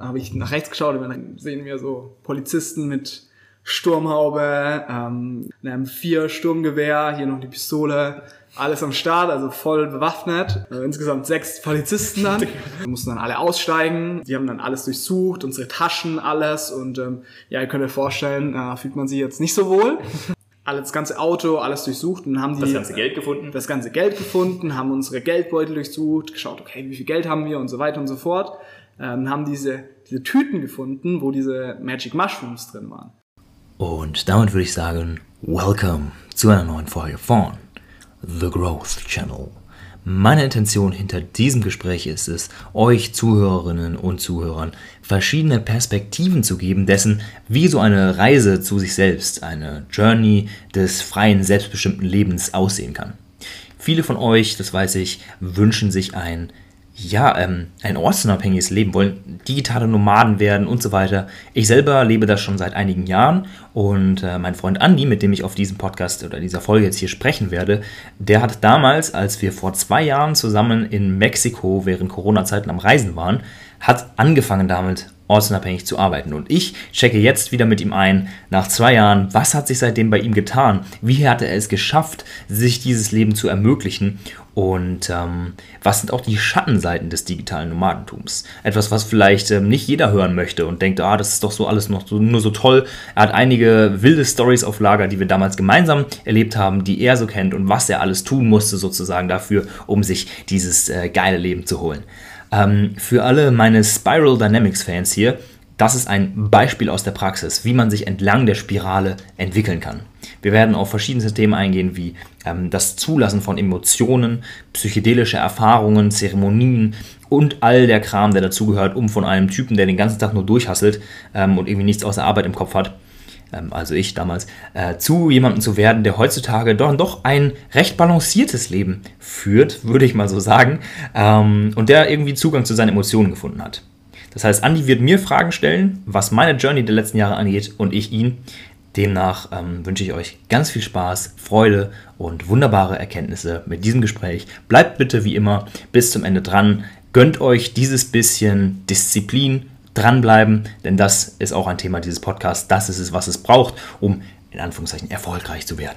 habe ich nach rechts geschaut und dann sehen wir so Polizisten mit Sturmhaube, ähm, einem vier Sturmgewehr, hier noch die Pistole, alles am Start, also voll bewaffnet. Also insgesamt sechs Polizisten dann. Wir mussten dann alle aussteigen. Die haben dann alles durchsucht, unsere Taschen, alles. Und ähm, ja, ihr könnt euch vorstellen, äh, fühlt man sich jetzt nicht so wohl. Alles, das ganze Auto, alles durchsucht und haben die Das ganze Geld gefunden. das ganze Geld gefunden, haben unsere Geldbeutel durchsucht, geschaut, okay, wie viel Geld haben wir und so weiter und so fort. Ähm, haben diese, diese Tüten gefunden, wo diese Magic Mushrooms drin waren. Und damit würde ich sagen, welcome zu einer neuen Folge von The Growth Channel. Meine Intention hinter diesem Gespräch ist es, euch Zuhörerinnen und Zuhörern verschiedene Perspektiven zu geben dessen, wie so eine Reise zu sich selbst, eine Journey des freien, selbstbestimmten Lebens aussehen kann. Viele von euch, das weiß ich, wünschen sich ein ja, ähm, ein ortsunabhängiges Leben, wollen digitale Nomaden werden und so weiter. Ich selber lebe das schon seit einigen Jahren und äh, mein Freund Andy, mit dem ich auf diesem Podcast oder dieser Folge jetzt hier sprechen werde, der hat damals, als wir vor zwei Jahren zusammen in Mexiko während Corona-Zeiten am Reisen waren, hat angefangen damit, ortsunabhängig zu arbeiten. Und ich checke jetzt wieder mit ihm ein, nach zwei Jahren, was hat sich seitdem bei ihm getan? Wie hat er es geschafft, sich dieses Leben zu ermöglichen? Und ähm, was sind auch die Schattenseiten des digitalen Nomadentums? Etwas, was vielleicht ähm, nicht jeder hören möchte und denkt, ah, das ist doch so alles noch so, nur so toll. Er hat einige wilde Stories auf Lager, die wir damals gemeinsam erlebt haben, die er so kennt und was er alles tun musste sozusagen dafür, um sich dieses äh, geile Leben zu holen. Ähm, für alle meine Spiral Dynamics Fans hier, das ist ein Beispiel aus der Praxis, wie man sich entlang der Spirale entwickeln kann. Wir werden auf verschiedene Themen eingehen, wie ähm, das Zulassen von Emotionen, psychedelische Erfahrungen, Zeremonien und all der Kram, der dazugehört, um von einem Typen, der den ganzen Tag nur durchhasselt ähm, und irgendwie nichts außer Arbeit im Kopf hat, also ich damals, äh, zu jemandem zu werden, der heutzutage doch, doch ein recht balanciertes Leben führt, würde ich mal so sagen, ähm, und der irgendwie Zugang zu seinen Emotionen gefunden hat. Das heißt, Andy wird mir Fragen stellen, was meine Journey der letzten Jahre angeht, und ich ihn. Demnach ähm, wünsche ich euch ganz viel Spaß, Freude und wunderbare Erkenntnisse mit diesem Gespräch. Bleibt bitte wie immer bis zum Ende dran. Gönnt euch dieses bisschen Disziplin, dranbleiben, denn das ist auch ein Thema dieses Podcasts. Das ist es, was es braucht, um in Anführungszeichen erfolgreich zu werden.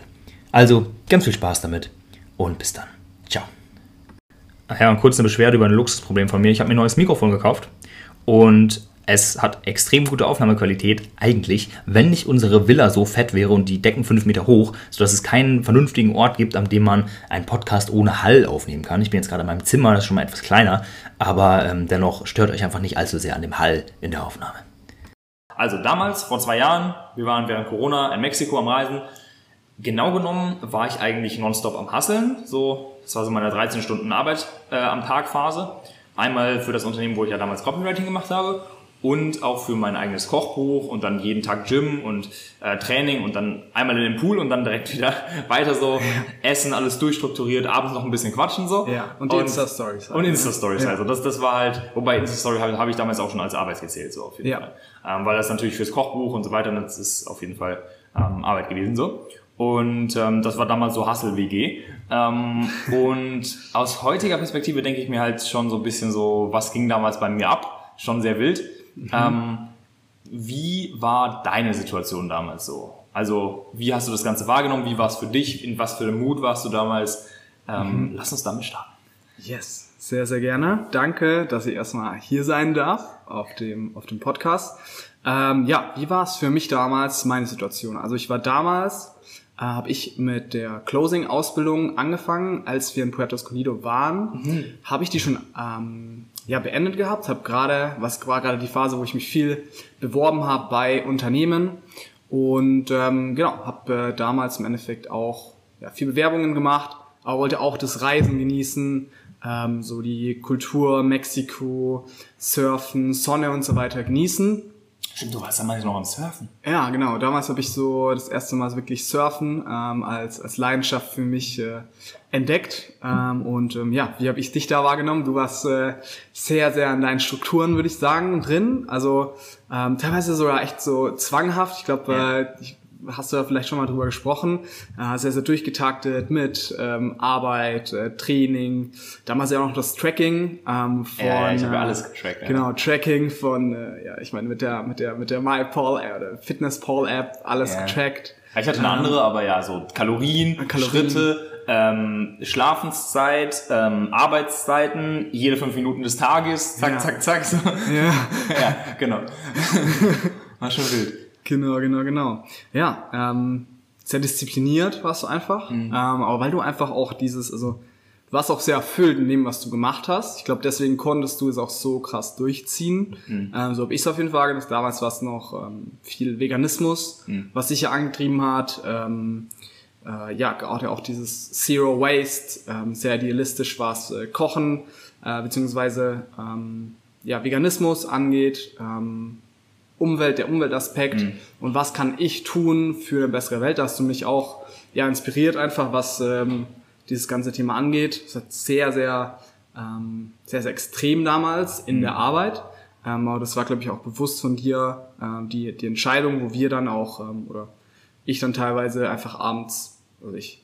Also ganz viel Spaß damit und bis dann. Ciao. Ach ja, und kurz eine Beschwerde über ein Luxusproblem von mir. Ich habe mir ein neues Mikrofon gekauft und es hat extrem gute Aufnahmequalität, eigentlich, wenn nicht unsere Villa so fett wäre und die Decken 5 Meter hoch, sodass es keinen vernünftigen Ort gibt, an dem man einen Podcast ohne Hall aufnehmen kann. Ich bin jetzt gerade in meinem Zimmer, das ist schon mal etwas kleiner, aber ähm, dennoch stört euch einfach nicht allzu sehr an dem Hall in der Aufnahme. Also damals, vor zwei Jahren, wir waren während Corona in Mexiko am Reisen. Genau genommen war ich eigentlich nonstop am Hasseln. So, das war so meine 13 Stunden Arbeit äh, am Tag Phase. Einmal für das Unternehmen, wo ich ja damals Copywriting gemacht habe und auch für mein eigenes Kochbuch und dann jeden Tag Gym und äh, Training und dann einmal in den Pool und dann direkt wieder weiter so essen, alles durchstrukturiert, abends noch ein bisschen quatschen so. Ja, und die Insta-Stories halt, Und ne? Insta-Stories Ja. halt. So, das, das war halt, wobei Insta-Story habe hab ich damals auch schon als Arbeit gezählt, so auf jeden Ja. Fall. Ähm, weil das natürlich fürs Kochbuch und so weiter, das ist auf jeden Fall ähm, Arbeit gewesen so. Und ähm, das war damals so Hustle-WG. Ähm, und aus heutiger Perspektive denke ich mir halt schon so ein bisschen so, was ging damals bei mir ab? Schon sehr wild. Ähm, wie war deine Situation damals so? Also, wie hast du das Ganze wahrgenommen? Wie war es für dich? In was für einem Mut warst du damals? Ähm, Lass uns damit starten. Yes, sehr, sehr gerne. Danke, dass ich erstmal hier sein darf auf dem, auf dem Podcast. Ähm, ja, wie war es für mich damals, meine Situation? Also ich war damals, äh, habe ich mit der Closing-Ausbildung angefangen, als wir in Puerto Escondido waren, habe ich die schon ähm, ja, beendet gehabt, habe gerade, was war gerade die Phase, wo ich mich viel beworben habe bei Unternehmen und ähm, genau, habe äh, damals im Endeffekt auch ja, viel Bewerbungen gemacht, aber wollte auch das Reisen genießen, ähm, so die Kultur, Mexiko, Surfen, Sonne und so weiter genießen. Stimmt, du warst damals noch am Surfen. Ja, genau. Damals habe ich so das erste Mal wirklich Surfen ähm, als, als Leidenschaft für mich äh, entdeckt. Ähm, und ähm, ja, wie habe ich dich da wahrgenommen? Du warst äh, sehr, sehr an deinen Strukturen, würde ich sagen, drin. Also ähm, teilweise sogar echt so zwanghaft. Ich glaube, Ja. äh, ich hast du ja vielleicht schon mal drüber gesprochen, äh, sehr, sehr durchgetaktet mit ähm, Arbeit, äh, Training, damals ja auch noch das Tracking ähm, von Ja, ich habe ja äh, alles getrackt, ja. Genau, Tracking von, äh, ja, ich meine mit der mit der mit der MyPal äh, oder FitnessPal App alles Ja. getrackt. Ich hatte eine andere, aber ja, so Kalorien, Kalorien. Schritte, ähm, Schlafenszeit, ähm, Arbeitszeiten, jede fünf Minuten des Tages, zack, Ja. zack, zack. So. Ja. ja, genau. War schon wild. Genau, genau, genau. Ja, ähm, sehr diszipliniert warst du einfach, ähm, aber weil du einfach auch dieses, also du warst auch sehr erfüllt in dem, was du gemacht hast. Ich glaube, deswegen konntest du es auch so krass durchziehen. Ähm, so habe ich es auf jeden Fall gedacht. Damals war es noch ähm, viel Veganismus, was sich ja angetrieben hat. Ähm, äh, ja, gerade auch dieses Zero Waste, ähm, sehr idealistisch was äh, Kochen, äh, beziehungsweise ähm, ja, Veganismus angeht. Ähm, Umwelt, der Umweltaspekt und was kann ich tun für eine bessere Welt. Da hast du mich auch ja inspiriert einfach, was ähm, dieses ganze Thema angeht. Es hat sehr, sehr, ähm, sehr, sehr extrem damals in der Arbeit. Ähm, aber das war, glaube ich, auch bewusst von dir, ähm, die, die Entscheidung, wo wir dann auch, ähm, oder ich dann teilweise einfach abends, also ich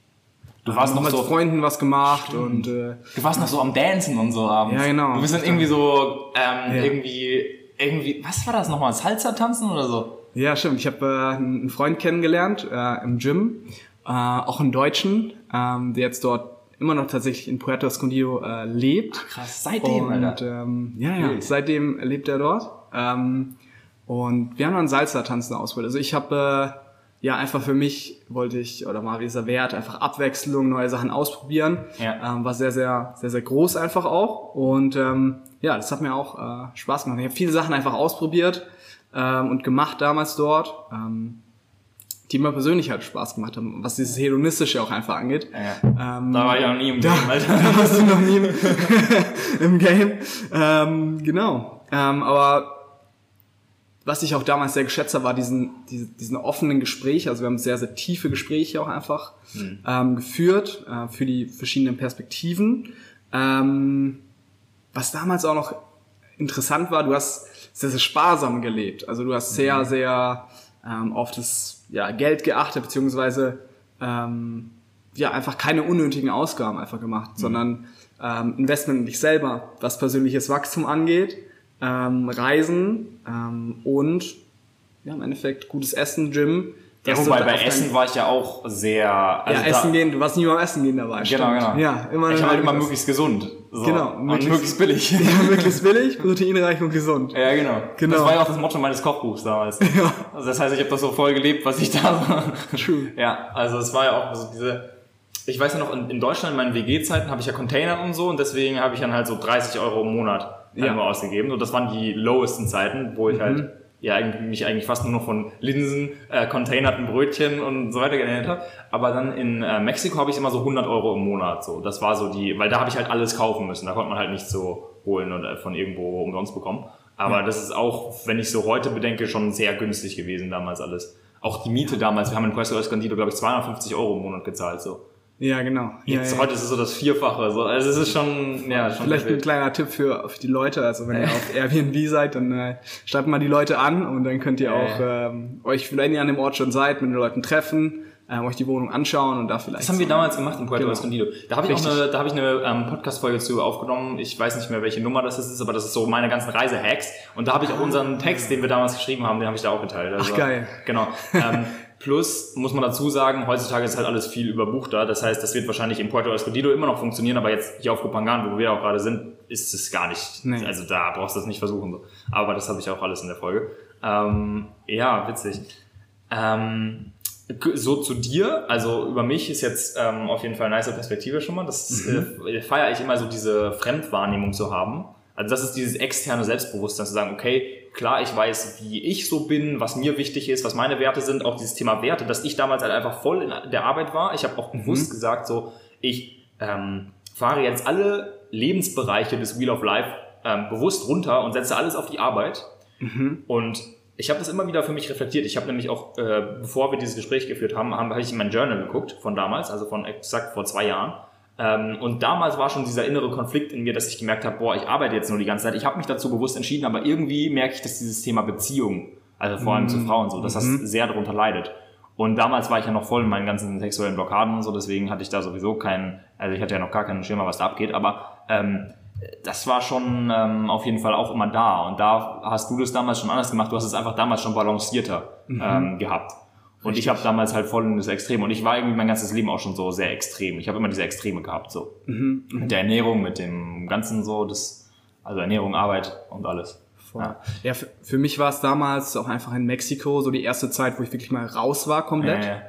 Du warst noch mit so, Freunden was gemacht und äh, du warst noch so am Dancen und so abends. Ja, genau. Du bist dann irgendwie so, ähm, Ja. irgendwie, irgendwie, was war das nochmal? Salsa tanzen oder so? Ja, stimmt. Ich habe äh, einen Freund kennengelernt äh, im Gym, äh, auch einen Deutschen, ähm, der jetzt dort immer noch tatsächlich in Puerto Escondido äh, lebt. Krass, seitdem, und, Alter. ähm, ja, ja, Wild. seitdem lebt er dort. Ähm, und wir haben dann Salsa-Tanzen ausprobiert. Also ich habe äh, ja einfach für mich wollte ich oder mal dieser Wert einfach Abwechslung, neue Sachen ausprobieren. Ja. Ähm, war sehr, sehr, sehr, sehr groß einfach auch. Und ähm, ja, das hat mir auch äh, Spaß gemacht. Ich habe viele Sachen einfach ausprobiert ähm, und gemacht damals dort, ähm, die mir persönlich halt Spaß gemacht haben, was dieses Hedonistische auch einfach angeht. Ja. Ähm, Da war ich auch noch nie im da, Game, Alter. da warst du noch nie im, im Game. Ähm, genau. Ähm, aber was ich auch damals sehr geschätzt habe, war diesen, diesen, diesen offenen Gespräch. Also wir haben sehr, sehr tiefe Gespräche auch einfach ähm, geführt äh, für die verschiedenen Perspektiven. Ähm, was damals auch noch interessant war, du hast sehr, sehr sparsam gelebt. Also du hast sehr, sehr ähm, auf das ja, Geld geachtet, beziehungsweise ähm, ja, einfach keine unnötigen Ausgaben einfach gemacht, sondern ähm, Investment in dich selber, was persönliches Wachstum angeht, ähm, Reisen ähm, und ja, im Endeffekt gutes Essen, Gym. Ja, wobei bei Essen war ich ja auch sehr. Also ja, essen gehen, du warst nie beim Essen gehen dabei. Genau, stimmt. genau. Ja, immer ich habe halt immer möglichst gesund. So. Genau, Und möglichst- möglichst, billig. Ja, möglichst billig, proteinreich und gesund. Ja, genau. Genau. Das war ja auch das Motto meines Kochbuchs damals. Ja. Also das heißt, ich habe das so voll gelebt, was ich da so. True. Ja, also es war ja auch so diese. Ich weiß ja noch, in, in Deutschland in meinen WG-Zeiten habe ich ja Container und so und deswegen habe ich dann halt so 30 Euro im Monat Ja. immer ausgegeben. Und das waren die lowesten Zeiten, wo ich Mhm. halt ja eigentlich, mich eigentlich fast nur noch von Linsen, äh, containerten Brötchen und so weiter ernährt habe. Aber dann in äh, Mexiko habe ich immer so 100 Euro im Monat. So, das war so die, weil da habe ich halt alles kaufen müssen. Da konnte man halt nicht so holen oder von irgendwo umsonst bekommen. Aber das ist auch, wenn ich so heute bedenke, schon sehr günstig gewesen damals alles. Auch die Miete damals, wir haben in Puerto Escondido, glaube ich, 250 Euro im Monat gezahlt. So. Ja, genau. Jetzt, ja. Heute ist es so das Vierfache. So. Also es ist schon, ja, schon Vielleicht ein kleiner Tipp für, für die Leute. Also wenn ihr auf Airbnb seid, dann äh, schreibt mal die Leute an und dann könnt ihr auch ähm, euch, wenn ihr an dem Ort schon seid, mit den Leuten treffen, ähm, euch die Wohnung anschauen und da vielleicht. Das haben wir damals gemacht in Puerto Genau. Escondido. Da habe ich auch Richtig. eine, da habe ich eine ähm, Podcast-Folge zu aufgenommen. Ich weiß nicht mehr, welche Nummer das ist, aber das ist so meine ganzen Reise-Hacks. Und da habe ich auch unseren Text, den wir damals geschrieben haben, den habe ich da auch geteilt. Also, Ach, geil. Genau. Ähm, plus muss man dazu sagen, heutzutage ist halt alles viel überbuchter. Das heißt, das wird wahrscheinlich in Puerto Escondido immer noch funktionieren, aber jetzt hier auf Kopangan, wo wir auch gerade sind, ist es gar nicht. Nee. Also da brauchst du das nicht versuchen. So. Aber das habe ich auch alles in der Folge. Ähm, ja, witzig. Ähm, so zu dir, also über mich ist jetzt ähm, auf jeden Fall eine nice Perspektive schon mal. Das äh, feiere ich immer so diese Fremdwahrnehmung zu haben. Also das ist dieses externe Selbstbewusstsein zu sagen, okay, klar, ich weiß, wie ich so bin, was mir wichtig ist, was meine Werte sind, auch dieses Thema Werte, dass ich damals halt einfach voll in der Arbeit war. Ich habe auch bewusst gesagt, so ich ähm, fahre jetzt alle Lebensbereiche des Wheel of Life ähm, bewusst runter und setze alles auf die Arbeit. Und ich habe das immer wieder für mich reflektiert. Ich habe nämlich auch, äh, bevor wir dieses Gespräch geführt haben, habe ich in mein Journal geguckt von damals, also von exakt vor zwei Jahren. Ähm, und damals war schon dieser innere Konflikt in mir, dass ich gemerkt habe, boah, ich arbeite jetzt nur die ganze Zeit. Ich habe mich dazu bewusst entschieden, aber irgendwie merke ich, dass dieses Thema Beziehung, also vor allem zu Frauen so, dass das sehr darunter leidet. Und damals war ich ja noch voll in meinen ganzen sexuellen Blockaden und so, deswegen hatte ich da sowieso keinen, also ich hatte ja noch gar keinen Schimmer, was da abgeht, aber ähm, das war schon ähm, auf jeden Fall auch immer da. Und da hast du das damals schon anders gemacht, du hast es einfach damals schon balancierter ähm, gehabt. Und ich habe damals halt voll in das Extrem. Und ich war irgendwie mein ganzes Leben auch schon so sehr extrem. Ich habe immer diese Extreme gehabt, so. Mit der Ernährung, mit dem Ganzen so, das, also Ernährung, Arbeit und alles. Ja, ja für, für mich war es damals auch einfach in Mexiko so die erste Zeit, wo ich wirklich mal raus war komplett Ja,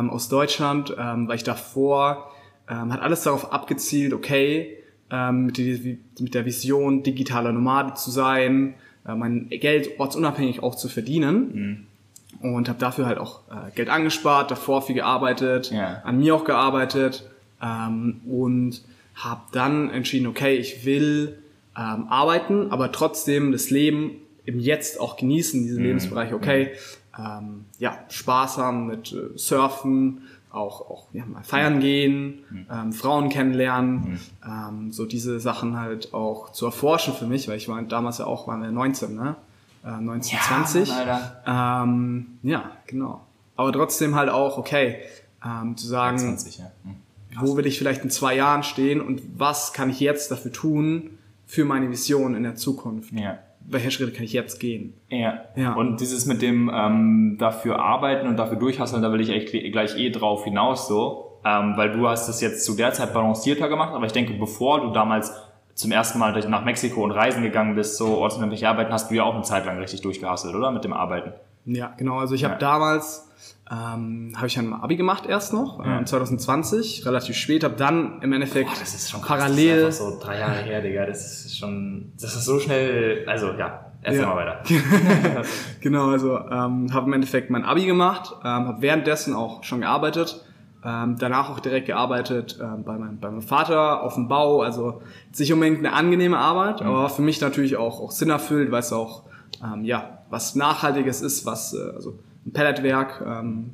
Ähm, aus Deutschland, ähm, weil ich davor ähm, hat alles darauf abgezielt, okay, ähm, mit, die, mit der Vision digitaler Nomade zu sein, äh, mein Geld ortsunabhängig auch zu verdienen. Und habe dafür halt auch äh, Geld angespart, davor viel gearbeitet, Ja. an mir auch gearbeitet ähm, und habe dann entschieden, okay, ich will ähm, arbeiten, aber trotzdem das Leben im Jetzt auch genießen, diese Lebensbereiche, okay, ähm, ja, Spaß haben mit äh, Surfen, auch, auch ja, mal feiern gehen, ähm, Frauen kennenlernen, ähm, so diese Sachen halt auch zu erforschen für mich, weil ich war damals ja auch, waren wir 19, ne? Äh, 19, 20. Mann, Alter. Ähm, ja, genau. Aber trotzdem halt auch, okay, ähm, zu sagen, 20, ja. Hm. wo will ich vielleicht in zwei Jahren stehen und was kann ich jetzt dafür tun für meine Vision in der Zukunft? Ja. Welche Schritte kann ich jetzt gehen? Ja. Ja. Und dieses mit dem ähm, dafür arbeiten und dafür durchhasseln, da will ich echt gleich eh drauf hinaus so, ähm, weil du hast das jetzt zu der Zeit balancierter gemacht, aber ich denke, bevor du damals zum ersten Mal durch- nach Mexiko und reisen gegangen bist, so ortsunabhängig arbeiten, hast du ja auch eine Zeit lang richtig durchgehasselt, oder? Mit dem Arbeiten. Ja, genau. Also ich habe Ja. damals, ähm, habe ich ein Abi gemacht erst noch, ähm, 2020, relativ spät, habe dann im Endeffekt parallel... Das ist einfach so drei Jahre her, Digga. Das ist schon, das ist so schnell, also ja, erzähl Ja. mal weiter. Genau, also ähm, habe im Endeffekt mein Abi gemacht, ähm, habe währenddessen auch schon gearbeitet, ähm, danach auch direkt gearbeitet ähm, bei, meinem, bei meinem Vater auf dem Bau, also jetzt nicht unbedingt eine angenehme Arbeit, aber für mich natürlich auch, auch Sinn erfüllt, weil es auch ähm, ja was Nachhaltiges ist, was äh, also ein Pelletwerk, ähm,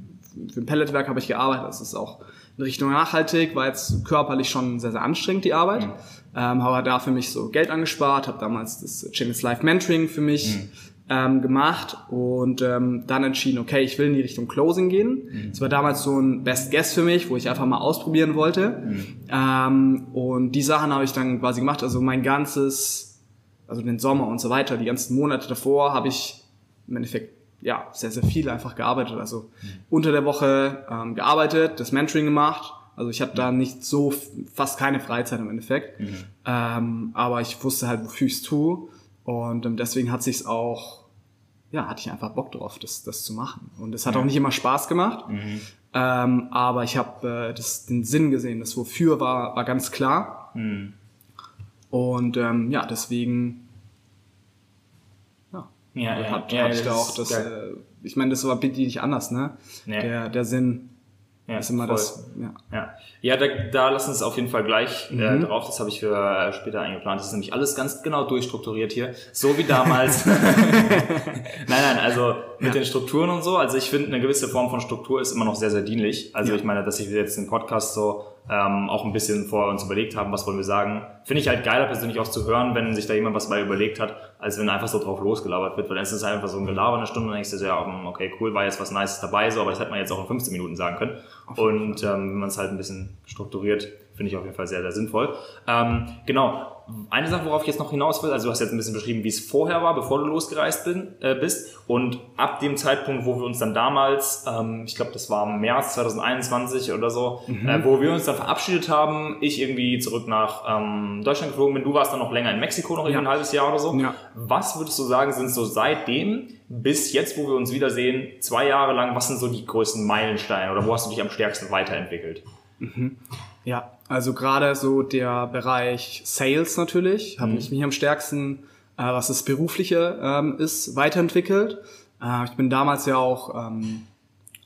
für ein Pelletwerk habe ich gearbeitet, das ist auch in Richtung nachhaltig, war jetzt körperlich schon sehr, sehr anstrengend, die Arbeit. Ähm, habe da für mich so Geld angespart, habe damals das Channels Life Mentoring für mich ähm, gemacht und ähm, dann entschieden, okay, ich will in die Richtung Closing gehen. Das war damals so ein Best Guess für mich, wo ich einfach mal ausprobieren wollte. Ähm, und die Sachen habe ich dann quasi gemacht. Also mein ganzes, also den Sommer und so weiter, die ganzen Monate davor habe ich im Endeffekt ja sehr, sehr viel einfach gearbeitet. Also unter der Woche ähm, gearbeitet, das Mentoring gemacht. Also ich hatte da nicht so fast keine Freizeit im Endeffekt. Ähm, aber ich wusste halt, wofür ich es tue. Und ähm, deswegen hat sich's auch, ja, hatte ich einfach Bock drauf, das, das zu machen. Und es hat auch nicht immer Spaß gemacht. Ähm, aber ich habe äh, das- den Sinn gesehen, das Wofür war, war ganz klar. Und ähm, ja, deswegen ja, Ja, ja, hat, ja, hatte ich da auch das, äh, ich meine, das war bitte nicht anders, ne? Ja. Der, der Sinn Ja, ist immer voll. das, ja. Ja, ja da, da lass uns auf jeden Fall gleich Mhm. äh, drauf. Das habe ich für äh, später eingeplant. Das ist nämlich alles ganz genau durchstrukturiert hier. So wie damals. nein, nein, also mit Ja. den Strukturen und so. Also ich finde, eine gewisse Form von Struktur ist immer noch sehr, sehr dienlich. Also Ja. ich meine, dass ich jetzt den Podcast so ähm, auch ein bisschen vor uns überlegt haben, was wollen wir sagen. Finde ich halt geiler persönlich auch zu hören, wenn sich da jemand was bei überlegt hat, als wenn einfach so drauf losgelabert wird. Weil dann ist es einfach so ein Gelaber eine Stunde und dann denkst du so, ja, okay, cool, war jetzt was Nices dabei, so, aber das hätte man jetzt auch in 15 Minuten sagen können. Und ähm, wenn man es halt ein bisschen strukturiert, finde ich auf jeden Fall sehr, sehr sinnvoll. Ähm, genau. Eine Sache, worauf ich jetzt noch hinaus will, also du hast jetzt ein bisschen beschrieben, wie es vorher war, bevor du losgereist bin, äh, bist. Und ab dem Zeitpunkt, wo wir uns dann damals, ähm, ich glaube, das war im März 2021 oder so, äh, wo wir uns dann verabschiedet haben, ich irgendwie zurück nach ähm, Deutschland geflogen bin. Du warst dann noch länger in Mexiko, noch irgendwie Ja. ein halbes Jahr oder so. Ja. Was würdest du sagen, sind so seitdem bis jetzt, wo wir uns wiedersehen, zwei Jahre lang, was sind so die größten Meilensteine oder wo hast du dich am stärksten weiterentwickelt? Ja, also gerade so der Bereich Sales natürlich, habe ich mich am stärksten, äh, was das Berufliche ähm, ist, weiterentwickelt. Äh, ich bin damals ja auch, ähm,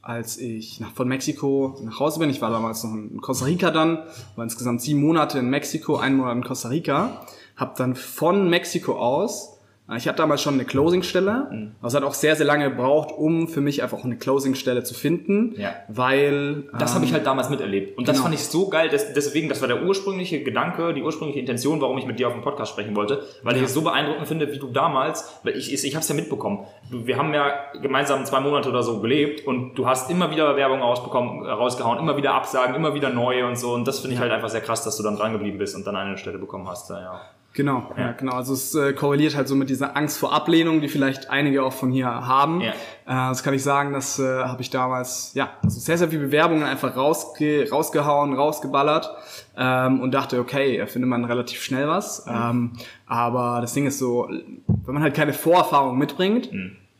als ich nach, von Mexiko nach Hause bin, ich war damals noch in Costa Rica dann, war insgesamt sieben Monate in Mexiko, einen Monat in Costa Rica, habe dann von Mexiko aus Ich hatte damals schon eine Closing-Stelle, mhm. aber es hat auch sehr, sehr lange gebraucht, um für mich einfach eine Closing-Stelle zu finden, Ja. weil... Das ähm, habe ich halt damals miterlebt. Und das genau. fand ich so geil. Des, deswegen, das war der ursprüngliche Gedanke, die ursprüngliche Intention, warum ich mit dir auf dem Podcast sprechen wollte. Weil ich es so beeindruckend finde, wie du damals, weil ich, ich, ich habe es ja mitbekommen. Wir haben ja gemeinsam zwei Monate oder so gelebt und du hast immer wieder Bewerbungen rausbekommen, äh, rausgehauen, immer wieder Absagen, immer wieder neue und so. Und das finde ich halt einfach sehr krass, dass du dann dran geblieben bist und dann eine Stelle bekommen hast. Ja. Genau, ja. genau. Also es äh, korreliert halt so mit dieser Angst vor Ablehnung, die vielleicht einige auch von hier haben. Ja. Äh, das kann ich sagen, das äh, habe ich damals, ja, also sehr, sehr viele Bewerbungen einfach rausge rausgehauen, rausgeballert ähm, und dachte, okay, da findet man relativ schnell was. Ähm, aber das Ding ist so, wenn man halt keine Vorerfahrung mitbringt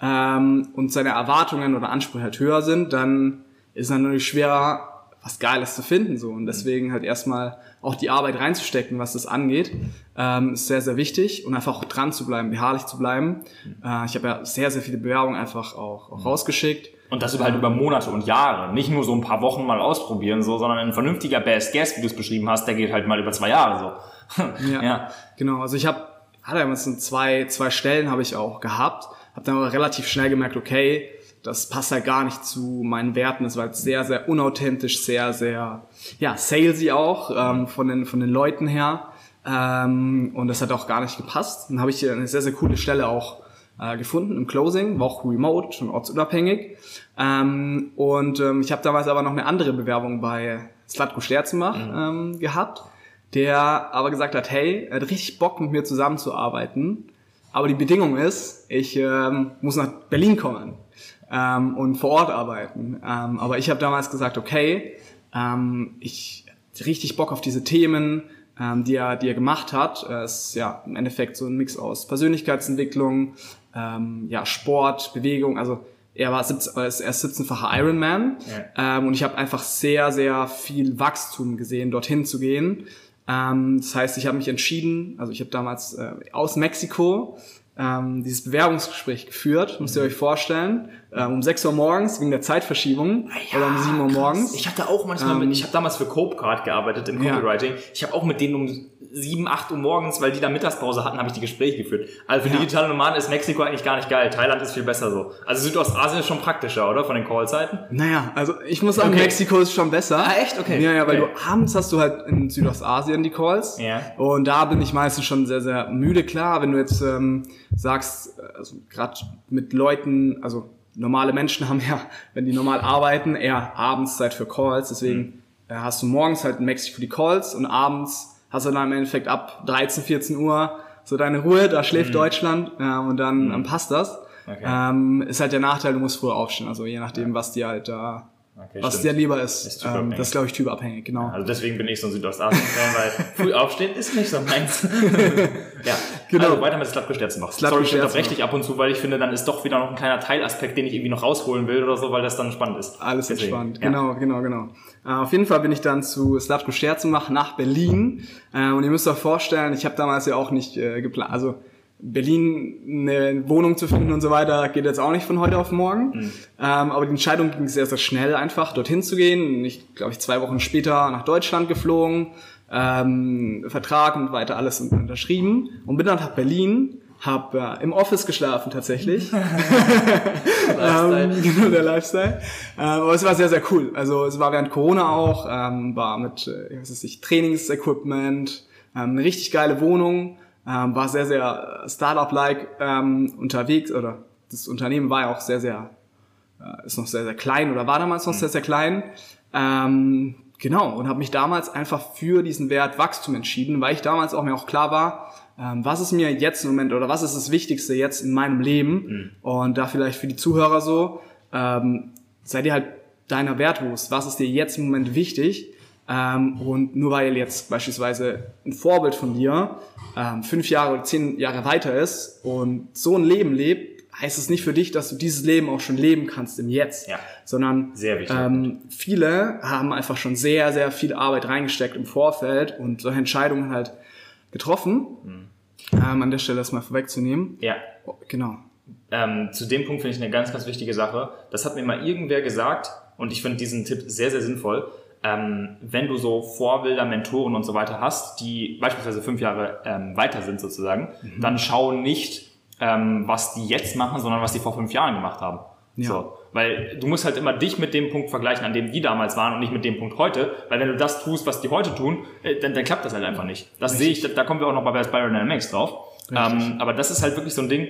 ähm, und seine Erwartungen oder Ansprüche halt höher sind, dann ist es natürlich schwerer, was Geiles zu finden so und deswegen halt erstmal auch die Arbeit reinzustecken, was das angeht, ähm, ist sehr sehr wichtig und einfach auch dran zu bleiben, beharrlich zu bleiben. Äh, ich habe ja sehr sehr viele Bewerbungen einfach auch, auch rausgeschickt. Und das über halt über Monate und Jahre. Nicht nur so ein paar Wochen mal ausprobieren, so, sondern ein vernünftiger Best Guess, wie du es beschrieben hast, der geht halt mal über zwei Jahre so. Ja, ja. genau. Also ich habe hatte damals so zwei zwei Stellen habe ich auch gehabt, habe dann aber relativ schnell gemerkt, okay, das passt halt gar nicht zu meinen Werten. Das war halt sehr, sehr unauthentisch, sehr, sehr, ja, salesy auch ähm, von, den, von den Leuten her. Ähm, und das hat auch gar nicht gepasst. Dann habe ich hier eine sehr, sehr coole Stelle auch äh, gefunden im Closing, war auch remote, schon ortsunabhängig. Ähm, und ähm, ich habe damals aber noch eine andere Bewerbung bei Slatko Sterzimach ähm, gehabt, der aber gesagt hat, hey, er hat richtig Bock mit mir zusammenzuarbeiten. Aber die Bedingung ist, ich ähm, muss nach Berlin kommen ähm, und vor Ort arbeiten. Ähm, aber ich habe damals gesagt, okay, ähm, ich richtig Bock auf diese Themen, ähm, die er, die er gemacht hat. Es ist ja im Endeffekt so ein Mix aus Persönlichkeitsentwicklung, ähm, ja Sport, Bewegung. Also er war 17, er ist 17-facher Ironman ähm, und ich habe einfach sehr, sehr viel Wachstum gesehen, dorthin zu gehen. Ähm, das heißt, ich habe mich entschieden, also ich habe damals äh, aus Mexiko ähm, dieses Bewerbungsgespräch geführt, müsst ihr euch vorstellen, ähm, um 6 Uhr morgens wegen der Zeitverschiebung oder um 7 Uhr morgens. Ich hatte auch manchmal mit, ich habe damals für Copecard gearbeitet im Ja. Copywriting. Ich habe auch mit denen um 7, 8 Uhr morgens, weil die da Mittagspause hatten, habe ich die Gespräche geführt. Also für Ja. digitale Nomaden ist Mexiko eigentlich gar nicht geil. Thailand ist viel besser so. Also Südostasien ist schon praktischer, oder? Von den Callzeiten. Naja, also ich muss sagen, Okay. Mexiko ist schon besser. Ah, echt? Okay. Ja, ja, weil Okay. du abends hast du halt in Südostasien die Calls. Ja. Und da bin ich meistens schon sehr, sehr müde. Klar, wenn du jetzt ähm, sagst, also gerade mit Leuten, also normale Menschen haben ja, wenn die normal arbeiten, eher abends Zeit für Calls. Deswegen äh, hast du morgens halt in Mexiko die Calls und abends hast du dann im Endeffekt ab 13, 14 Uhr so deine Ruhe, da schläft Deutschland äh, und dann, dann passt das. Okay. Ähm, ist halt der Nachteil, du musst früher aufstehen, also je nachdem, was dir halt da, Okay, was stimmt. dir lieber ist. Ist ähm, das ist, glaube ich, typabhängig, genau. Also deswegen bin ich so ein Südostasien-Fan, weil früh aufstehen ist nicht so meins. ja, Genau. Also weiter mit Slatko Sterzenbach. Slatko Sorry, ich unterbreche dich ab und zu, weil ich finde, dann ist doch wieder noch ein kleiner Teilaspekt, den ich irgendwie noch rausholen will oder so, weil das dann spannend ist. Alles Deswegen, entspannt, ja. genau, genau, genau. Äh, auf jeden Fall bin ich dann zu Scherzenbach nach Berlin. Äh, und ihr müsst euch vorstellen, ich habe damals ja auch nicht äh, geplant, also Berlin eine Wohnung zu finden und so weiter, geht jetzt auch nicht von heute auf morgen. Mhm. Ähm, aber die Entscheidung ging sehr, sehr schnell einfach, dorthin zu gehen. Ich glaube, ich zwei Wochen später nach Deutschland geflogen, ähm, Vertrag und weiter alles unterschrieben und bin dann nach Berlin, habe äh, im Office geschlafen tatsächlich. ähm, genau, der Lifestyle. Ähm, aber es war sehr, sehr cool. Also es war während Corona auch, ähm, war mit, äh, was weiß ich, Trainingsequipment, ähm, eine richtig geile Wohnung, ähm, war sehr, sehr Startup-like ähm, unterwegs oder das Unternehmen war ja auch sehr, sehr, äh, ist noch sehr, sehr klein oder war damals noch sehr, sehr klein. Ähm, genau, und habe mich damals einfach für diesen Wert Wachstum entschieden, weil ich damals auch mir auch klar war, ähm, was ist mir jetzt im Moment oder was ist das Wichtigste jetzt in meinem Leben? Und da vielleicht für die Zuhörer so, ähm, sei dir halt deiner Wert bewusst, was ist dir jetzt im Moment wichtig ähm, und nur weil jetzt beispielsweise ein Vorbild von dir ähm, fünf Jahre oder zehn Jahre weiter ist und so ein Leben lebt, heißt es nicht für dich, dass du dieses Leben auch schon leben kannst im Jetzt, Ja. sondern Sehr wichtig. ähm, viele haben einfach schon sehr, sehr viel Arbeit reingesteckt im Vorfeld und solche Entscheidungen halt getroffen. Ähm, an der Stelle das mal vorwegzunehmen. Ja. Oh, genau. Ähm, zu dem Punkt finde ich eine ganz, ganz wichtige Sache. Das hat mir mal irgendwer gesagt und ich finde diesen Tipp sehr, sehr sinnvoll. Ähm, wenn du so Vorbilder, Mentoren und so weiter hast, die beispielsweise fünf Jahre ähm, weiter sind sozusagen, dann schau nicht ähm, was die jetzt machen, sondern was die vor fünf Jahren gemacht haben. Ja. So. Weil du musst halt immer dich mit dem Punkt vergleichen, an dem die damals waren und nicht mit dem Punkt heute. Weil wenn du das tust, was die heute tun, äh, dann, dann klappt das halt einfach nicht. Das sehe ich, da, da kommen wir auch noch bei Spiral Dynamics drauf. Ähm, aber das ist halt wirklich so ein Ding,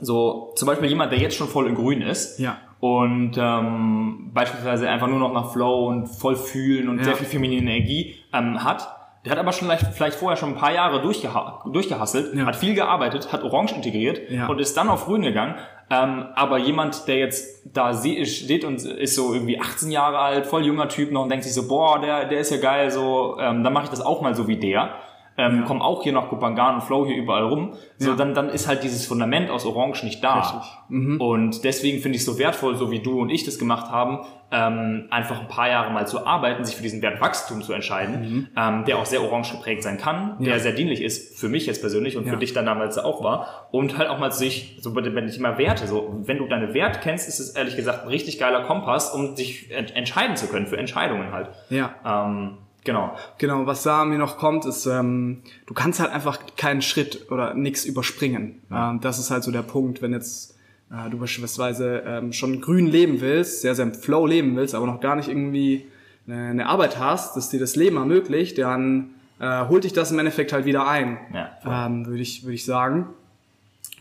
so zum Beispiel jemand, der jetzt schon voll in Grün ist Ja. Und ähm, beispielsweise einfach nur noch nach Flow und voll fühlen und Ja. sehr viel feminine Energie ähm, hat. Der hat aber schon vielleicht, vielleicht vorher schon ein paar Jahre durchgeha durchgehasselt, Ja. hat viel gearbeitet, hat Orange integriert Ja. und ist dann auf Grün gegangen. Ähm, aber jemand, der jetzt da steht und ist so irgendwie 18 Jahre alt, voll junger Typ noch und denkt sich so, boah, der, der ist ja geil, so, ähm, dann mache ich das auch mal so wie der. Ähm, Komm auch hier nach Kupangan und Flow hier überall rum. So, Ja. dann, dann ist halt dieses Fundament aus Orange nicht da. Richtig. Mhm. Und deswegen finde ich es so wertvoll, so wie du und ich das gemacht haben, ähm, einfach ein paar Jahre mal zu arbeiten, sich für diesen Wert Wachstum zu entscheiden, ähm, der auch sehr orange geprägt sein kann, der Mhm. Ja. sehr dienlich ist für mich jetzt persönlich und Ja. für dich dann damals auch war. Und halt auch mal sich, so wenn ich immer Werte, so wenn du deine Werte kennst, ist es ehrlich gesagt ein richtig geiler Kompass, um dich ent entscheiden zu können für Entscheidungen halt. Ja. Ähm, genau. Genau, was da mir noch kommt, ist, ähm, du kannst halt einfach keinen Schritt oder nichts überspringen. Ähm, das ist halt so der Punkt, wenn jetzt äh, du beispielsweise ähm, schon grün leben willst, sehr, sehr im Flow leben willst, aber noch gar nicht irgendwie eine, eine Arbeit hast, dass dir das Leben ermöglicht, dann äh, holt dich das im Endeffekt halt wieder ein, Ja, ähm, würde ich, würde ich sagen.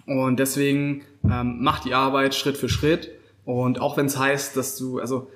Und deswegen ähm, mach die Arbeit Schritt für Schritt. Und auch wenn es heißt, dass du, also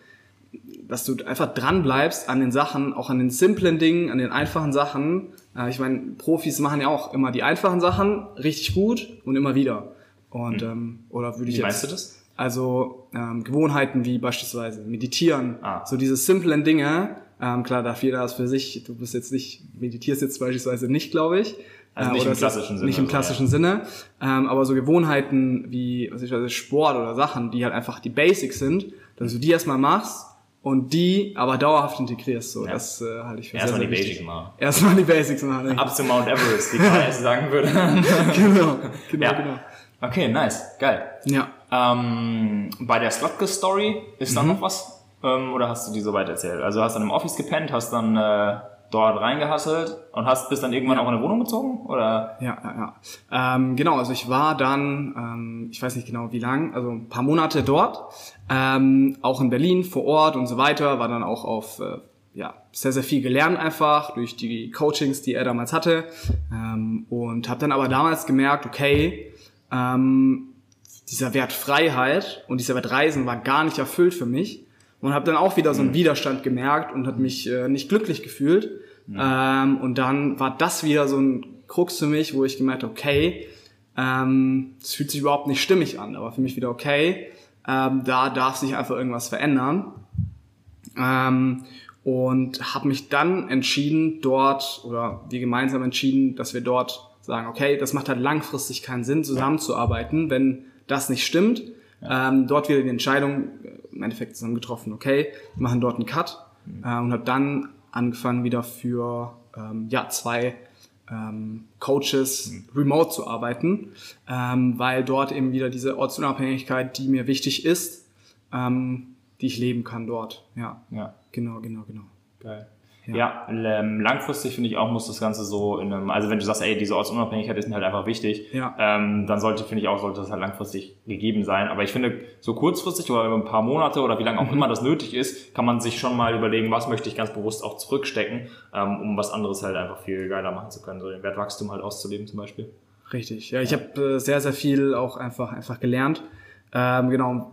dass du einfach dran bleibst an den Sachen, auch an den simplen Dingen, an den einfachen Sachen. Äh, ich meine, Profis machen ja auch immer die einfachen Sachen richtig gut und immer wieder. Und ähm, oder würde ich Wie jetzt meinst du das? also ähm, Gewohnheiten wie beispielsweise meditieren, Ah. so diese simplen Dinge. Ähm, klar, darf jeder das für sich. Du bist jetzt nicht meditierst jetzt beispielsweise nicht, glaube ich. Also Äh, nicht oder im klassischen Sinne, Nicht im so, klassischen Sinne. Ähm, aber so Gewohnheiten wie was ich weiß, Sport oder Sachen, die halt einfach die Basics sind, dass du die erstmal machst und die aber dauerhaft integrierst. So, Ja. das äh, halte ich für Erstmal sehr, die sehr Basics wichtig. machen. Erstmal die Basics machen. richtig. Ab zu Mount Everest, wie KS sagen würde. genau, genau, ja. genau. Okay, nice, geil. Ja. Ähm, bei der Slotke-Story ist Mhm. da noch was? Ähm, oder hast du die soweit erzählt? Also hast dann im Office gepennt, hast dann äh, dort reingehasselt und hast bist dann irgendwann auch in eine Wohnung gezogen? Oder? Ja, ja, ja. Ähm, genau, also ich war dann, ähm, ich weiß nicht genau wie lang, also ein paar Monate dort, ähm, auch in Berlin vor Ort und so weiter, war dann auch auf, äh, ja, sehr, sehr viel gelernt einfach durch die Coachings, die er damals hatte ähm, und habe dann aber damals gemerkt, okay, ähm, dieser Wert Freiheit und dieser Wert Reisen war gar nicht erfüllt für mich und habe dann auch wieder so einen Widerstand gemerkt und hat mich äh, nicht glücklich gefühlt. Ähm, und dann war das wieder so ein Krux für mich, wo ich gemerkt habe, okay, ähm, es fühlt sich überhaupt nicht stimmig an, aber für mich wieder okay, ähm, da darf sich einfach irgendwas verändern. Ähm, und habe mich dann entschieden, dort, oder wir gemeinsam entschieden, dass wir dort sagen, okay, das macht halt langfristig keinen Sinn, zusammenzuarbeiten, wenn das nicht stimmt. Ähm, dort wieder die Entscheidung äh, im Endeffekt zusammen getroffen, okay, wir machen dort einen Cut. Äh, und habe dann angefangen wieder für ähm, ja, zwei ähm, Coaches remote zu arbeiten, ähm, weil dort eben wieder diese Ortsunabhängigkeit, die mir wichtig ist, ähm, die ich leben kann dort. Ja, Ja. genau, genau, genau. Geil. Ja. Ja, ähm, langfristig finde ich auch, muss das Ganze so in einem, also wenn du sagst, ey, diese Ortsunabhängigkeit ist mir halt einfach wichtig, Ja. ähm, dann sollte, finde ich auch, sollte das halt langfristig gegeben sein. Aber ich finde, so kurzfristig oder über ein paar Monate oder wie lange Mhm. auch immer das nötig ist, kann man sich schon mal überlegen, was möchte ich ganz bewusst auch zurückstecken, ähm, um was anderes halt einfach viel geiler machen zu können, so den Wertwachstum halt auszuleben zum Beispiel. Richtig. Ja, ich habe äh, sehr, sehr viel auch einfach, einfach gelernt. Ähm, genau,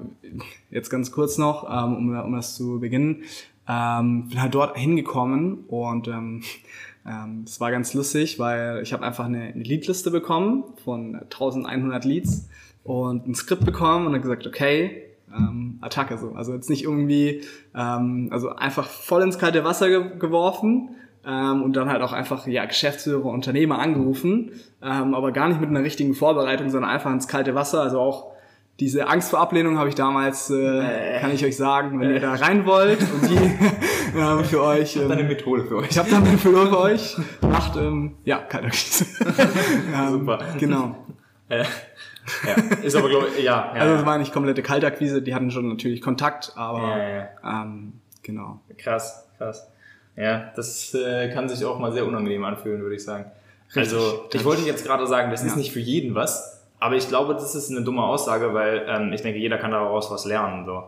jetzt ganz kurz noch, ähm, um, um das zu beginnen. Ähm, bin halt dort hingekommen und ähm, ähm, es war ganz lustig, weil ich habe einfach eine, eine Leadliste bekommen von 1100 Leads und ein Skript bekommen und dann gesagt, okay, ähm, Attacke so. Also jetzt nicht irgendwie, ähm, also einfach voll ins kalte Wasser ge geworfen ähm, und dann halt auch einfach ja Geschäftsführer, Unternehmer angerufen, ähm, aber gar nicht mit einer richtigen Vorbereitung, sondern einfach ins kalte Wasser. Also auch diese Angst vor Ablehnung habe ich damals, äh, kann ich euch sagen, wenn ihr da rein wollt und die äh, für euch. Ähm, Methode für euch. ich habe da eine Methode für euch. Macht, ähm, ja, Kaltakquise. ähm, Super. Genau. Äh, ja, ist aber, glaube ich, ja. ja, Also ja. es war nicht komplette Kaltakquise, die hatten schon natürlich Kontakt, aber Ja, ja, Ähm, genau. Krass, krass. Ja, das äh, kann sich auch mal sehr unangenehm anfühlen, würde ich sagen. Also, ich wollte jetzt gerade sagen, das ist Ja. nicht für jeden was, Aber ich glaube, das ist eine dumme Aussage, weil ähm, ich denke, jeder kann daraus was lernen. So.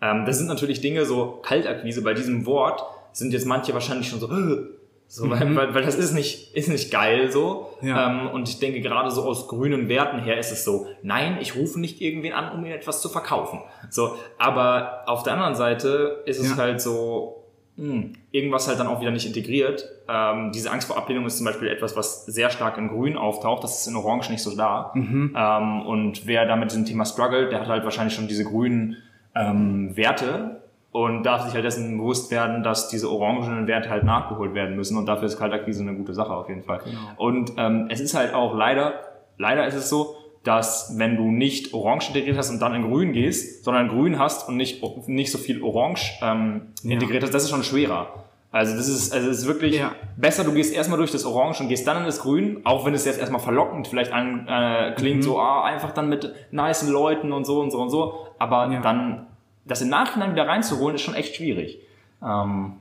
Ähm, das sind natürlich Dinge, so Kaltakquise bei diesem Wort sind jetzt manche wahrscheinlich schon so, so weil, weil, weil das ist nicht, ist nicht geil so. Ja. Ähm, und ich denke, gerade so aus grünen Werten her ist es so, nein, ich rufe nicht irgendwen an, um mir etwas zu verkaufen. So, aber auf der anderen Seite ist es Ja. halt so, hm, irgendwas halt dann auch wieder nicht integriert. Ähm, diese Angst vor Ablehnung ist zum Beispiel etwas, was sehr stark in Grün auftaucht. Das ist in Orange nicht so da. Ähm, und wer da mit diesem Thema struggelt, der hat halt wahrscheinlich schon diese grünen ähm, Werte und darf sich halt dessen bewusst werden, dass diese orangenen Werte halt nachgeholt werden müssen. Und dafür ist Kaltakquise eine gute Sache auf jeden Fall. Und ähm, es ist halt auch leider, leider ist es so, dass wenn du nicht Orange integriert hast und dann in Grün gehst, sondern Grün hast und nicht, nicht so viel Orange ähm, Ja. integriert hast, das ist schon schwerer. Also das ist, also es ist wirklich Ja. besser, du gehst erstmal durch das Orange und gehst dann in das Grün, auch wenn es jetzt erstmal verlockend vielleicht an, äh, klingt, Mhm. so ah, einfach dann mit nice Leuten und so und so und so, aber Ja. dann das im Nachhinein wieder reinzuholen, ist schon echt schwierig. Ähm,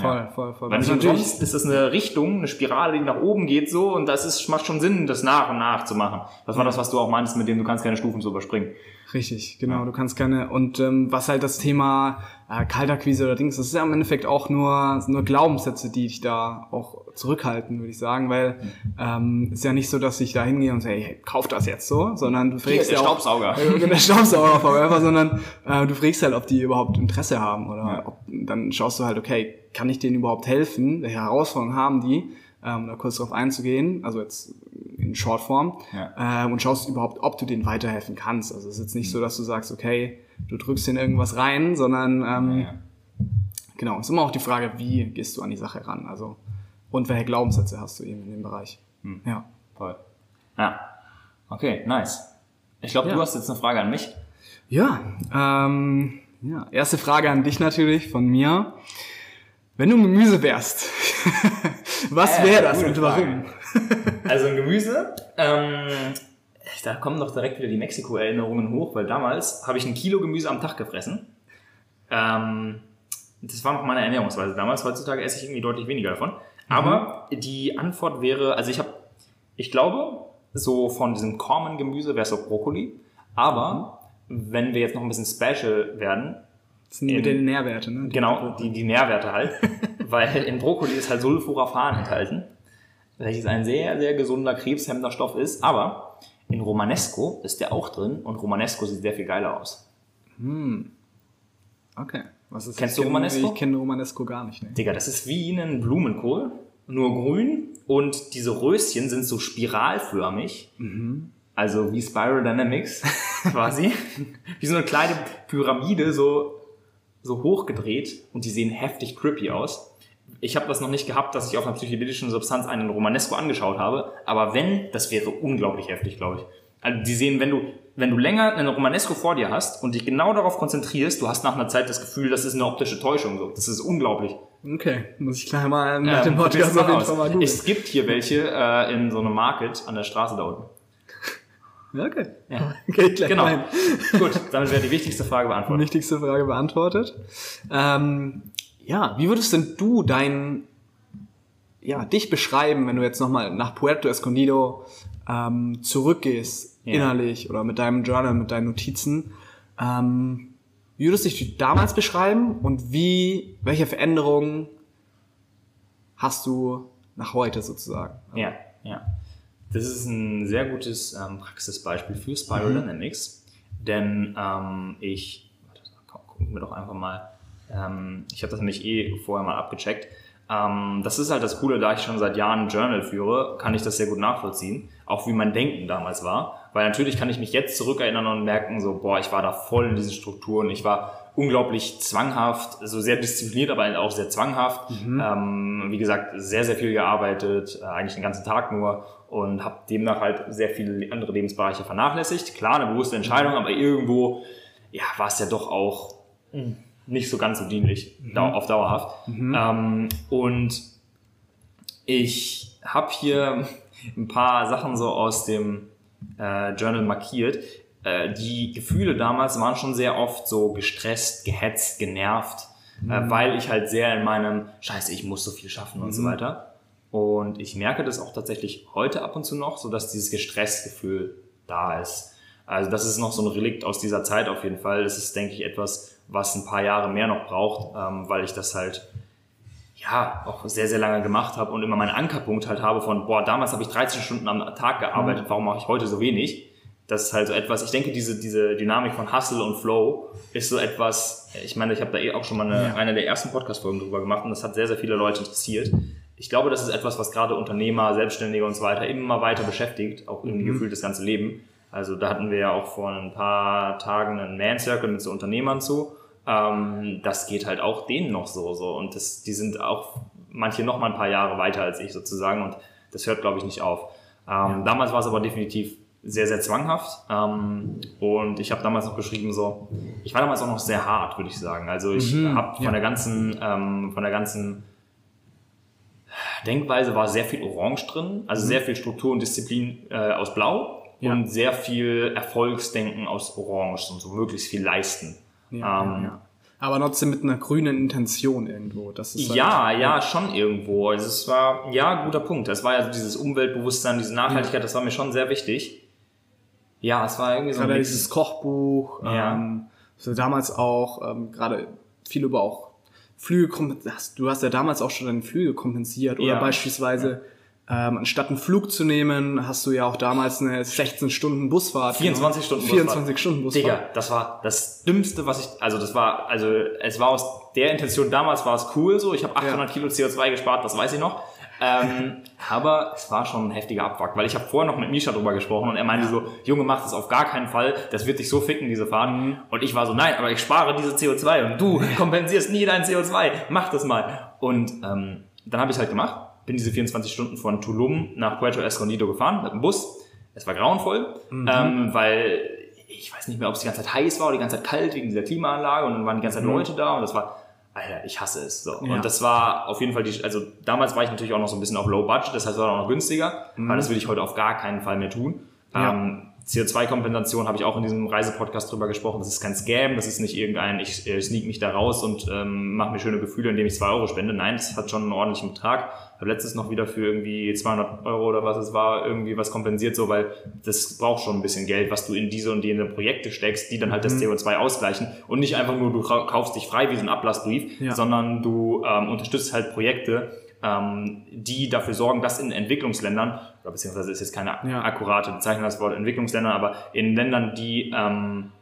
Voll, voll, voll. weil umsonst ist das eine Richtung, eine Spirale, die nach oben geht so und das ist, macht schon Sinn, das nach und nach zu machen. Das war das, was du auch meinst, mit dem du kannst keine Stufen so überspringen. Richtig, genau. Du kannst keine und ähm, was halt das Thema äh, Kaltakquise oder Dings, das ist ja im Endeffekt auch nur nur Glaubenssätze, die dich da auch zurückhalten, würde ich sagen, weil ähm, ist ja nicht so, dass ich da hingehe und sage, hey, kauf das jetzt so, sondern du fragst der ja auch, Staubsauger. Äh, der Staubsauger forever, sondern äh, du fragst halt, ob die überhaupt Interesse haben oder Ja. ob, dann schaust du halt, okay, kann ich denen überhaupt helfen? Welche Herausforderungen haben die? Ähm, da kurz drauf einzugehen, also jetzt in Shortform Ja. ähm, und schaust überhaupt, ob du denen weiterhelfen kannst. Also es ist jetzt nicht so, dass du sagst, okay, du drückst denen irgendwas rein, sondern ähm, Ja. genau, ist immer auch die Frage, wie gehst du an die Sache ran? Also und welche Glaubenssätze hast du eben in dem Bereich? Hm. Ja. Voll. Ja. Okay, nice. Ich glaube, Ja. du hast jetzt eine Frage an mich. Ja, ähm, ja, erste Frage an dich natürlich von mir. Wenn du Gemüse wärst, was Äh, wäre das und warum? Also ein Gemüse. Ähm, da kommen doch direkt wieder die Mexiko-Erinnerungen hoch, weil damals habe ich ein Kilo Gemüse am Tag gefressen. Ähm, das war noch meine Ernährungsweise damals. Heutzutage esse ich irgendwie deutlich weniger davon. Aber die Antwort wäre, also ich habe, ich glaube, so von diesem common Gemüse wäre es so Brokkoli. Aber wenn wir jetzt noch ein bisschen special werden, Das sind mit in- den Nährwerte, ne? Die- Genau, die, die Nährwerte halt. Weil in Brokkoli ist halt Sulforaphan enthalten, welches ein sehr, sehr gesunder, krebshemmender Stoff ist. Aber in Romanesco ist der auch drin und Romanesco sieht sehr viel geiler aus. Okay. Was ist Kennst du Romanesco? Ich kenne Romanesco gar nicht. Ne? Digga, das ist wie ein Blumenkohl, nur grün und diese Röschen sind so spiralförmig. Also wie Spiral Dynamics quasi. wie so eine kleine Pyramide, so, so hochgedreht und die sehen heftig creepy aus. Ich habe das noch nicht gehabt, dass ich auf einer psychedelischen Substanz einen Romanesco angeschaut habe, aber wenn, das wäre unglaublich heftig, glaube ich. Also die sehen, wenn du, wenn du länger einen Romanesco vor dir hast und dich genau darauf konzentrierst, du hast nach einer Zeit das Gefühl, das ist eine optische Täuschung. So. Das ist unglaublich. Okay, muss ich gleich mal nach Ähm, dem Podcast probier's auf jeden. Fall mal. Es gibt hier welche äh, in so einem Market an der Straße da unten. Ja, okay. Ja. Okay, gleich Genau. hin. Gut, damit wäre die wichtigste Frage beantwortet. Wichtigste Frage beantwortet. Ähm, ja, wie würdest denn du dein, ja, dich beschreiben, wenn du jetzt nochmal nach Puerto Escondido ähm, zurückgehst, Ja. innerlich oder mit deinem Journal, mit deinen Notizen? Ähm, wie würdest du dich damals beschreiben und wie, welche Veränderungen hast du nach heute sozusagen? Ja, ja. Das ist ein sehr gutes ähm, Praxisbeispiel für Spiral Dynamics, denn ähm, ich, warte, gucken wir doch einfach mal, ähm, ich habe das nämlich eh vorher mal abgecheckt. Ähm, das ist halt das Coole, da ich schon seit Jahren ein Journal führe, kann ich das sehr gut nachvollziehen, auch wie mein Denken damals war, weil natürlich kann ich mich jetzt zurückerinnern und merken, so, boah, ich war da voll in diesen Strukturen, ich war unglaublich zwanghaft, so sehr diszipliniert, aber auch sehr zwanghaft. Ähm, wie gesagt, sehr, sehr viel gearbeitet, äh, eigentlich den ganzen Tag nur und habe demnach halt sehr viele andere Lebensbereiche vernachlässigt. Klar, eine bewusste Entscheidung, aber irgendwo ja, war es ja doch auch mh, nicht so ganz so dienlich dau auf dauerhaft. Ähm, und ich habe hier ein paar Sachen so aus dem äh, Journal markiert. Äh, die Gefühle damals waren schon sehr oft so gestresst, gehetzt, genervt, äh, weil ich halt sehr in meinem Scheiße, ich muss so viel schaffen und so weiter. Und ich merke das auch tatsächlich heute ab und zu noch, so dass dieses Gestresstgefühl da ist. Also das ist noch so ein Relikt aus dieser Zeit auf jeden Fall. Das ist, denke ich, etwas, was ein paar Jahre mehr noch braucht, ähm, weil ich das halt ja auch sehr, sehr lange gemacht habe und immer meinen Ankerpunkt halt habe von, boah, damals habe ich 13 Stunden am Tag gearbeitet, mhm. warum mache ich heute so wenig? Das ist halt so etwas, ich denke, diese, diese Dynamik von Hustle und Flow ist so etwas, ich meine, ich habe da eh auch schon mal eine, ja. eine der ersten Podcast-Folgen drüber gemacht und das hat sehr, sehr viele Leute interessiert. Ich glaube, das ist etwas, was gerade Unternehmer, Selbstständige und so weiter immer weiter beschäftigt, auch irgendwie mhm. gefühlt das ganze Leben. Also da hatten wir ja auch vor ein paar Tagen einen Man Circle mit so Unternehmern zu. Ähm, das geht halt auch denen noch so, so. Und das, die sind auch manche noch mal ein paar Jahre weiter als ich sozusagen und das hört, glaube ich, nicht auf. Ähm, ja. Damals war es aber definitiv sehr, sehr zwanghaft. Ähm, und ich habe damals noch geschrieben, so, ich war damals auch noch sehr hart, würde ich sagen. Also ich mhm, habe von ja. der ganzen, ähm, von der ganzen Denkweise war sehr viel Orange drin, also mhm. sehr viel Struktur und Disziplin äh, aus Blau ja. und sehr viel Erfolgsdenken aus Orange und so möglichst viel leisten. Ja, ähm, ja, Aber trotzdem mit einer grünen Intention irgendwo. Das ist halt, ja, ja, schon irgendwo. Also es war, ja, guter Punkt. Das war ja so dieses Umweltbewusstsein, diese Nachhaltigkeit, das war mir schon sehr wichtig. Ja, es war irgendwie so. Gerade dieses Kochbuch, ähm, so damals auch, ähm, gerade viel über auch Flüge, du hast ja damals auch schon deine Flüge kompensiert oder beispielsweise ähm, anstatt einen Flug zu nehmen, hast du ja auch damals eine 16 Stunden Busfahrt. 24 Stunden Busfahrt. 24 Stunden Busfahrt. Digga, das war das Dümmste, was ich, also das war, also es war aus der Intention damals war es cool so, ich habe 800 ja. Kilo CO2 gespart, das weiß ich noch. Ähm, aber es war schon ein heftiger Abfuck, weil ich habe vorher noch mit Misha drüber gesprochen und er meinte so, Junge, mach das auf gar keinen Fall, das wird dich so ficken, diese Fahrt. Mhm. Und ich war so, nein, aber ich spare diese CO2 und du kompensierst nie dein CO2, mach das mal. Und ähm, dann habe ich halt gemacht bin diese 24 Stunden von Tulum nach Puerto Escondido gefahren mit dem Bus. Es war grauenvoll, mhm. ähm, weil ich weiß nicht mehr, ob es die ganze Zeit heiß war oder die ganze Zeit kalt wegen dieser Klimaanlage und dann waren die ganze Zeit mhm. Leute da und das war, Alter, ich hasse es. So. Ja. Und das war auf jeden Fall die, also damals war ich natürlich auch noch so ein bisschen auf Low Budget, das heißt, war auch noch günstiger, mhm. aber das will ich heute auf gar keinen Fall mehr tun. Ja. Ähm, CO2-Kompensation habe ich auch in diesem Reisepodcast drüber gesprochen. Das ist kein Scam, das ist nicht irgendein, ich äh, sneak mich da raus und ähm, mache mir schöne Gefühle, indem ich zwei Euro spende. Nein, das hat schon einen ordentlichen Betrag habe letztes noch wieder für irgendwie 200 Euro oder was es war, irgendwie was kompensiert, so, weil das braucht schon ein bisschen Geld, was du in diese und jene Projekte steckst, die dann halt das mhm. CO2 ausgleichen und nicht einfach nur, du kaufst dich frei wie so ein Ablassbrief, ja. sondern du ähm, unterstützt halt Projekte, die dafür sorgen, dass in Entwicklungsländern, oder beziehungsweise ist jetzt keine ja. akkurate Bezeichnung das Wort Entwicklungsländern, aber in Ländern, die ähm,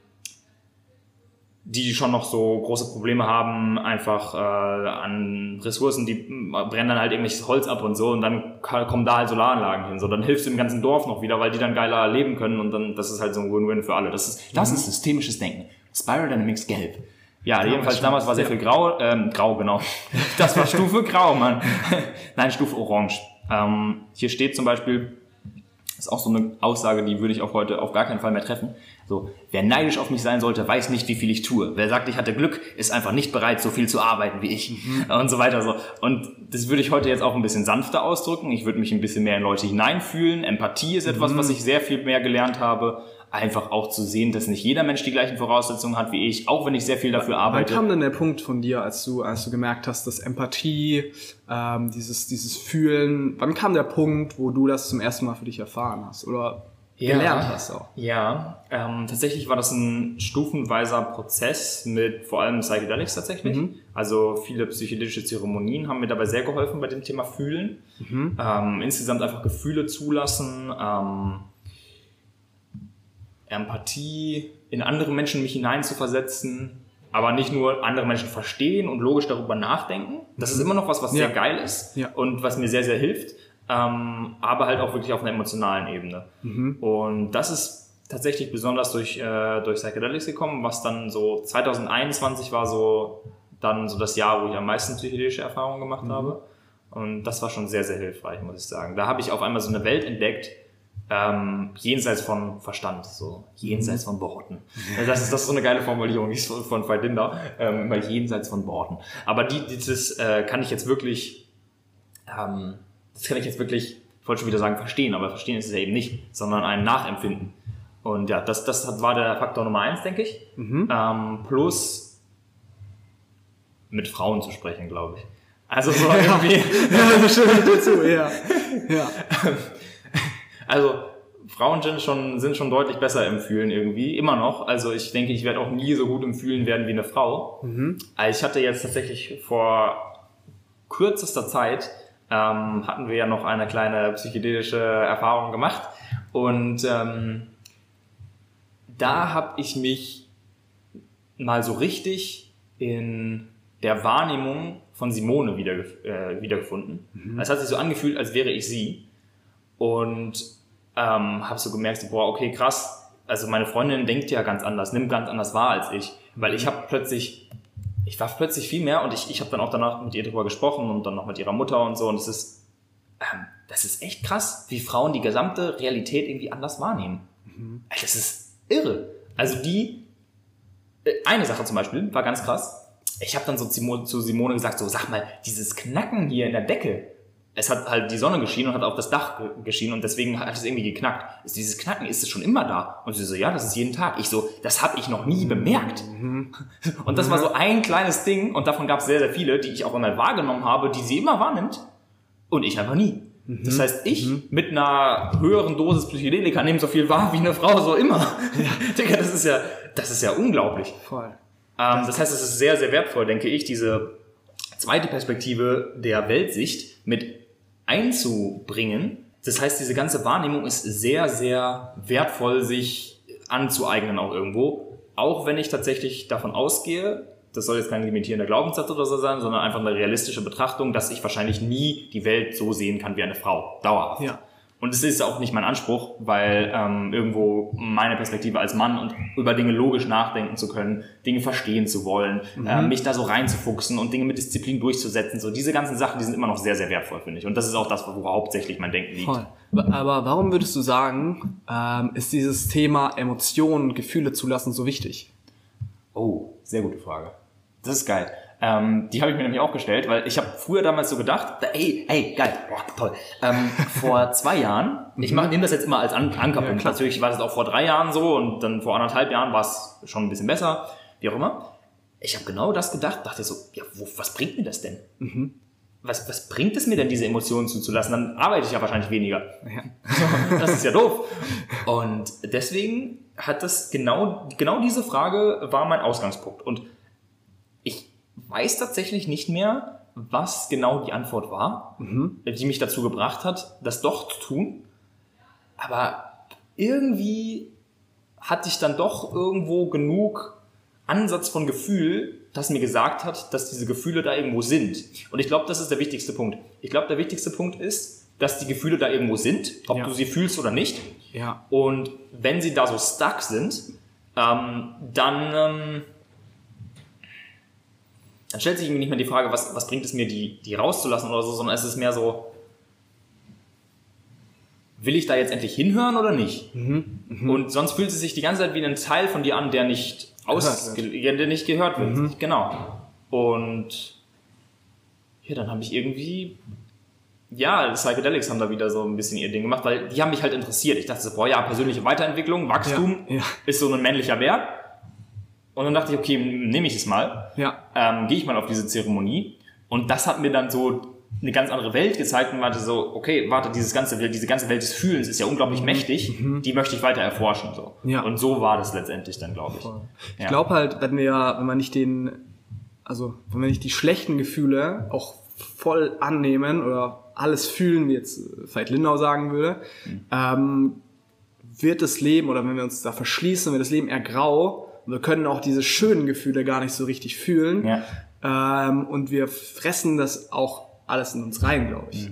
die schon noch so große Probleme haben, einfach äh, an Ressourcen, die äh, brennen dann halt irgendwelches Holz ab und so und dann kommen da halt Solaranlagen hin. So, dann hilfst du dem ganzen Dorf noch wieder, weil die dann geiler leben können und dann, das ist halt so ein Win-Win für alle. Das ist, das mhm. ist systemisches Denken. Spiral Dynamics gelb. Ja, ja jedenfalls damals war sehr viel grau, ähm, grau, genau. Das war Stufe grau, Mann. Nein, Stufe orange. Ähm, hier steht zum Beispiel, ist auch so eine Aussage, die würde ich auch heute auf gar keinen Fall mehr treffen. So, wer neidisch auf mich sein sollte, weiß nicht, wie viel ich tue. Wer sagt, ich hatte Glück, ist einfach nicht bereit, so viel zu arbeiten wie ich mhm. und so weiter so. Und das würde ich heute jetzt auch ein bisschen sanfter ausdrücken. Ich würde mich ein bisschen mehr in Leute hineinfühlen. Empathie ist etwas, mhm. was ich sehr viel mehr gelernt habe einfach auch zu sehen, dass nicht jeder Mensch die gleichen Voraussetzungen hat wie ich, auch wenn ich sehr viel dafür arbeite. Wann kam denn der Punkt von dir, als du, als du gemerkt hast, dass Empathie, ähm, dieses, dieses Fühlen, wann kam der Punkt, wo du das zum ersten Mal für dich erfahren hast oder ja, gelernt hast auch? Ja, ähm, tatsächlich war das ein stufenweiser Prozess mit vor allem Psychedelics tatsächlich. Mhm. Also viele psychedelische Zeremonien haben mir dabei sehr geholfen bei dem Thema Fühlen. Mhm. Ähm, insgesamt einfach Gefühle zulassen, ähm, Empathie, in andere Menschen mich hineinzuversetzen, aber nicht nur andere Menschen verstehen und logisch darüber nachdenken. Das ist mhm. immer noch was, was ja. sehr geil ist ja. und was mir sehr, sehr hilft, ähm, aber halt auch wirklich auf einer emotionalen Ebene. Mhm. Und das ist tatsächlich besonders durch, äh, durch Psychedelics gekommen, was dann so 2021 war so dann so das Jahr, wo ich am meisten psychedelische Erfahrungen gemacht mhm. habe. Und das war schon sehr, sehr hilfreich, muss ich sagen. Da habe ich auf einmal so eine Welt entdeckt, ähm, jenseits von Verstand, so jenseits von Worten. Mhm. Das ist das ist so eine geile Formulierung die ist von Veit Linder, ähm, mal jenseits von Worten. Aber die, dieses äh, kann ich jetzt wirklich, ähm, das kann ich jetzt wirklich, ich wollte schon wieder sagen verstehen, aber verstehen ist es ja eben nicht, sondern ein Nachempfinden. Und ja, das, das war der Faktor Nummer eins, denke ich. Mhm. Ähm, plus mit Frauen zu sprechen, glaube ich. Also so irgendwie. ja, das stimmt dazu, ja. ja. Also Frauen sind schon, sind schon deutlich besser im Fühlen irgendwie, immer noch. Also ich denke, ich werde auch nie so gut im Fühlen werden wie eine Frau. Mhm. Also ich hatte jetzt tatsächlich vor kürzester Zeit, ähm, hatten wir ja noch eine kleine psychedelische Erfahrung gemacht. Und ähm, da habe ich mich mal so richtig in der Wahrnehmung von Simone wieder, äh, wiedergefunden. Mhm. Es hat sich so angefühlt, als wäre ich sie. Und ähm, habe so gemerkt, so, boah, okay, krass. Also meine Freundin denkt ja ganz anders, nimmt ganz anders wahr als ich. Weil ich habe plötzlich, ich war plötzlich viel mehr und ich, ich habe dann auch danach mit ihr drüber gesprochen und dann noch mit ihrer Mutter und so. Und es ist, ähm, das ist echt krass, wie Frauen die gesamte Realität irgendwie anders wahrnehmen. Ey, Das ist irre. Also die, äh, eine Sache zum Beispiel war ganz krass. Ich habe dann so zu Simone gesagt, so sag mal, dieses Knacken hier in der Decke, es hat halt die Sonne geschienen und hat auf das Dach ge- geschienen und deswegen hat es irgendwie geknackt. Ist dieses Knacken, ist es schon immer da? Und sie so, ja, das ist jeden Tag. Ich so, das habe ich noch nie bemerkt. Und das war so ein kleines Ding und davon gab es sehr, sehr viele, die ich auch immer wahrgenommen habe, die sie immer wahrnimmt und ich einfach nie. Das heißt, ich mit einer höheren Dosis Psychedelika nehme so viel wahr wie eine Frau so immer. Digga, das ist ja, das ist ja unglaublich. Voll. Ähm, das heißt, es ist sehr, sehr wertvoll, denke ich, diese zweite Perspektive der Weltsicht mit einzubringen. Das heißt, diese ganze Wahrnehmung ist sehr, sehr wertvoll, sich anzueignen auch irgendwo. Auch wenn ich tatsächlich davon ausgehe, das soll jetzt kein limitierender Glaubenssatz oder so sein, sondern einfach eine realistische Betrachtung, dass ich wahrscheinlich nie die Welt so sehen kann wie eine Frau. Dauerhaft. Ja. Und es ist auch nicht mein Anspruch, weil ähm, irgendwo meine Perspektive als Mann und über Dinge logisch nachdenken zu können, Dinge verstehen zu wollen, äh, mich da so reinzufuchsen und Dinge mit Disziplin durchzusetzen. So diese ganzen Sachen, die sind immer noch sehr, sehr wertvoll, finde ich. Und das ist auch das, wo hauptsächlich mein Denken liegt. Voll. Aber warum würdest du sagen, ähm, ist dieses Thema Emotionen, Gefühle zulassen so wichtig? Oh, sehr gute Frage. Das ist geil. Ähm, die habe ich mir nämlich auch gestellt, weil ich habe früher damals so gedacht, ey, ey, geil, boah, toll. Ähm, vor zwei Jahren, ich mach, nehme das jetzt immer als An Ankerpunkt. klar. Natürlich war das auch vor drei Jahren so und dann vor anderthalb Jahren war es schon ein bisschen besser, wie auch immer. Ich habe genau das gedacht, dachte so, ja, wo, was bringt mir das denn? Was, was bringt es mir denn, diese Emotionen zuzulassen? Dann arbeite ich ja wahrscheinlich weniger. Das ist ja doof. Und deswegen hat das genau, genau diese Frage war mein Ausgangspunkt. Und weiß tatsächlich nicht mehr, was genau die Antwort war, die mich dazu gebracht hat, das doch zu tun. Aber irgendwie hatte ich dann doch irgendwo genug Ansatz von Gefühl, das mir gesagt hat, dass diese Gefühle da irgendwo sind. Und ich glaube, das ist der wichtigste Punkt. Ich glaube, der wichtigste Punkt ist, dass die Gefühle da irgendwo sind, ob Ja. du sie fühlst oder nicht. Ja. Und wenn sie da so stuck sind, ähm, dann, ähm, dann stellt sich irgendwie nicht mehr die Frage, was, was bringt es mir, die, die rauszulassen oder so, sondern es ist mehr so, will ich da jetzt endlich hinhören oder nicht? Und sonst fühlt es sich die ganze Zeit wie ein Teil von dir an, der nicht aus, der nicht gehört wird. Genau. Und ja, dann habe ich irgendwie ja, Psychedelics haben da wieder so ein bisschen ihr Ding gemacht, weil die haben mich halt interessiert. Ich dachte so, boah, ja, persönliche Weiterentwicklung, Wachstum Ja, ja. ist so ein männlicher Wert. Und dann dachte ich, okay, nehme ich es mal. Ja. Ähm, Gehe ich mal auf diese Zeremonie. Und das hat mir dann so eine ganz andere Welt gezeigt und warte so, okay, warte, dieses ganze, diese ganze Welt des Fühlens ist ja unglaublich mächtig, die möchte ich weiter erforschen. So. Mhm. Ja. Und so war das letztendlich dann, glaube ich. Ich Ja. glaube halt, wenn wir, wenn man nicht den, also wenn wir nicht die schlechten Gefühle auch voll annehmen oder alles fühlen, wie jetzt äh, Veit Lindau sagen würde, ähm, wird das Leben, oder wenn wir uns da verschließen, wird das Leben eher grau. Und wir können auch diese schönen Gefühle gar nicht so richtig fühlen. Ja. Ähm, und wir fressen das auch alles in uns rein, glaube ich.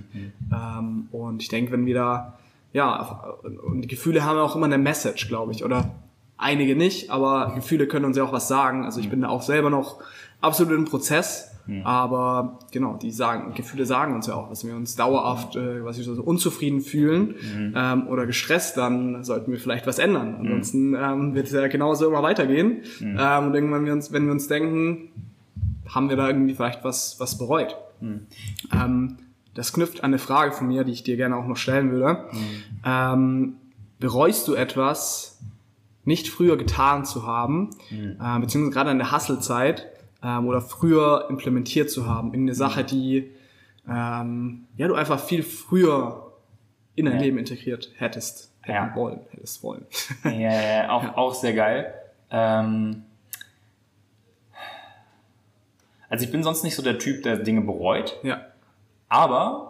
Ähm, und ich denke, wenn wir da, ja, und die Gefühle haben auch immer eine Message, glaube ich, oder einige nicht, aber Gefühle können uns ja auch was sagen. Also ich bin da auch selber noch absolut im Prozess, aber genau, die sagen, Gefühle sagen uns ja auch, dass wir uns dauerhaft, äh, was ich so unzufrieden fühlen ähm, oder gestresst, dann sollten wir vielleicht was ändern. Ansonsten ähm, wird es ja genauso immer weitergehen. Ähm, und irgendwann, wir uns, wenn wir uns denken, haben wir da irgendwie vielleicht was, was bereut. Ähm, das knüpft an eine Frage von mir, die ich dir gerne auch noch stellen würde. Ähm, bereust du etwas nicht früher getan zu haben, äh, beziehungsweise gerade in der Hustle-Zeit ähm, oder früher implementiert zu haben in eine Sache, die ähm, ja du einfach viel früher in dein Ja. Leben integriert hättest? hätten Ja. wollen, hättest wollen. Ja, ja, ja, auch, auch sehr geil. Ähm, also ich bin sonst nicht so der Typ, der Dinge bereut, ja. aber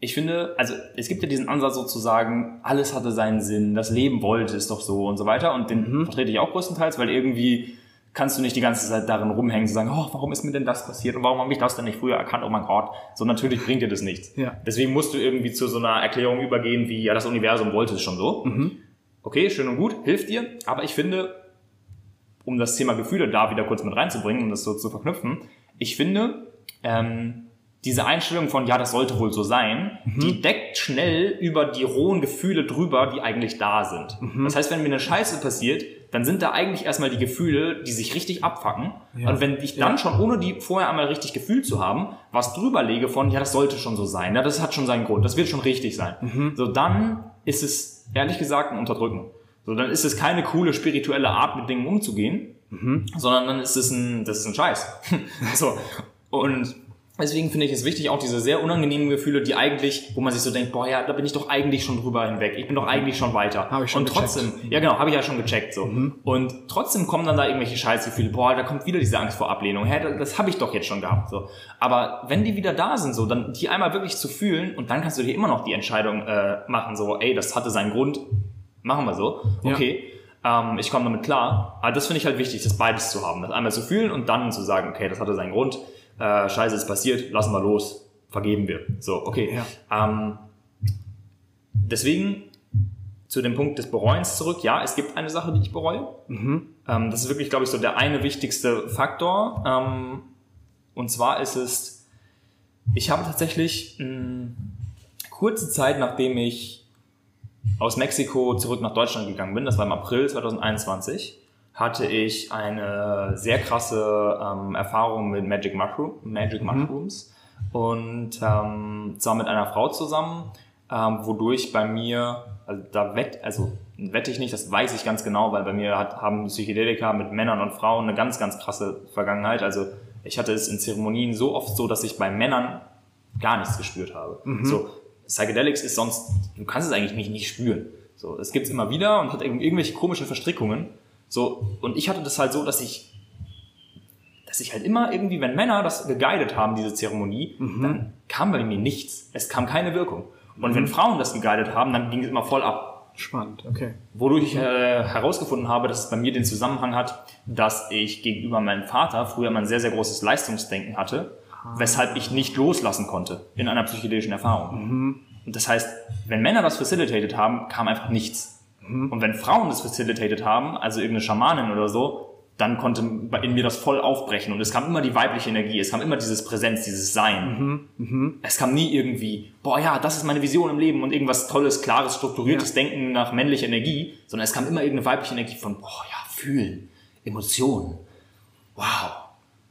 ich finde, also es gibt ja diesen Ansatz sozusagen, alles hatte seinen Sinn, das Leben wollte es doch so und so weiter und den vertrete ich auch größtenteils, weil irgendwie kannst du nicht die ganze Zeit darin rumhängen, zu sagen, oh, warum ist mir denn das passiert und warum habe ich das denn nicht früher erkannt, oh mein Gott. So natürlich bringt dir das nichts. Ja. Deswegen musst du irgendwie zu so einer Erklärung übergehen, wie, ja, das Universum wollte es schon so. Okay, schön und gut, hilft dir, aber ich finde, um das Thema Gefühle da wieder kurz mit reinzubringen, um das so zu verknüpfen, ich finde, ähm, diese Einstellung von, ja, das sollte wohl so sein, die deckt schnell über die rohen Gefühle drüber, die eigentlich da sind. Das heißt, wenn mir eine Scheiße passiert, dann sind da eigentlich erstmal die Gefühle, die sich richtig abfacken. Ja. Und wenn ich dann schon, ohne die vorher einmal richtig gefühlt zu haben, was drüber lege von, ja, das sollte schon so sein, ja, das hat schon seinen Grund, das wird schon richtig sein. So, dann ist es, ehrlich gesagt, ein Unterdrücken. So, dann ist es keine coole spirituelle Art, mit Dingen umzugehen, sondern dann ist es ein, das ist ein Scheiß. so. Und deswegen finde ich es wichtig, auch diese sehr unangenehmen Gefühle, die eigentlich, wo man sich so denkt, boah, ja, da bin ich doch eigentlich schon drüber hinweg. Ich bin doch eigentlich schon weiter. Habe ich schon Und trotzdem, ja genau, habe ich ja schon gecheckt, so. Und trotzdem kommen dann da irgendwelche Scheißgefühle, boah, da kommt wieder diese Angst vor Ablehnung. Hä, das, das habe ich doch jetzt schon gehabt, so. Aber wenn die wieder da sind, so, dann die einmal wirklich zu fühlen und dann kannst du dir immer noch die Entscheidung äh, machen, so, ey, das hatte seinen Grund, machen wir so, Ja. okay. Ähm, ich komme damit klar. Aber das finde ich halt wichtig, das beides zu haben. Das einmal zu fühlen und dann zu sagen, okay, das hatte seinen Grund. Äh, Scheiße ist passiert, lassen wir los, vergeben wir. So, okay. Ähm, deswegen zu dem Punkt des Bereuens zurück. Ja, es gibt eine Sache, die ich bereue. Ähm, das ist wirklich, glaube ich, so der eine wichtigste Faktor. Ähm, und zwar ist es, ich habe tatsächlich mh, kurze Zeit, nachdem ich aus Mexiko zurück nach Deutschland gegangen bin, das war im April 2021, hatte ich eine sehr krasse ähm, Erfahrung mit Magic, Mushroom, Magic Mushrooms und ähm, zwar mit einer Frau zusammen, ähm, wodurch bei mir, also da wett, also wette ich nicht, das weiß ich ganz genau, weil bei mir hat, haben Psychedelika mit Männern und Frauen eine ganz, ganz krasse Vergangenheit. Also ich hatte es in Zeremonien so oft so, dass ich bei Männern gar nichts gespürt habe. So, Psychedelics ist sonst, du kannst es eigentlich nicht, nicht spüren. So, es gibt's immer wieder und hat irgend- irgendwelche komischen Verstrickungen. So, und ich hatte das halt so, dass ich, dass ich halt immer irgendwie, wenn Männer das geguidet haben, diese Zeremonie, dann kam bei mir nichts. Es kam keine Wirkung. Und wenn Frauen das geguidet haben, dann ging es immer voll ab. Spannend, okay. Wodurch ich äh, herausgefunden habe, dass es bei mir den Zusammenhang hat, dass ich gegenüber meinem Vater früher mal ein sehr, sehr großes Leistungsdenken hatte, weshalb ich nicht loslassen konnte in einer psychedelischen Erfahrung. Und das heißt, wenn Männer das facilitated haben, kam einfach nichts. Und wenn Frauen das facilitated haben, also irgendeine Schamanin oder so, dann konnte in mir das voll aufbrechen. Und es kam immer die weibliche Energie, es kam immer dieses Präsenz, dieses Sein. Es kam nie irgendwie, boah ja, das ist meine Vision im Leben und irgendwas tolles, klares, strukturiertes Denken nach männlicher Energie, sondern es kam immer irgendeine weibliche Energie von, boah ja, fühlen, Emotionen, wow.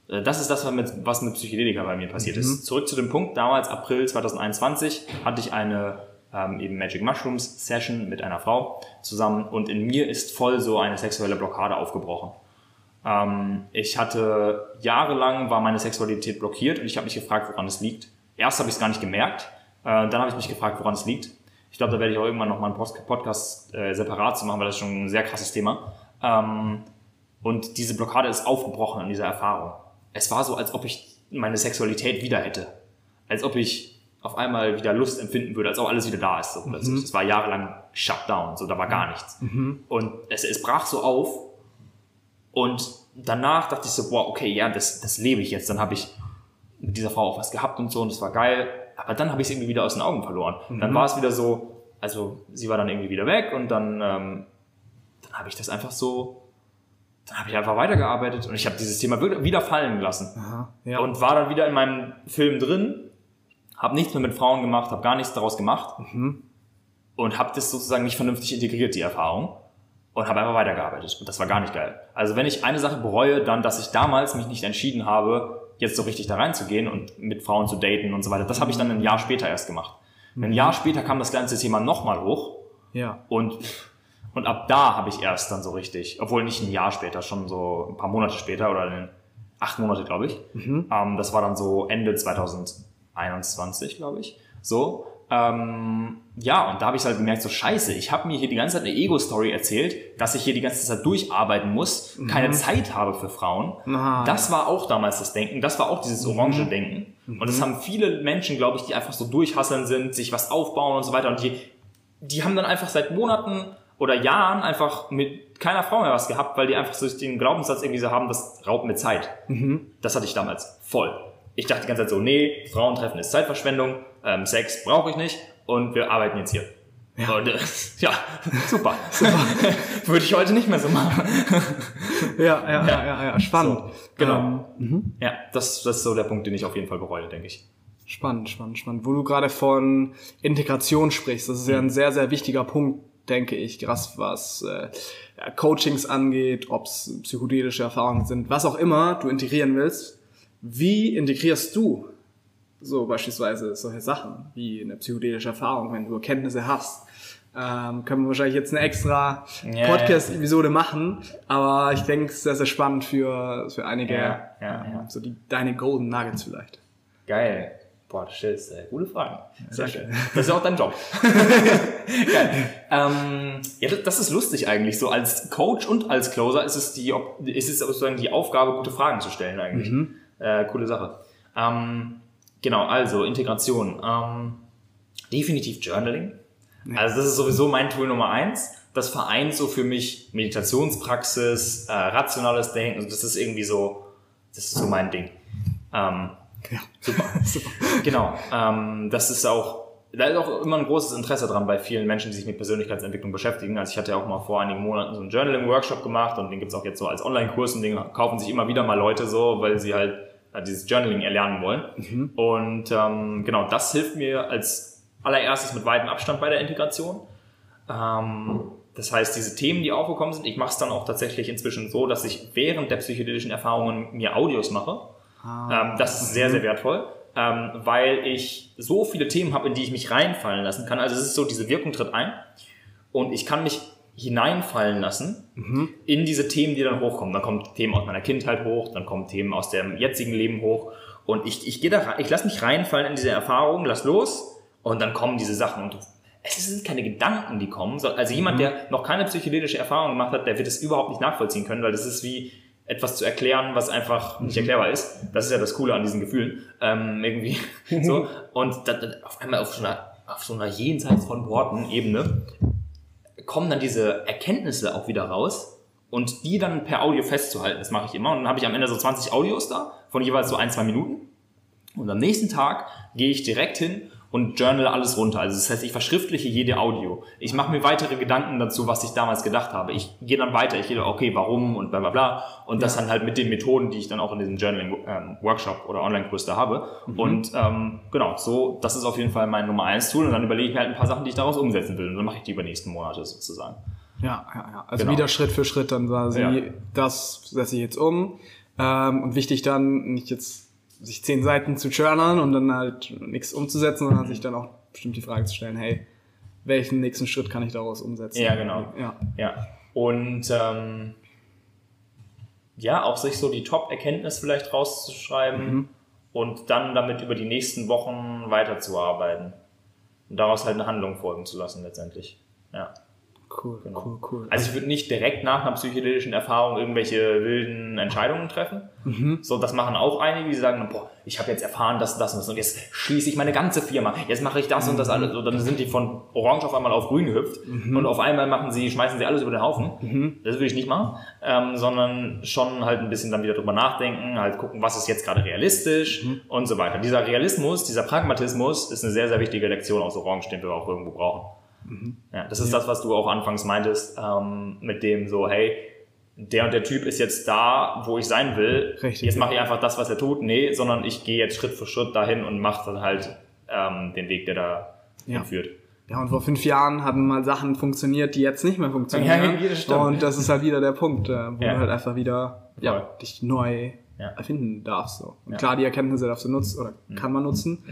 Äh, Das ist das, was mit, was mit Psychedelika bei mir passiert ist. Zurück zu dem Punkt, damals April 2021 hatte ich eine ähm, eben Magic Mushrooms Session mit einer Frau zusammen und in mir ist voll so eine sexuelle Blockade aufgebrochen. Ähm, ich hatte jahrelang war meine Sexualität blockiert und ich habe mich gefragt, woran es liegt. Erst habe ich es gar nicht gemerkt, äh, dann habe ich mich gefragt, woran es liegt. Ich glaube, da werde ich auch irgendwann noch mal einen Podcast äh, separat zu machen, weil das ist schon ein sehr krasses Thema. Ähm, und diese Blockade ist aufgebrochen in dieser Erfahrung. Es war so, als ob ich meine Sexualität wieder hätte. Als ob ich auf einmal wieder Lust empfinden würde, als ob alles wieder da ist. So plötzlich. Es war jahrelang shut down, so da war gar nichts. Und es, es brach so auf und danach dachte ich so, boah, okay, ja, das, das lebe ich jetzt. Dann habe ich mit dieser Frau auch was gehabt und so und das war geil. Aber dann habe ich es irgendwie wieder aus den Augen verloren. Dann war es wieder so, also sie war dann irgendwie wieder weg und dann, ähm, dann habe ich das einfach so, dann habe ich einfach weitergearbeitet und ich habe dieses Thema wieder wieder fallen gelassen. Aha, ja. Und war dann wieder in meinem Film drin, habe nichts mehr mit Frauen gemacht, habe gar nichts daraus gemacht und habe das sozusagen nicht vernünftig integriert, die Erfahrung. Und habe einfach weitergearbeitet. Und das war gar nicht geil. Also wenn ich eine Sache bereue, dann, dass ich damals mich nicht entschieden habe, jetzt so richtig da reinzugehen und mit Frauen zu daten und so weiter. Das habe ich dann ein Jahr später erst gemacht. Ein Jahr später kam das ganze Thema nochmal hoch. ja. Und, und ab da habe ich erst dann so richtig, obwohl nicht ein Jahr später, schon so ein paar Monate später oder acht Monate, glaube ich. Ähm, das war dann so Ende 2021, glaube ich. So. Ähm, ja, und da habe ich halt gemerkt, so scheiße, ich habe mir hier die ganze Zeit eine Ego-Story erzählt, dass ich hier die ganze Zeit durcharbeiten muss, keine Zeit habe für Frauen. Ah, das war auch damals das Denken, das war auch dieses orange Denken. Und das haben viele Menschen, glaube ich, die einfach so durchhasseln sind, sich was aufbauen und so weiter. Und die, die haben dann einfach seit Monaten oder Jahren einfach mit keiner Frau mehr was gehabt, weil die einfach so den Glaubenssatz irgendwie so haben, das raubt mir Zeit. Das hatte ich damals voll. Ich dachte die ganze Zeit so, nee, Frauentreffen ist Zeitverschwendung, ähm, Sex brauche ich nicht und wir arbeiten jetzt hier. Ja, und, äh, ja super. Würde ich heute nicht mehr so machen. ja, ja, ja, ja, ja, spannend. So, genau. Ja, das, das ist so der Punkt, den ich auf jeden Fall bereue, denke ich. Spannend, spannend, spannend. Wo du gerade von Integration sprichst, das ist ja ein sehr, sehr wichtiger Punkt, denke ich, gerade was äh, Coachings angeht, ob es psychedelische Erfahrungen sind, was auch immer du integrieren willst. Wie integrierst du so beispielsweise solche Sachen wie eine psychedelische Erfahrung, wenn du Erkenntnisse hast? Ähm, können wir wahrscheinlich jetzt eine extra Ja, Podcast-Episode machen, aber ich denke, es ist sehr, sehr spannend für, für einige, ja, ja. so die, deine Golden Nuggets vielleicht. Geil. Boah, du stellst äh, gute Fragen. Sehr schön. Das ist auch dein Job. Geil. Ähm, ja, das, ist lustig eigentlich. So als Coach und als Closer ist es die, ist es sozusagen die Aufgabe, gute Fragen zu stellen eigentlich. Äh, coole Sache. Ähm, genau, also Integration. Ähm, definitiv Journaling. Also das ist sowieso mein Tool Nummer eins. Das vereint so für mich Meditationspraxis, äh, rationales Denken. Also das ist irgendwie so, das ist so mein Ding. Ähm, Ja. Super. Genau. Ähm, das ist auch, da ist auch immer ein großes Interesse dran bei vielen Menschen, die sich mit Persönlichkeitsentwicklung beschäftigen. Also ich hatte ja auch mal vor einigen Monaten so einen Journaling-Workshop gemacht und den gibt's auch jetzt so als Online-Kurs und den kaufen sich immer wieder mal Leute so, weil sie halt dieses Journaling erlernen wollen. Und ähm, genau, das hilft mir als allererstes mit weitem Abstand bei der Integration. Ähm, das heißt, diese Themen, die aufgekommen sind, ich mache es dann auch tatsächlich inzwischen so, dass ich während der psychedelischen Erfahrungen mir Audios mache. Ähm, das ist sehr, sehr wertvoll, ähm, weil ich so viele Themen habe, in die ich mich reinfallen lassen kann. Also es ist so, diese Wirkung tritt ein und ich kann mich hineinfallen lassen in diese Themen, die dann hochkommen. Dann kommen Themen aus meiner Kindheit hoch, dann kommen Themen aus dem jetzigen Leben hoch und ich, ich gehe da rein, ich lasse mich reinfallen in diese Erfahrung, lass los und dann kommen diese Sachen und es sind keine Gedanken, die kommen. so- Also jemand, der noch keine psychedelische Erfahrung gemacht hat, der wird es überhaupt nicht nachvollziehen können, weil das ist wie etwas zu erklären, was einfach nicht erklärbar ist. Das ist ja das Coole an diesen Gefühlen. Ähm, irgendwie so. Und da, da, auf einmal auf so einer, auf so einer jenseits von Worten Ebene kommen dann diese Erkenntnisse auch wieder raus und die dann per Audio festzuhalten. Das mache ich immer. Und dann habe ich am Ende so 20 Audios da, von jeweils so ein, zwei Minuten. Und am nächsten Tag gehe ich direkt hin und journal alles runter. Also das heißt, ich verschriftliche jede Audio. Ich mache mir weitere Gedanken dazu, was ich damals gedacht habe. Ich gehe dann weiter. Ich gehe, okay, warum und bla bla bla. Und das dann halt mit den Methoden, die ich dann auch in diesem Journaling-Workshop oder Online-Kurs da habe. Und ähm, genau, so, das ist auf jeden Fall mein Nummer eins Tool. Und dann überlege ich mir halt ein paar Sachen, die ich daraus umsetzen will. Und dann mache ich die über nächsten Monate sozusagen. Ja, ja, ja. Also Genau. wieder Schritt für Schritt dann quasi, Ja. das setze ich jetzt um. Ähm, und wichtig dann nicht jetzt sich zehn Seiten zu journalen und dann halt nichts umzusetzen, sondern sich dann auch bestimmt die Frage zu stellen, hey, welchen nächsten Schritt kann ich daraus umsetzen? Ja, genau. Ja. Ja. Und ähm, ja, auch sich so die Top-Erkenntnis vielleicht rauszuschreiben und dann damit über die nächsten Wochen weiterzuarbeiten. Und daraus halt eine Handlung folgen zu lassen letztendlich. Ja. Cool, Genau. cool, cool. Also ich würde nicht direkt nach einer psychedelischen Erfahrung irgendwelche wilden Entscheidungen treffen. So, das machen auch einige, die sagen, boah, ich habe jetzt erfahren, das, das und das und jetzt schließe ich meine ganze Firma, jetzt mache ich das und das alles. So, dann sind die von orange auf einmal auf grün gehüpft und auf einmal machen sie, schmeißen sie alles über den Haufen. Das würde ich nicht machen, ähm, sondern schon halt ein bisschen dann wieder drüber nachdenken, halt gucken, was ist jetzt gerade realistisch und so weiter. Dieser Realismus, dieser Pragmatismus ist eine sehr, sehr wichtige Lektion aus Orange, den wir auch irgendwo brauchen. Ja, das ist das, was du auch anfangs meintest, ähm, mit dem so, hey, der und der Typ ist jetzt da, wo ich sein will. Richtig. Jetzt mache ich einfach das, was er tut. Nee, sondern ich gehe jetzt Schritt für Schritt dahin und mache dann halt ähm, den Weg, der da Ja. hinführt. Ja, und vor fünf Jahren hatten mal Sachen funktioniert, die jetzt nicht mehr funktionieren. Ja, das und das ist halt wieder der Punkt, äh, wo Ja. du halt einfach wieder ja, dich neu Ja. erfinden darfst. So. Und klar, die Erkenntnisse darfst du nutzen oder kann man nutzen.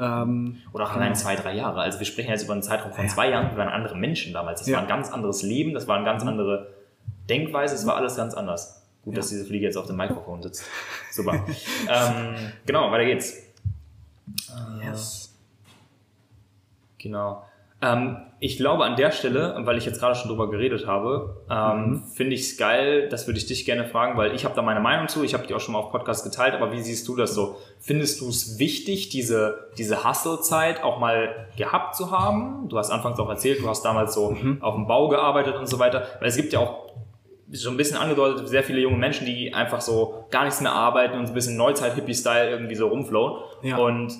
Ähm, Oder auch allein zwei, drei Jahre. Also wir sprechen jetzt über einen Zeitraum von Ja. zwei Jahren. Wir waren andere Menschen damals. Das Ja. war ein ganz anderes Leben, das war eine ganz andere Denkweise, es war alles ganz anders. Gut, dass diese Fliege jetzt auf dem Mikrofon sitzt. Super. ähm, genau, weiter geht's. yes. Genau. Ähm, ich glaube an der Stelle, weil ich jetzt gerade schon drüber geredet habe, ähm, mhm. finde ich es geil, das würde ich dich gerne fragen, weil ich habe da meine Meinung zu, ich habe die auch schon mal auf Podcast geteilt, aber wie siehst du das so? Findest du es wichtig, diese, diese Hustle-Zeit auch mal gehabt zu haben? Du hast anfangs auch erzählt, du hast damals so mhm. auf dem Bau gearbeitet und so weiter, weil es gibt ja auch schon ein bisschen angedeutet, sehr viele junge Menschen, die einfach so gar nichts mehr arbeiten und so ein bisschen Neuzeit-Hippie-Style irgendwie so rumflowen. Ja. Und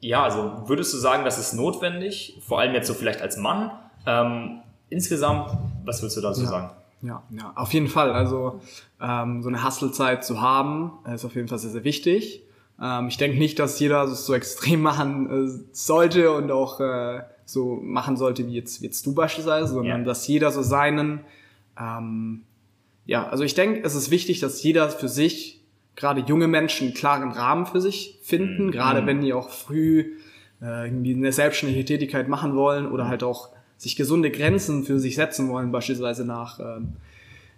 ja, also würdest du sagen, das ist notwendig, vor allem jetzt so vielleicht als Mann? Ähm, insgesamt, was würdest du dazu ja. sagen? Ja, ja, auf jeden Fall. Also ähm, so eine Hustle-Zeit zu haben, ist auf jeden Fall sehr, sehr wichtig. Ähm, ich denke nicht, dass jeder das so extrem machen äh, sollte und auch äh, so machen sollte, wie jetzt, wie jetzt du beispielsweise, sondern ja. dass jeder so seinen, ähm, ja, also ich denke, es ist wichtig, dass jeder für sich gerade junge Menschen einen klaren Rahmen für sich finden, mhm. gerade wenn die auch früh äh, irgendwie eine selbstständige Tätigkeit machen wollen oder halt auch sich gesunde Grenzen für sich setzen wollen, beispielsweise nach ähm,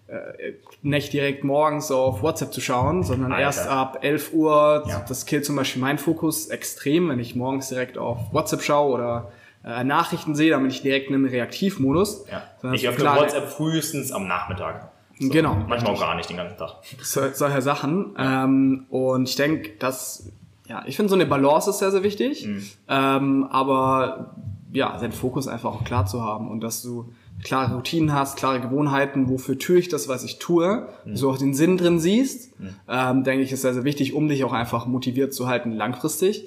äh, nicht direkt morgens auf WhatsApp zu schauen, sondern Alter. erst ab 11 Uhr. Ja. Das killt zum Beispiel meinen Fokus extrem, wenn ich morgens direkt auf WhatsApp schaue oder äh, Nachrichten sehe, dann bin ich direkt in einem Reaktivmodus. Ja. Ich öffne WhatsApp frühestens am Nachmittag. So, genau. Manchmal auch gar nicht den ganzen Tag. So, solche Sachen. Ähm, und ich denke, dass, ja, ich finde so eine Balance ist sehr, sehr wichtig. Mhm. Ähm, aber ja, seinen Fokus einfach auch klar zu haben und dass du klare Routinen hast, klare Gewohnheiten, wofür tue ich das, was ich tue, mhm. so auch den Sinn drin siehst, mhm. ähm, denke ich, ist sehr, sehr wichtig, um dich auch einfach motiviert zu halten langfristig.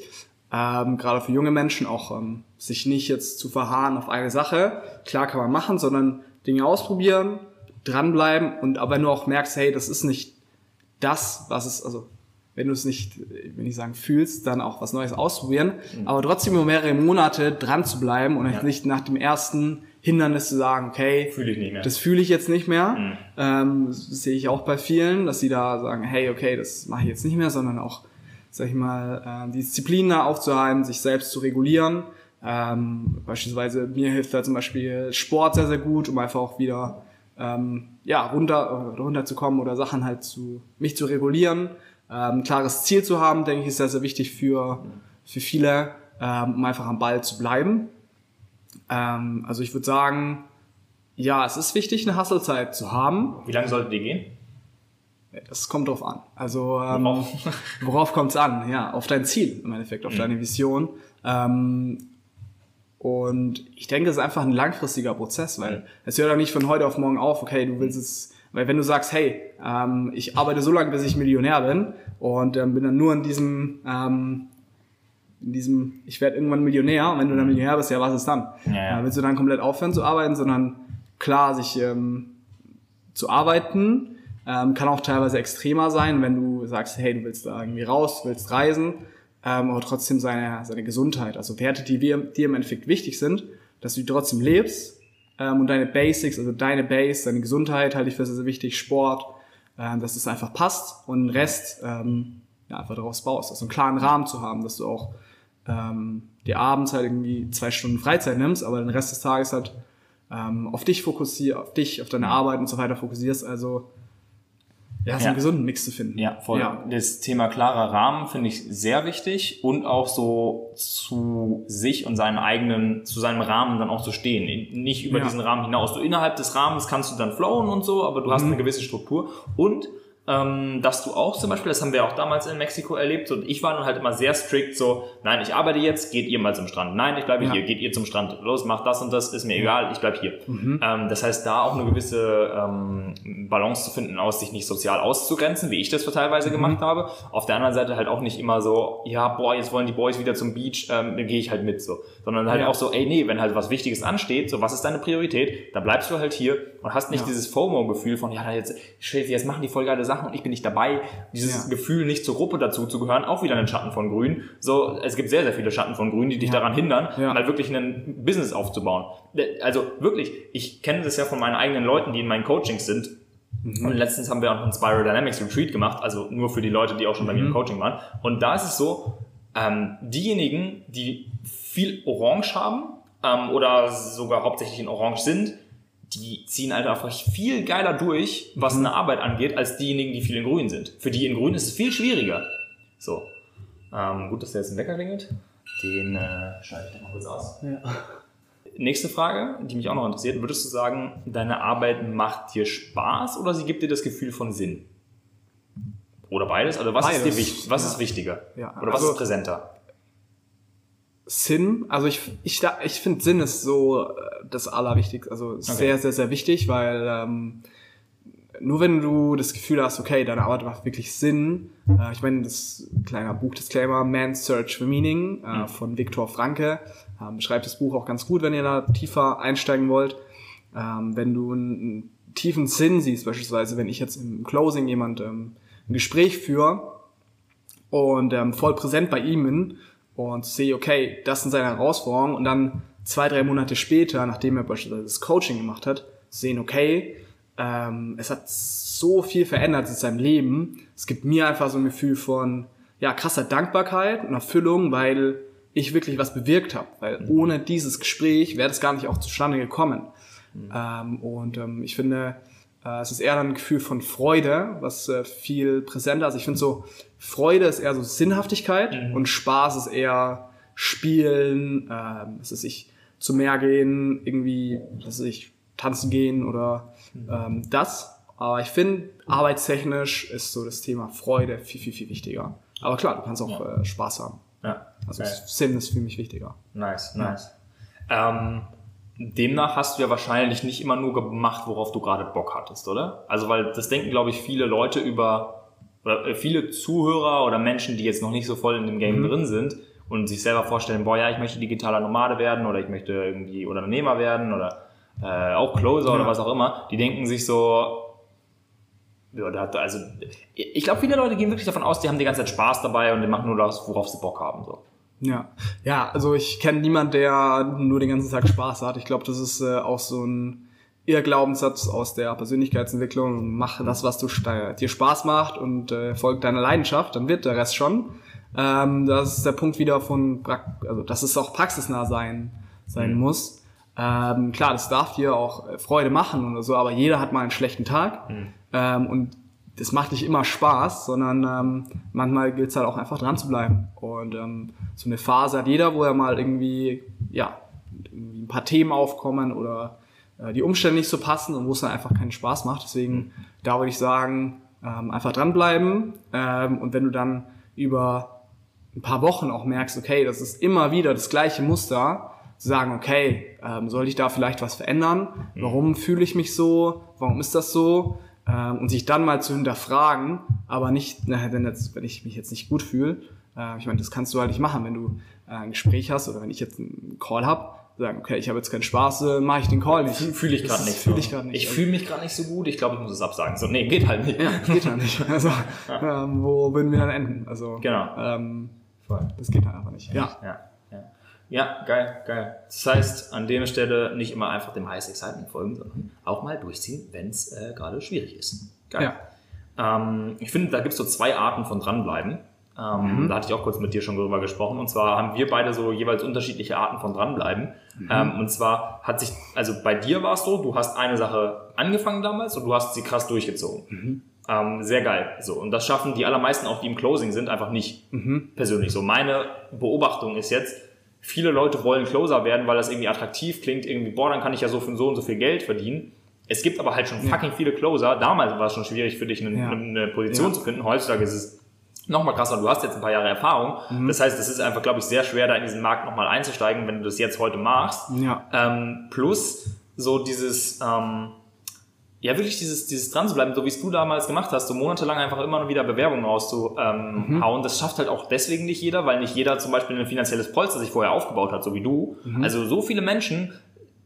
Ähm, gerade für junge Menschen auch ähm, sich nicht jetzt zu verharren auf eine Sache. Klar kann man machen, sondern Dinge ausprobieren, dranbleiben und aber du auch merkst, hey, das ist nicht das, was es, also wenn du es nicht, wenn ich sagen, fühlst, dann auch was Neues ausprobieren, mhm. aber trotzdem über mehrere Monate dran zu bleiben und ja. nicht nach dem ersten Hindernis zu sagen, okay, mehr. das fühle ich jetzt nicht mehr. Mhm. Ähm, das sehe ich auch bei vielen, dass sie da sagen, hey, okay, das mache ich jetzt nicht mehr, sondern auch, sag ich mal, äh, die Disziplin da aufzuhalten, sich selbst zu regulieren. Ähm, beispielsweise mir hilft da zum Beispiel Sport sehr, sehr gut, um einfach auch wieder ähm, ja, runter, äh, runterzukommen oder Sachen halt zu, mich zu regulieren. Ähm, klares Ziel zu haben, denke ich, ist sehr, sehr wichtig für, für viele, ähm, um einfach am Ball zu bleiben. Ähm, also ich würde sagen, ja, es ist wichtig, eine Hustlezeit zu haben. Wie lange sollte die gehen? Das kommt drauf an. Also ähm, worauf, worauf kommt es an? Ja, auf dein Ziel im Endeffekt, auf mhm. deine Vision. Ähm, und ich denke, es ist einfach ein langfristiger Prozess, weil es hört ja nicht von heute auf morgen auf, okay, du willst es, weil wenn du sagst, hey, ähm, ich arbeite so lange, bis ich Millionär bin und ähm, bin dann nur in diesem, ähm, in diesem, ich werde irgendwann Millionär und wenn du dann Millionär bist, ja, was ist dann? Ja, ja. Äh, willst du dann komplett aufhören zu arbeiten, sondern klar, sich ähm, zu arbeiten, ähm, kann auch teilweise extremer sein, wenn du sagst, hey, du willst da irgendwie raus, willst reisen, ähm, aber trotzdem seine, seine Gesundheit. Also Werte, die dir, dir im Endeffekt wichtig sind, dass du trotzdem lebst ähm, und deine Basics, also deine Base, deine Gesundheit halte ich für sehr, sehr wichtig, Sport, ähm, dass es einfach passt und den Rest ähm, ja, einfach daraus baust. Also einen klaren Rahmen zu haben, dass du auch ähm, dir abends halt irgendwie zwei Stunden Freizeit nimmst, aber den Rest des Tages halt ähm, auf dich fokussierst, auf dich, auf deine Arbeit und so weiter fokussierst. Also ja, so einen gesunden Mix zu finden. Ja, voll. Ja. Das Thema klarer Rahmen finde ich sehr wichtig und auch so zu sich und seinen eigenen, zu seinem Rahmen dann auch zu stehen. Nicht über diesen Rahmen hinaus. Du innerhalb des Rahmens kannst du dann flowen und so, aber du hast mhm. eine gewisse Struktur und ähm, dass du auch zum Beispiel, das haben wir auch damals in Mexiko erlebt, und ich war dann halt immer sehr strikt so, nein, ich arbeite jetzt, geht ihr mal zum Strand. Nein, ich bleibe ja. hier, geht ihr zum Strand. Los, macht das und das, ist mir egal, ich bleib hier. Mhm. Ähm, das heißt, da auch eine gewisse ähm, Balance zu finden, aus sich nicht sozial auszugrenzen, wie ich das teilweise mhm. gemacht habe. Auf der anderen Seite halt auch nicht immer so, ja, boah, jetzt wollen die Boys wieder zum Beach, ähm, dann gehe ich halt mit so. Sondern halt ja. auch so, ey, nee, wenn halt was Wichtiges ansteht, so, was ist deine Priorität, dann bleibst du halt hier und hast nicht ja. dieses FOMO-Gefühl von, ja, jetzt, jetzt machen die voll geile Sachen und ich bin nicht dabei. Dieses ja. Gefühl, nicht zur Gruppe dazu zu gehören, auch wieder ein Schatten von Grün. So, es gibt sehr, sehr viele Schatten von Grün, die dich ja. daran hindern, ja. mal wirklich ein Business aufzubauen. Also wirklich, ich kenne das ja von meinen eigenen Leuten, die in meinen Coachings sind. Mhm. Und letztens haben wir auch einen Spiral Dynamics Retreat gemacht, also nur für die Leute, die auch schon bei mir im mhm. Coaching waren. Und da ist es so, ähm, diejenigen, die viel Orange haben ähm, oder sogar hauptsächlich in Orange sind, die ziehen halt einfach viel geiler durch, was mhm. eine Arbeit angeht, als diejenigen, die viel in Grün sind. Für die in Grün ist es viel schwieriger. So. Ähm, gut, dass der jetzt ein Wecker klingelt. Den äh, schalte ich mal kurz aus. Ja. Nächste Frage, die mich auch noch interessiert. Würdest du sagen, deine Arbeit macht dir Spaß oder sie gibt dir das Gefühl von Sinn? Oder beides? Also was, ist, Beides, dir wichtig, was ja. ist wichtiger? Ja, Oder was also- ist präsenter? Sinn, also ich, ich, ich finde Sinn ist so äh, das Allerwichtigste, also sehr, sehr, sehr wichtig, weil ähm, nur wenn du das Gefühl hast, okay, deine Arbeit macht wirklich Sinn, äh, ich meine, das kleiner Buchdisclaimer, Man's Search for Meaning äh, von Viktor Franke, ähm, beschreibt das Buch auch ganz gut, wenn ihr da tiefer einsteigen wollt. Ähm, wenn du einen, einen tiefen Sinn siehst, beispielsweise, wenn ich jetzt im Closing jemand ähm, ein Gespräch führe, und ähm, voll präsent bei ihm bin und sehe, okay, das sind seine Herausforderungen und dann zwei, drei Monate später, nachdem er beispielsweise das Coaching gemacht hat, sehen, okay, ähm, es hat so viel verändert in seinem Leben. Es gibt mir einfach so ein Gefühl von ja krasser Dankbarkeit und Erfüllung, weil ich wirklich was bewirkt habe. Weil ohne dieses Gespräch wäre das gar nicht auch zustande gekommen. Ähm, und ähm, ich finde, äh, es ist eher dann ein Gefühl von Freude, was äh, viel präsenter ist. Ich finde so, Freude ist eher so Sinnhaftigkeit und Spaß ist eher Spielen, ähm, was weiß ich, zu mehr gehen, irgendwie, was weiß ich, tanzen gehen oder ähm, das. Aber ich finde, arbeitstechnisch ist so das Thema Freude viel, viel, viel wichtiger. Aber klar, du kannst auch äh, Spaß haben. Ja. Also Okay. Sinn ist für mich wichtiger. Nice, nice. Ähm, demnach hast du ja wahrscheinlich nicht immer nur gemacht, worauf du gerade Bock hattest, oder? Also, weil das denken, glaube ich, viele Leute über, oder äh, viele Zuhörer oder Menschen, die jetzt noch nicht so voll in dem Game drin sind und sich selber vorstellen, boah, ja, ich möchte digitaler Nomade werden oder ich möchte irgendwie Unternehmer werden oder äh, auch Closer oder Ja. was auch immer, die denken sich so, ja, also, ich glaube, viele Leute gehen wirklich davon aus, die haben die ganze Zeit Spaß dabei und die machen nur das, worauf sie Bock haben, so. Ja, ja, also ich kenne niemand, der nur den ganzen Tag Spaß hat. Ich glaube, das ist äh, auch so ein Irrglaubenssatz aus der Persönlichkeitsentwicklung. Mach das, was du dir Spaß macht und äh, folg deiner Leidenschaft, dann wird der Rest schon. Ähm, das ist der Punkt wieder von, Prak- also dass es auch praxisnah sein sein muss. Ähm, klar, das darf dir auch Freude machen oder so, aber jeder hat mal einen schlechten Tag ähm, und das macht nicht immer Spaß, sondern ähm, manchmal gilt es halt auch einfach dran zu bleiben. Und ähm, so eine Phase hat jeder, wo er mal irgendwie, ja, irgendwie ein paar Themen aufkommen oder äh, die Umstände nicht so passen und wo es dann einfach keinen Spaß macht. Deswegen, da würde ich sagen, ähm, einfach dranbleiben. Ähm, und wenn du dann über ein paar Wochen auch merkst, okay, das ist immer wieder das gleiche Muster, zu sagen, okay, ähm, soll ich da vielleicht was verändern? Warum fühle ich mich so? Warum ist das so? Ähm, und sich dann mal zu hinterfragen, aber nicht, na, wenn, jetzt, wenn ich mich jetzt nicht gut fühle, äh, ich meine, das kannst du halt nicht machen, wenn du äh, ein Gespräch hast oder wenn ich jetzt einen Call hab, sagen, okay, ich habe jetzt keinen Spaß, äh, mache ich den Call nicht. Fühle ich gerade nicht. Fühle ich gerade nicht. Ich fühle mich gerade nicht so gut. Ich glaube, ich muss es absagen. So, nee, geht halt nicht. ja, geht ja nicht. Also, ähm, wo würden wir dann enden? Also, Genau. ähm, Voll. das geht halt einfach nicht. Ja. Ja, ja. Ja, geil, geil. Das heißt, an der Stelle nicht immer einfach dem Highest Excitement folgen, sondern auch mal durchziehen, wenn es äh, gerade schwierig ist. Geil. Ähm, ich finde, da gibt es so zwei Arten von dranbleiben. Ähm, Da hatte ich auch kurz mit dir schon drüber gesprochen. Und zwar haben wir beide so jeweils unterschiedliche Arten von dranbleiben. Ähm, und zwar hat sich, also bei dir war es so, du hast eine Sache angefangen damals und du hast sie krass durchgezogen. Ähm, sehr geil. So, und das schaffen die allermeisten auch, die im Closing sind, einfach nicht persönlich so. Meine Beobachtung ist jetzt, viele Leute wollen Closer werden, weil das irgendwie attraktiv klingt, irgendwie, boah, dann kann ich ja so für so und so viel Geld verdienen. Es gibt aber halt schon fucking viele Closer. Damals war es schon schwierig für dich, eine, Ja. eine Position Ja. zu finden. Heutzutage ist es noch mal krasser. Du hast jetzt ein paar Jahre Erfahrung. Das heißt, es ist einfach, glaube ich, sehr schwer, da in diesen Markt nochmal einzusteigen, wenn du das jetzt heute machst. Ja. Ähm, plus so dieses, ähm, ja wirklich dieses, dieses dran zu bleiben, so wie es du damals gemacht hast, so monatelang einfach immer wieder Bewerbungen rauszuhauen. Ähm, hauen. Das schafft halt auch deswegen nicht jeder, weil nicht jeder zum Beispiel ein finanzielles Polster sich vorher aufgebaut hat, so wie du. Also so viele Menschen,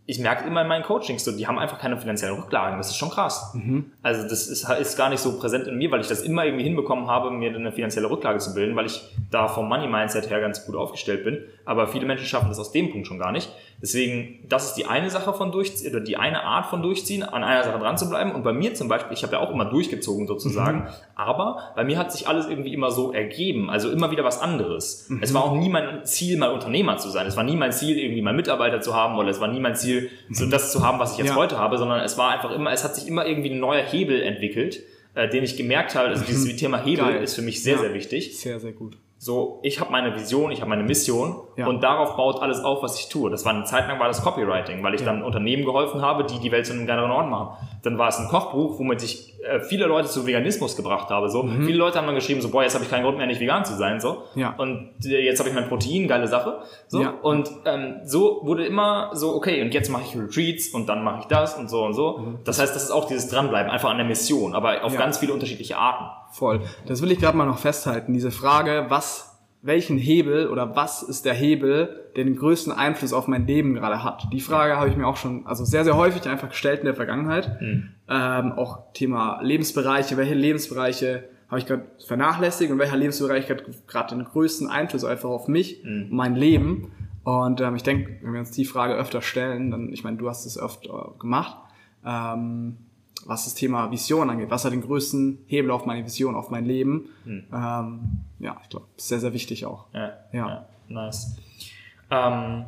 ich merke immer in meinen Coachings, so, die haben einfach keine finanziellen Rücklagen. Das ist schon krass. Also das ist, ist gar nicht so präsent in mir, weil ich das immer irgendwie hinbekommen habe, mir eine finanzielle Rücklage zu bilden, weil ich da vom Money-Mindset her ganz gut aufgestellt bin. Aber viele Menschen schaffen das aus dem Punkt schon gar nicht. Deswegen, das ist die eine Sache von Durchziehen, oder die eine Art von Durchziehen, an einer Sache dran zu bleiben. Und bei mir zum Beispiel, ich habe ja auch immer durchgezogen sozusagen, aber bei mir hat sich alles irgendwie immer so ergeben. Also immer wieder was anderes. Es war auch nie mein Ziel, mal Unternehmer zu sein. Es war nie mein Ziel, irgendwie mal Mitarbeiter zu haben oder es war nie mein Ziel, so das zu haben, was ich jetzt Ja. heute habe, sondern es war einfach immer, es hat sich immer irgendwie ein neuer Hebel entwickelt, äh, den ich gemerkt habe, also dieses Thema Hebel Geil. ist für mich sehr, Ja. sehr wichtig. Sehr, sehr gut. so, ich habe meine Vision, ich habe meine Mission Ja. und darauf baut alles auf, was ich tue. Das war eine Zeit lang war das Copywriting, weil ich dann Unternehmen geholfen habe, die die Welt zu einem geileren Ort machen. Dann war es ein Kochbuch, womit ich äh, viele Leute zu Veganismus gebracht habe. So, viele Leute haben dann geschrieben, so, boah, jetzt habe ich keinen Grund mehr, nicht vegan zu sein. So, Mhm. Ja. und äh, jetzt habe ich mein Protein, geile Sache. So, Ja. und ähm, so wurde immer so, okay, und jetzt mache ich Retreats und dann mache ich das und so und so. Mhm. Das heißt, das ist auch dieses Dranbleiben, einfach an der Mission, aber auf Ja. ganz viele unterschiedliche Arten. Voll. Das will ich gerade mal noch festhalten. Diese Frage, was, welchen Hebel oder was ist der Hebel, der den größten Einfluss auf mein Leben gerade hat? Die Frage habe ich mir auch schon, also sehr, sehr häufig einfach gestellt in der Vergangenheit. Ähm, auch Thema Lebensbereiche. Welche Lebensbereiche habe ich gerade vernachlässigt und welcher Lebensbereich hat gerade den größten Einfluss einfach auf mich, und mein Leben? Und ähm, ich denke, wenn wir uns die Frage öfter stellen, dann, ich meine, du hast es öfter gemacht, ähm, was das Thema Vision angeht, was hat den größten Hebel auf meine Vision, auf mein Leben. Ähm, ja, ich glaube, sehr, sehr wichtig auch. Ja, Ja. nice. Ähm,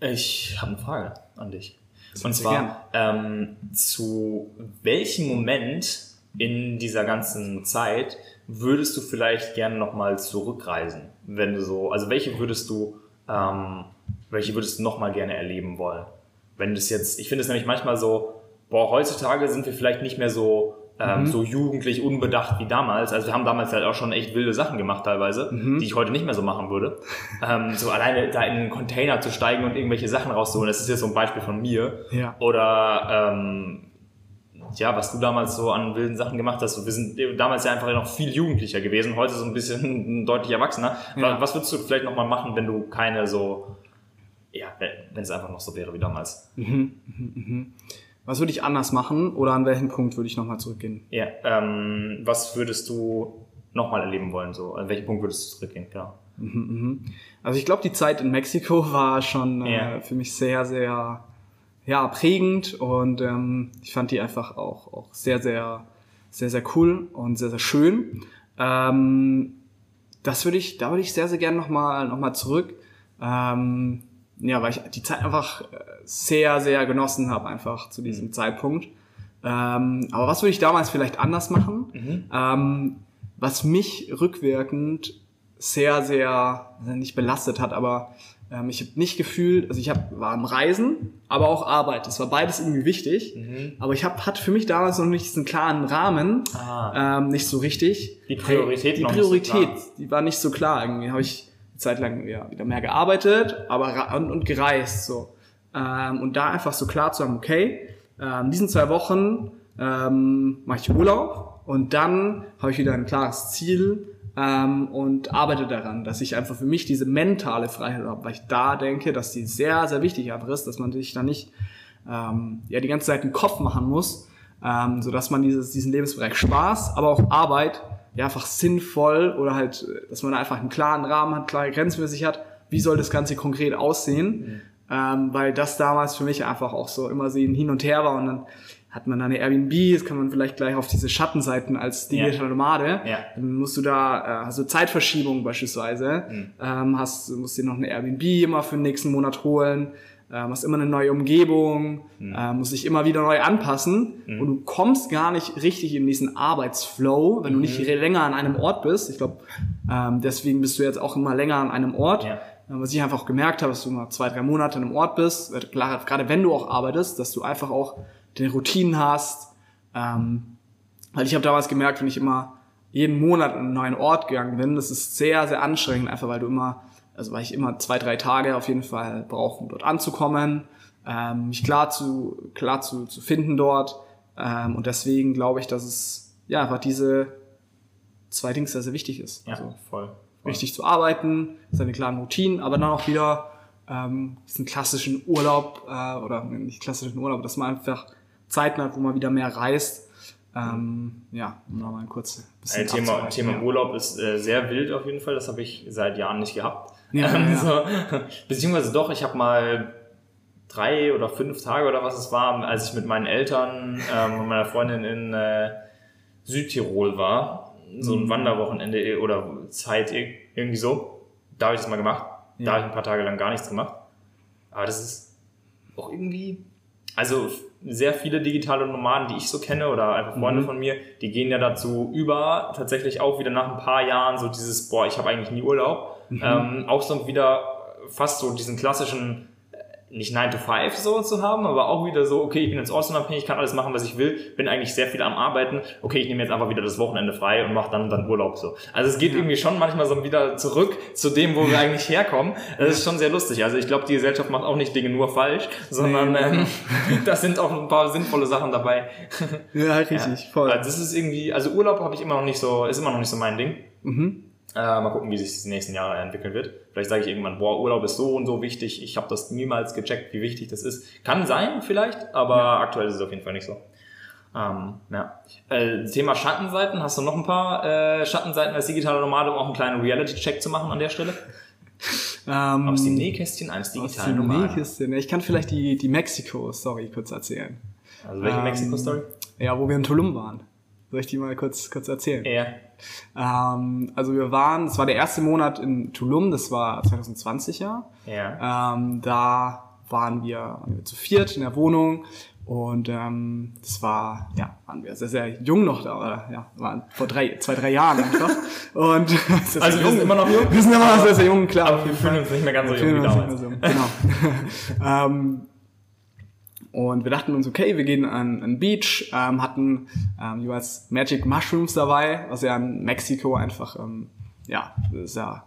ich habe eine Frage an dich. Und Sehr zwar, ähm, zu welchem Moment in dieser ganzen Zeit würdest du vielleicht gerne nochmal zurückreisen? Wenn du so, also welche würdest du, ähm, welche würdest du nochmal gerne erleben wollen? Wenn das jetzt, ich finde es nämlich manchmal so, boah, heutzutage sind wir vielleicht nicht mehr so, ähm, so jugendlich unbedacht wie damals. Also wir haben damals halt auch schon echt wilde Sachen gemacht teilweise, die ich heute nicht mehr so machen würde. Ähm, so alleine da in einen Container zu steigen und irgendwelche Sachen rauszuholen, das ist jetzt so ein Beispiel von mir. Ja. Oder ähm, ja, was du damals so an wilden Sachen gemacht hast. Wir sind damals ja einfach noch viel jugendlicher gewesen, heute so ein bisschen deutlich erwachsener. Ja. Was würdest du vielleicht nochmal machen, wenn du keine so, ja, wenn wenn es einfach noch so wäre wie damals? Was würde ich anders machen oder an welchen Punkt würde ich nochmal zurückgehen? Ja, ähm, was würdest du nochmal erleben wollen? So, an welchen Punkt würdest du zurückgehen? Genau. Also ich glaube, die Zeit in Mexiko war schon äh, Ja. für mich sehr, sehr ja, prägend und ähm, ich fand die einfach auch, auch sehr, sehr, sehr, sehr cool und sehr, sehr schön. Ähm, das würde ich, da würde ich sehr, sehr gerne nochmal noch mal zurück. Ähm, ja, weil ich die Zeit einfach äh, sehr, sehr genossen habe, einfach zu diesem Zeitpunkt. Ähm, aber was würde ich damals vielleicht anders machen? Ähm, was mich rückwirkend sehr, sehr, nicht belastet hat, aber ähm, ich habe nicht gefühlt, also ich hab, war am Reisen, aber auch Arbeit. Das war beides irgendwie wichtig. Aber ich hab, hatte für mich damals noch nicht diesen klaren Rahmen, Ah. ähm, nicht so richtig. Die Priorität Die noch nicht so Priorität, klar. die war nicht so klar. Irgendwie habe ich eine Zeit lang ja, wieder mehr gearbeitet, aber und, und gereist so. Ähm, und da einfach so klar zu haben, okay, ähm, diesen zwei Wochen ähm, mache ich Urlaub und dann habe ich wieder ein klares Ziel ähm, und arbeite daran, dass ich einfach für mich diese mentale Freiheit habe, weil ich da denke, dass die sehr, sehr wichtig einfach ist, dass man sich da nicht ähm, ja, die ganze Zeit den Kopf machen muss, ähm, so dass man dieses, diesen Lebensbereich Spaß, aber auch Arbeit ja einfach sinnvoll oder halt, äh, dass man da einfach einen klaren Rahmen hat, klare Grenzen für sich hat, wie soll das Ganze konkret aussehen, ähm, weil das damals für mich einfach auch so immer sehen hin und her war und dann hat man dann eine Airbnb, das kann man vielleicht gleich auf diese Schattenseiten als digitale Nomade, Ja. dann musst du da, äh, hast du Zeitverschiebung beispielsweise, Mhm. ähm, hast, musst dir noch eine Airbnb immer für den nächsten Monat holen, ähm, hast immer eine neue Umgebung, Mhm. ähm, musst dich immer wieder neu anpassen und du kommst gar nicht richtig in diesen Arbeitsflow, wenn du nicht Mhm. länger an einem Ort bist. Ich glaube, ähm, deswegen bist du jetzt auch immer länger an einem Ort. Ja. Ähm, Was ich einfach auch gemerkt habe, dass du mal zwei, drei Monate an einem Ort bist, äh, klar, gerade wenn du auch arbeitest, dass du einfach auch deine Routinen hast, ähm, weil ich habe damals gemerkt, wenn ich immer jeden Monat an einen neuen Ort gegangen bin, das ist sehr, sehr anstrengend, einfach weil du immer, also weil ich immer zwei, drei Tage auf jeden Fall brauche, um dort anzukommen, ähm, mich klar zu, klar zu, zu finden dort. Ähm, und deswegen glaube ich, dass es ja einfach diese zwei Dinge sehr, sehr wichtig ist. Ja, Also voll. voll. richtig zu arbeiten, seine klaren Routinen, aber dann auch wieder ähm, diesen klassischen Urlaub äh, oder nicht klassischen Urlaub, dass man einfach Zeiten hat, wo man wieder mehr reist. Ähm, ja, um da mal kurz ein bisschen Ein Thema, Thema. Urlaub ist äh, sehr wild auf jeden Fall. Das habe ich seit Jahren nicht gehabt. Ja, Ähm. So, beziehungsweise doch, ich habe mal drei oder fünf Tage oder was es war, als ich mit meinen Eltern ähm, und meiner Freundin in äh, Südtirol war. So Mhm. ein Wanderwochenende oder Zeit ir- irgendwie so. Da habe ich das mal gemacht. Da habe ich ein paar Tage lang gar nichts gemacht. Aber das ist auch irgendwie, also sehr viele digitale Nomaden, die ich so kenne oder einfach Freunde Mhm. von mir, die gehen ja dazu über, tatsächlich auch wieder nach ein paar Jahren so dieses, boah, ich habe eigentlich nie Urlaub, Mhm. ähm, auch so wieder fast so diesen klassischen äh, nicht 9 to 5 so zu haben, aber auch wieder so, okay, ich bin jetzt ortsunabhängig, kann alles machen, was ich will, bin eigentlich sehr viel am Arbeiten, okay, ich nehme jetzt einfach wieder das Wochenende frei und mache dann dann Urlaub so. Also es geht irgendwie schon manchmal so wieder zurück zu dem, wo wir eigentlich herkommen. Das ist schon sehr lustig. Also ich glaube, die Gesellschaft macht auch nicht Dinge nur falsch, sondern Nee. ähm, da sind auch ein paar sinnvolle Sachen dabei. Ja, richtig, voll. Also das ist irgendwie, also Urlaub habe ich immer noch nicht so, ist immer noch nicht so mein Ding. Mhm. Äh, mal gucken, wie sich das die nächsten Jahre entwickeln wird. Vielleicht sage ich irgendwann, boah, Urlaub ist so und so wichtig. Ich habe das niemals gecheckt, wie wichtig das ist. Kann sein, vielleicht, aber aktuell ist es auf jeden Fall nicht so. Ähm, ja. Äh, Thema Schattenseiten, hast du noch ein paar äh, Schattenseiten als digitaler Nomade, um auch einen kleinen Reality-Check zu machen an der Stelle? Ähm, Aus dem Nähkästchen eines aus digitalen dem Nomaden. Nähkästchen. Ich kann vielleicht die, die Mexiko-Story kurz erzählen. Also welche Ähm, Mexiko-Story? Ja, wo wir in Tulum waren. Soll ich die mal kurz, kurz erzählen? Ja. Ähm, also wir waren, es war der erste Monat in Tulum, das war 2020 ja. Ja. Ähm, da waren wir, waren wir zu viert in der Wohnung und ähm, das war, ja, waren wir sehr, sehr jung noch da, oder, ja, waren vor drei, zwei, drei Jahren einfach. Und Also wir sind immer noch jung? Wir sind immer noch sehr, sehr jung, klar. Aber wir fühlen uns nicht mehr ganz so jung wie damals. so, Genau. ähm, und wir dachten uns, okay, wir gehen an den Beach, ähm, hatten ähm, jeweils Magic Mushrooms dabei, was ja in Mexiko einfach, ähm, ja, das ist ja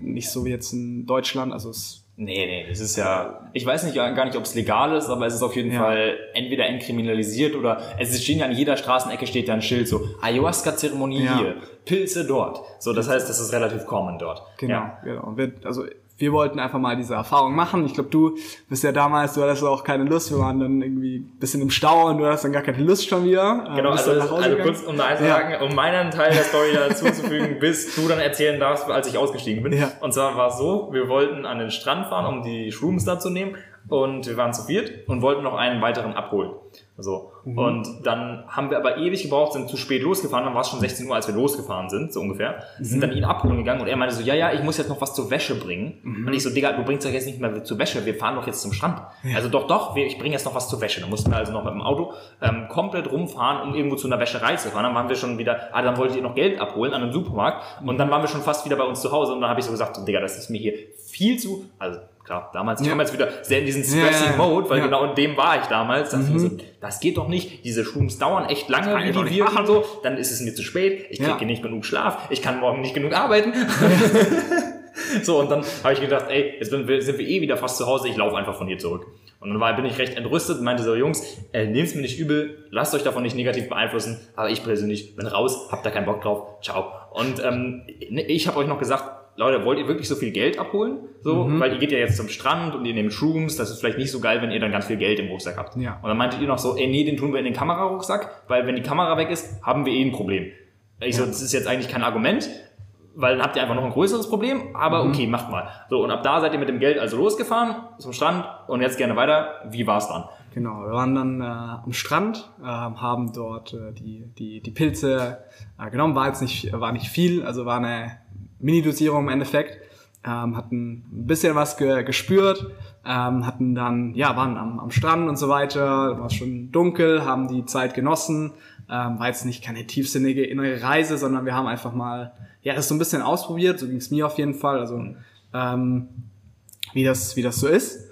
nicht so wie jetzt in Deutschland, also es Nee, nee, das ist ja, ich weiß nicht gar nicht, ob es legal ist, aber es ist auf jeden Ja. Fall entweder entkriminalisiert oder es stehen ja an jeder Straßenecke steht ja ein Schild so Ayahuasca-Zeremonie Ja. hier, Pilze dort. So, das heißt, das ist relativ common dort. Genau, Ja. genau. Und wir, also wir wollten einfach mal diese Erfahrung machen. Ich glaube, du bist ja damals, du hattest auch keine Lust. Wir waren dann irgendwie ein bisschen im Stau und du hast dann gar keine Lust schon wieder. Äh, Genau, also, also gegangen. kurz um da eins zu Ja. sagen, um meinen Teil der Story dazuzufügen, bis du dann erzählen darfst, als ich ausgestiegen bin. Ja. Und zwar war es so, wir wollten an den Strand fahren, um die Shrooms da zu nehmen und wir waren zu viert und wollten noch einen weiteren abholen. So. Mhm. Und dann haben wir aber ewig gebraucht, sind zu spät losgefahren, dann war es schon 16 Uhr, als wir losgefahren sind, so ungefähr. Sind Mhm. dann ihn abholen gegangen und er meinte so, ja, ja, ich muss jetzt noch was zur Wäsche bringen. Mhm. Und ich so, Digga, du bringst doch jetzt nicht mehr zur Wäsche, wir fahren doch jetzt zum Strand. Also doch, doch, ich bringe jetzt noch was zur Wäsche. Dann mussten wir also noch mit dem Auto ähm, komplett rumfahren, um irgendwo zu einer Wäscherei zu fahren. Dann waren wir schon wieder, ah, dann wolltet ihr noch Geld abholen an einem Supermarkt. Und dann waren wir schon fast wieder bei uns zu Hause und dann habe ich so gesagt, Digga, das ist mir hier viel zu, also klar, damals, ich Ja. komme jetzt wieder sehr in diesen Ja, stressing ja. Mode, weil Ja. Mhm. genau in dem war ich damals. Da dachte ich mir so, das geht doch nicht, diese Shrooms dauern echt lange, wie die wirken machen. so, dann ist es mir zu spät, ich kriege nicht genug Schlaf, ich kann morgen nicht genug arbeiten. So, und dann habe ich gedacht, ey, jetzt sind wir, sind wir eh wieder fast zu Hause, ich laufe einfach von hier zurück. Und dann war, bin ich recht entrüstet und meinte so, Jungs, äh, nehmt's mir nicht übel, lasst euch davon nicht negativ beeinflussen, aber ich persönlich bin raus, habt da keinen Bock drauf, ciao. Und ähm, ich habe euch noch gesagt, Leute, wollt ihr wirklich so viel Geld abholen? So, Mhm. weil ihr geht ja jetzt zum Strand und ihr nehmt Shrooms, das ist vielleicht nicht so geil, wenn ihr dann ganz viel Geld im Rucksack habt. Ja. Und dann meintet ihr noch so, ey, nee, den tun wir in den Kamerarucksack, weil wenn die Kamera weg ist, haben wir eh ein Problem. Ich so, das ist jetzt eigentlich kein Argument, weil dann habt ihr einfach noch ein größeres Problem, aber okay, macht mal. So, und ab da seid ihr mit dem Geld also losgefahren zum Strand und jetzt gerne weiter. Wie war's dann? Genau, wir waren dann äh, am Strand, äh, haben dort äh, die, die, die Pilze äh, genommen, war jetzt nicht, war nicht viel, also war eine Mini-Dosierung im Endeffekt, ähm, hatten ein bisschen was ge gespürt, ähm, hatten dann, ja, waren am, am Strand und so weiter, war schon dunkel, haben die Zeit genossen, ähm, war jetzt nicht keine tiefsinnige innere Reise, sondern wir haben einfach mal, ja, das so ein bisschen ausprobiert, so ging es mir auf jeden Fall, also ähm, wie das, wie das so ist.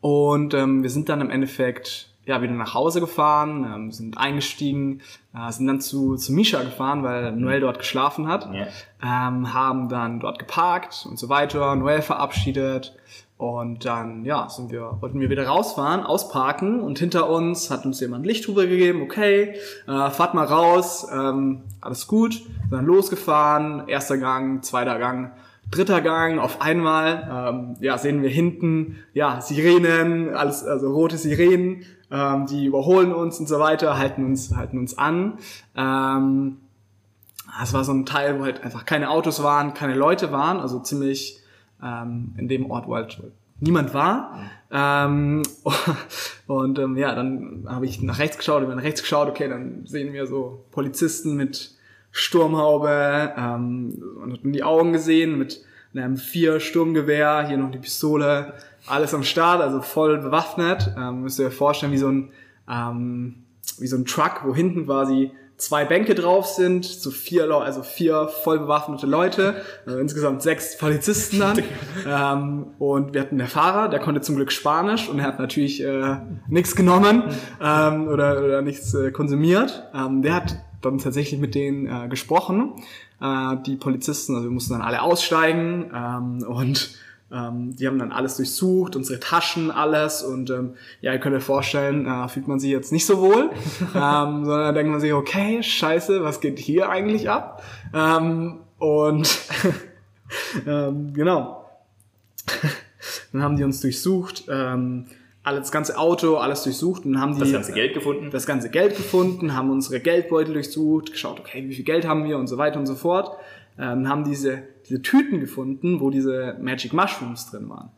Und ähm, wir sind dann im Endeffekt ja wieder nach Hause gefahren, ähm, sind eingestiegen, äh, sind dann zu, zu Misha gefahren, weil Noel dort geschlafen hat, Ja. ähm, haben dann dort geparkt und so weiter, Noel verabschiedet und dann ja sind wir wollten wir wieder rausfahren, ausparken und hinter uns hat uns jemand Lichthupe gegeben, okay, äh, fahrt mal raus, ähm, alles gut, sind dann losgefahren, erster Gang, zweiter Gang, dritter Gang, auf einmal, ähm, ja, sehen wir hinten, ja, Sirenen, alles, also rote Sirenen, ähm, die überholen uns und so weiter, halten uns, halten uns an. Ähm, es war so ein Teil, wo halt einfach keine Autos waren, keine Leute waren, also ziemlich ähm, in dem Ort, wo halt niemand war. Ähm, und ähm, ja, dann habe ich nach rechts geschaut, über nach rechts geschaut, okay, dann sehen wir so Polizisten mit Sturmhaube, ähm, man hat nur die Augen gesehen mit einem vier Sturmgewehr, hier noch die Pistole, alles am Start, also voll bewaffnet. Ähm, müsst ihr euch vorstellen, wie so ein ähm, wie so ein Truck, wo hinten quasi zwei Bänke drauf sind, so vier, also vier voll bewaffnete Leute, also insgesamt sechs Polizisten dann. ähm, und wir hatten der Fahrer, der konnte zum Glück Spanisch und er hat natürlich äh, nichts genommen ähm, oder, oder nichts äh, konsumiert. Ähm, der hat dann tatsächlich mit denen äh, gesprochen. Äh, die Polizisten, also wir mussten dann alle aussteigen ähm, und ähm, die haben dann alles durchsucht, unsere Taschen, alles. Und ähm, ja, ihr könnt euch vorstellen, äh, fühlt man sich jetzt nicht so wohl, ähm, sondern da denkt man sich, okay, scheiße, was geht hier eigentlich ab? Ähm, und ähm, genau. dann haben die uns durchsucht, ähm, alles, das ganze Auto, alles durchsucht und haben die Das ganze Geld gefunden. das ganze Geld gefunden, haben unsere Geldbeutel durchsucht, geschaut, okay, wie viel Geld haben wir und so weiter und so fort. Ähm, haben diese, diese Tüten gefunden, wo diese Magic Mushrooms drin waren.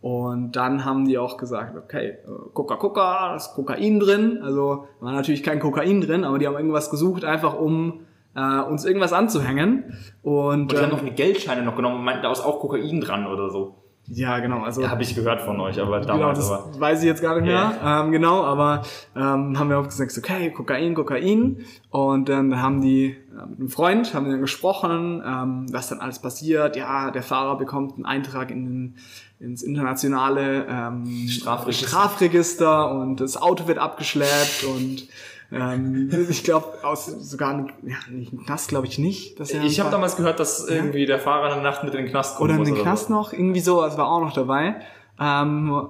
Und dann haben die auch gesagt, okay, äh, Coca-Cola, da ist Kokain drin. Also war natürlich kein Kokain drin, aber die haben irgendwas gesucht, einfach um äh, uns irgendwas anzuhängen. Und, Und die haben ähm, noch eine Geldscheine noch genommen und meinten, da ist auch Kokain dran oder so. ja, genau. Also Ja, habe ich gehört von euch, aber Genau, damals das aber. weiß ich jetzt gar nicht mehr. Ähm, genau, aber ähm, haben wir auch gesagt, okay, Kokain, Kokain. Und dann haben die äh, mit einem Freund, haben wir dann gesprochen, ähm, was dann alles passiert. Ja, der Fahrer bekommt einen Eintrag in den, ins internationale ähm, Strafregister. Strafregister und das Auto wird abgeschleppt und ähm, ich glaube, aus sogar ein, ja, nicht ein Knast glaube ich nicht. Dass er Ich habe damals gehört, dass irgendwie der Fahrer eine Nacht mit in den Knast kommen oder in den Knast so. noch, irgendwie so, das war auch noch dabei. Ähm,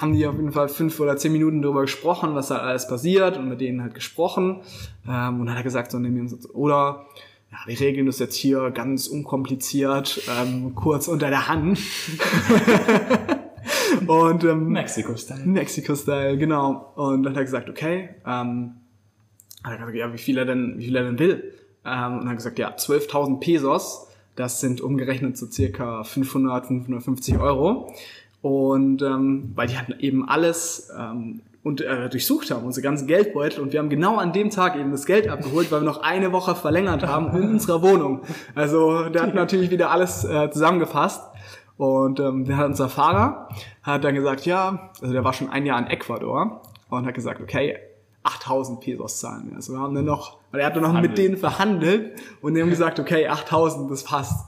haben die auf jeden Fall fünf oder zehn Minuten darüber gesprochen, was da alles passiert und mit denen halt gesprochen. Ähm, und dann hat er gesagt, so, nehmen wir uns, oder ja, wir regeln das jetzt hier ganz unkompliziert, ähm, kurz unter der Hand. und ähm, Mexiko-Style. Mexiko-Style, genau. Und dann hat er gesagt, okay, ähm, hat er gesagt, ja, wie viel er denn, wie viel er denn will. Ähm, und hat gesagt, ja, 12.000 Pesos, das sind umgerechnet so circa 500, 550 Euro. Und ähm, weil die hatten eben alles ähm, und äh, durchsucht haben, unsere ganzen Geldbeutel. Und wir haben genau an dem Tag eben das Geld abgeholt, weil wir noch eine Woche verlängert haben in unserer Wohnung. Also der hat natürlich wieder alles äh, zusammengefasst. Und ähm, der hat unser Fahrer hat dann gesagt, ja, also der war schon ein Jahr in Ecuador und hat gesagt, okay, 8000 Pesos zahlen wir. Also wir haben dann noch, weil er hat dann noch mit Verhandelt. denen verhandelt und die haben gesagt, okay, 8000, das passt.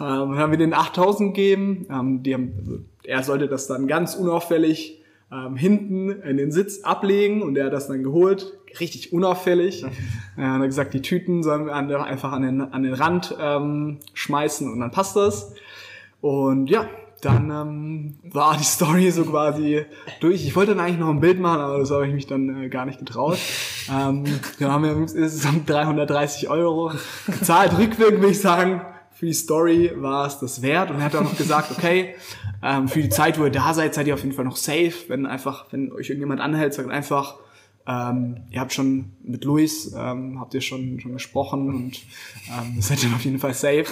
Ähm, dann haben wir denen 8000 gegeben. Ähm, die haben, er sollte das dann ganz unauffällig ähm, hinten in den Sitz ablegen und er hat das dann geholt, richtig unauffällig. Er hat gesagt, die Tüten sollen wir einfach an den, an den Rand ähm, schmeißen und dann passt das. Und ja, dann ähm, war die Story so quasi durch. Ich wollte dann eigentlich noch ein Bild machen, aber das habe ich mich dann äh, gar nicht getraut. Ähm, wir haben ja insgesamt 330 Euro gezahlt. Rückwirkend würde ich sagen, für die Story war es das wert. Und er hat auch noch gesagt, okay, ähm, für die Zeit, wo ihr da seid, seid ihr auf jeden Fall noch safe. Wenn einfach, wenn euch irgendjemand anhält, sagt einfach, ähm, ihr habt schon mit Luis, ähm, habt ihr schon, schon gesprochen und ähm, seid ihr auf jeden Fall safe.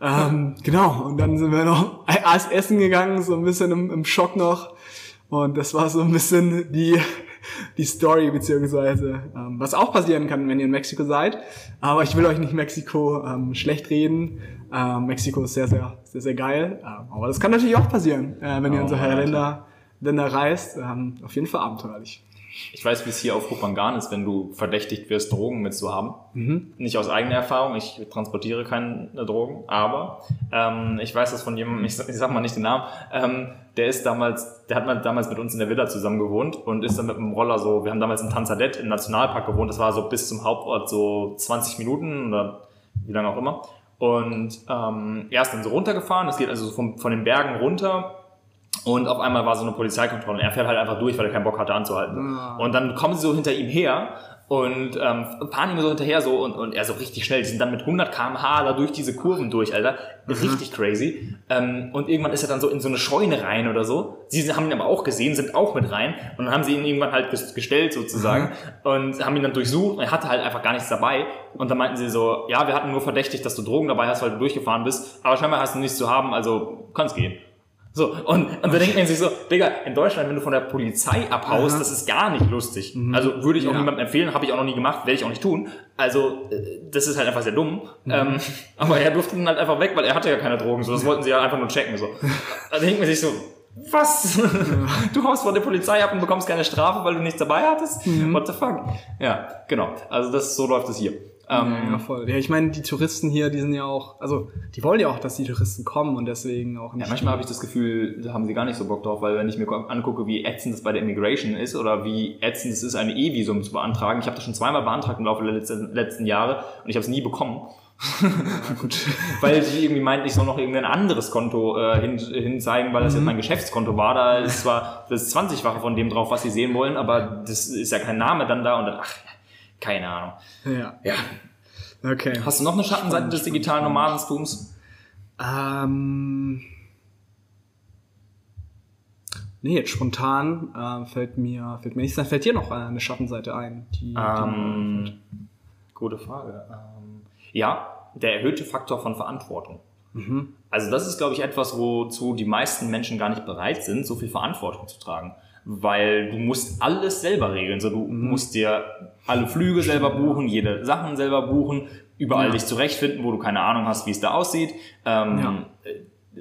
ähm, genau, und dann sind wir noch erst essen gegangen, so ein bisschen im, im Schock noch. Und das war so ein bisschen die, die Story, beziehungsweise ähm, was auch passieren kann, wenn ihr in Mexiko seid. Aber ich will euch nicht Mexiko ähm, schlecht reden. Ähm, Mexiko ist sehr, sehr, sehr, sehr geil. Ähm, aber das kann natürlich auch passieren, äh, wenn ihr in Oh, solche Alter. Länder, Länder reist. Ähm, auf jeden Fall abenteuerlich. Ich weiß, wie es hier auf Kopangan ist, wenn du verdächtigt wirst, Drogen mitzuhaben. Mhm. Nicht aus eigener Erfahrung, ich transportiere keine Drogen, aber ähm, ich weiß das von jemandem, ich, sag- ich sag mal nicht den Namen, ähm, der ist damals, der hat mal damals mit uns in der Villa zusammen gewohnt und ist dann mit dem Roller so, wir haben damals in Tanzadet im Nationalpark gewohnt, das war so bis zum Hauptort so 20 Minuten oder wie lange auch immer. Und ähm, er ist dann so runtergefahren, es geht also so vom, von den Bergen runter und auf einmal war so eine Polizeikontrolle. Und er fährt halt einfach durch, weil er keinen Bock hatte anzuhalten. Ah. Und dann kommen sie so hinter ihm her und ähm, fahren ihm so hinterher so und, und er so richtig schnell. Die sind dann mit 100 km/h da durch diese Kurven durch, Alter. Richtig crazy. Ähm, und irgendwann ist er dann so in so eine Scheune rein oder so. Sie haben ihn aber auch gesehen, sind auch mit rein. Und dann haben sie ihn irgendwann halt ges- gestellt sozusagen und haben ihn dann durchsucht. Er hatte halt einfach gar nichts dabei. Und dann meinten sie so, ja, wir hatten nur verdächtigt, dass du Drogen dabei hast, weil du durchgefahren bist. Aber scheinbar hast du nichts zu haben, also kann's gehen. So, und, und da denkt man sich so, Digga, in Deutschland, wenn du von der Polizei abhaust, Aha. das ist gar nicht lustig. Also würde ich auch Ja. niemandem empfehlen, habe ich auch noch nie gemacht, werde ich auch nicht tun. Also, äh, das ist halt einfach sehr dumm. Ähm, aber er durfte dann halt einfach weg, weil er hatte ja keine Drogen. So, das wollten sie ja einfach nur checken. So. Da denkt man sich so, was? Du haust vor der Polizei ab und bekommst keine Strafe, weil du nichts dabei hattest? What the fuck? Ja, genau. Also das so läuft es hier. Ähm, Ja, voll. Ja, ich meine, die Touristen hier, die sind ja auch, also die wollen ja auch, dass die Touristen kommen und deswegen auch nicht. Ja, manchmal habe ich das Gefühl, da haben sie gar nicht so Bock drauf, weil wenn ich mir angucke, wie ätzend das bei der Immigration ist oder wie ätzend es ist, ein E-Visum zu beantragen. Ich habe das schon zweimal beantragt im Laufe der letzten, letzten Jahre und ich habe es nie bekommen. weil sie irgendwie meinten, ich soll noch irgendein anderes Konto äh, hin, hin zeigen, weil das Mhm. jetzt mein Geschäftskonto war. Da ist zwar das 20-fache von dem drauf, was sie sehen wollen, aber das ist ja kein Name dann da und dann, ach, keine Ahnung. Ja, Ja. okay. Hast du noch eine Schattenseite des digitalen Nomadentums? Ähm, nee, jetzt spontan äh, fällt mir fällt mir nichts. Dann fällt dir noch eine Schattenseite ein. Die, die Ähm, gute Frage. Ähm, ja, der erhöhte Faktor von Verantwortung. Also das ist, glaube ich, etwas, wozu die meisten Menschen gar nicht bereit sind, so viel Verantwortung zu tragen. Weil du musst alles selber regeln. So, du musst dir alle Flüge selber buchen, jede Sachen selber buchen, überall Ja. dich zurechtfinden, wo du keine Ahnung hast, wie es da aussieht. Ähm, Ja.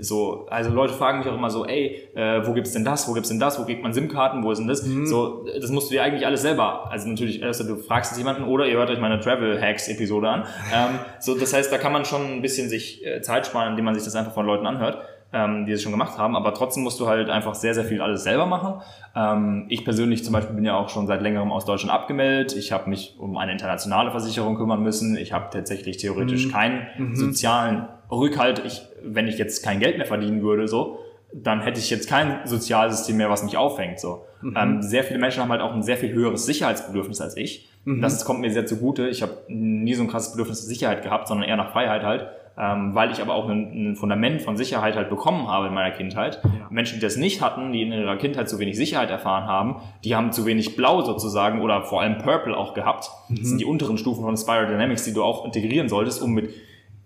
so, also Leute fragen mich auch immer so, ey, äh, wo gibt's denn das, wo gibt's denn das, wo kriegt man SIM-Karten, wo ist denn das? So, das musst du dir eigentlich alles selber, also natürlich, also du fragst jetzt jemanden oder ihr hört euch meine Travel-Hacks-Episode an. Ähm, so, das heißt, da kann man schon ein bisschen sich äh, Zeit sparen, indem man sich das einfach von Leuten anhört, ähm, die es schon gemacht haben, aber trotzdem musst du halt einfach sehr, sehr viel alles selber machen. Ähm, ich persönlich zum Beispiel bin ja auch schon seit längerem aus Deutschland abgemeldet. Ich habe mich um eine internationale Versicherung kümmern müssen. Ich habe tatsächlich theoretisch keinen sozialen Rückhalt. Ich, wenn ich jetzt kein Geld mehr verdienen würde, so, dann hätte ich jetzt kein Sozialsystem mehr, was mich auffängt. So. Ähm, sehr viele Menschen haben halt auch ein sehr viel höheres Sicherheitsbedürfnis als ich. Das ist- kommt mir sehr zugute. Ich habe nie so ein krasses Bedürfnis nach Sicherheit gehabt, sondern eher nach Freiheit halt. Ähm, weil ich aber auch ein, ein Fundament von Sicherheit halt bekommen habe in meiner Kindheit. Ja. Menschen, die das nicht hatten, die in ihrer Kindheit zu wenig Sicherheit erfahren haben, die haben zu wenig Blau sozusagen oder vor allem Purple auch gehabt. Das sind die unteren Stufen von Spiral Dynamics, die du auch integrieren solltest, um mit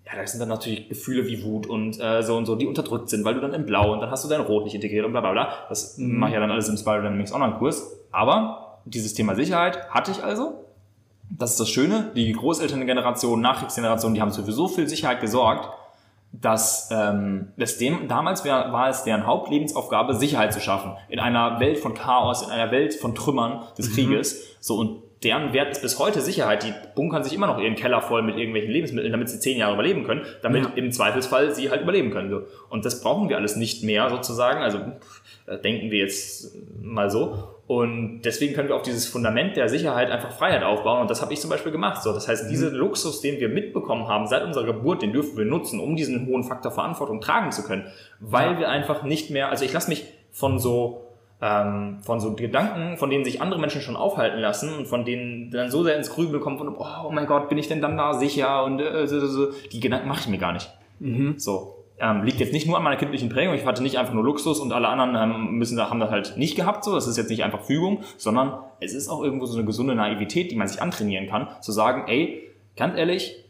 ja, da sind dann natürlich Gefühle wie Wut und äh, so und so, die unterdrückt sind, weil du dann in Blau und dann hast du dein Rot nicht integriert und bla bla bla. Das mache ich ja dann alles im Spiral Dynamics Online-Kurs. Aber dieses Thema Sicherheit hatte ich also. Das ist das Schöne. Die Großelterngeneration, Nachkriegsgeneration, die haben für so viel Sicherheit gesorgt, dass ähm, das dem, damals wär, war es deren Hauptlebensaufgabe, Sicherheit zu schaffen. In einer Welt von Chaos, in einer Welt von Trümmern des Krieges. So und deren Wert ist bis heute Sicherheit. Die bunkern sich immer noch ihren Keller voll mit irgendwelchen Lebensmitteln, damit sie zehn Jahre überleben können, damit Ja. im Zweifelsfall sie halt überleben können. So. Und das brauchen wir alles nicht mehr sozusagen. Also äh, denken wir jetzt mal so. Und deswegen können wir auf dieses Fundament der Sicherheit einfach Freiheit aufbauen. Und das habe ich zum Beispiel gemacht. So, das heißt, diesen Luxus, den wir mitbekommen haben seit unserer Geburt, den dürfen wir nutzen, um diesen hohen Faktor Verantwortung tragen zu können. Weil wir einfach nicht mehr, also ich lasse mich von so ähm, von so Gedanken, von denen sich andere Menschen schon aufhalten lassen und von denen dann so sehr ins Grübel kommen von, oh mein Gott, bin ich denn dann da sicher und äh, so, so, so. die Gedanken mache ich mir gar nicht. So. Ähm, liegt jetzt nicht nur an meiner kindlichen Prägung, ich hatte nicht einfach nur Luxus und alle anderen ähm, müssen da, haben das halt nicht gehabt, so, das ist jetzt nicht einfach Fügung, sondern es ist auch irgendwo so eine gesunde Naivität, die man sich antrainieren kann, zu sagen, ey, ganz ehrlich,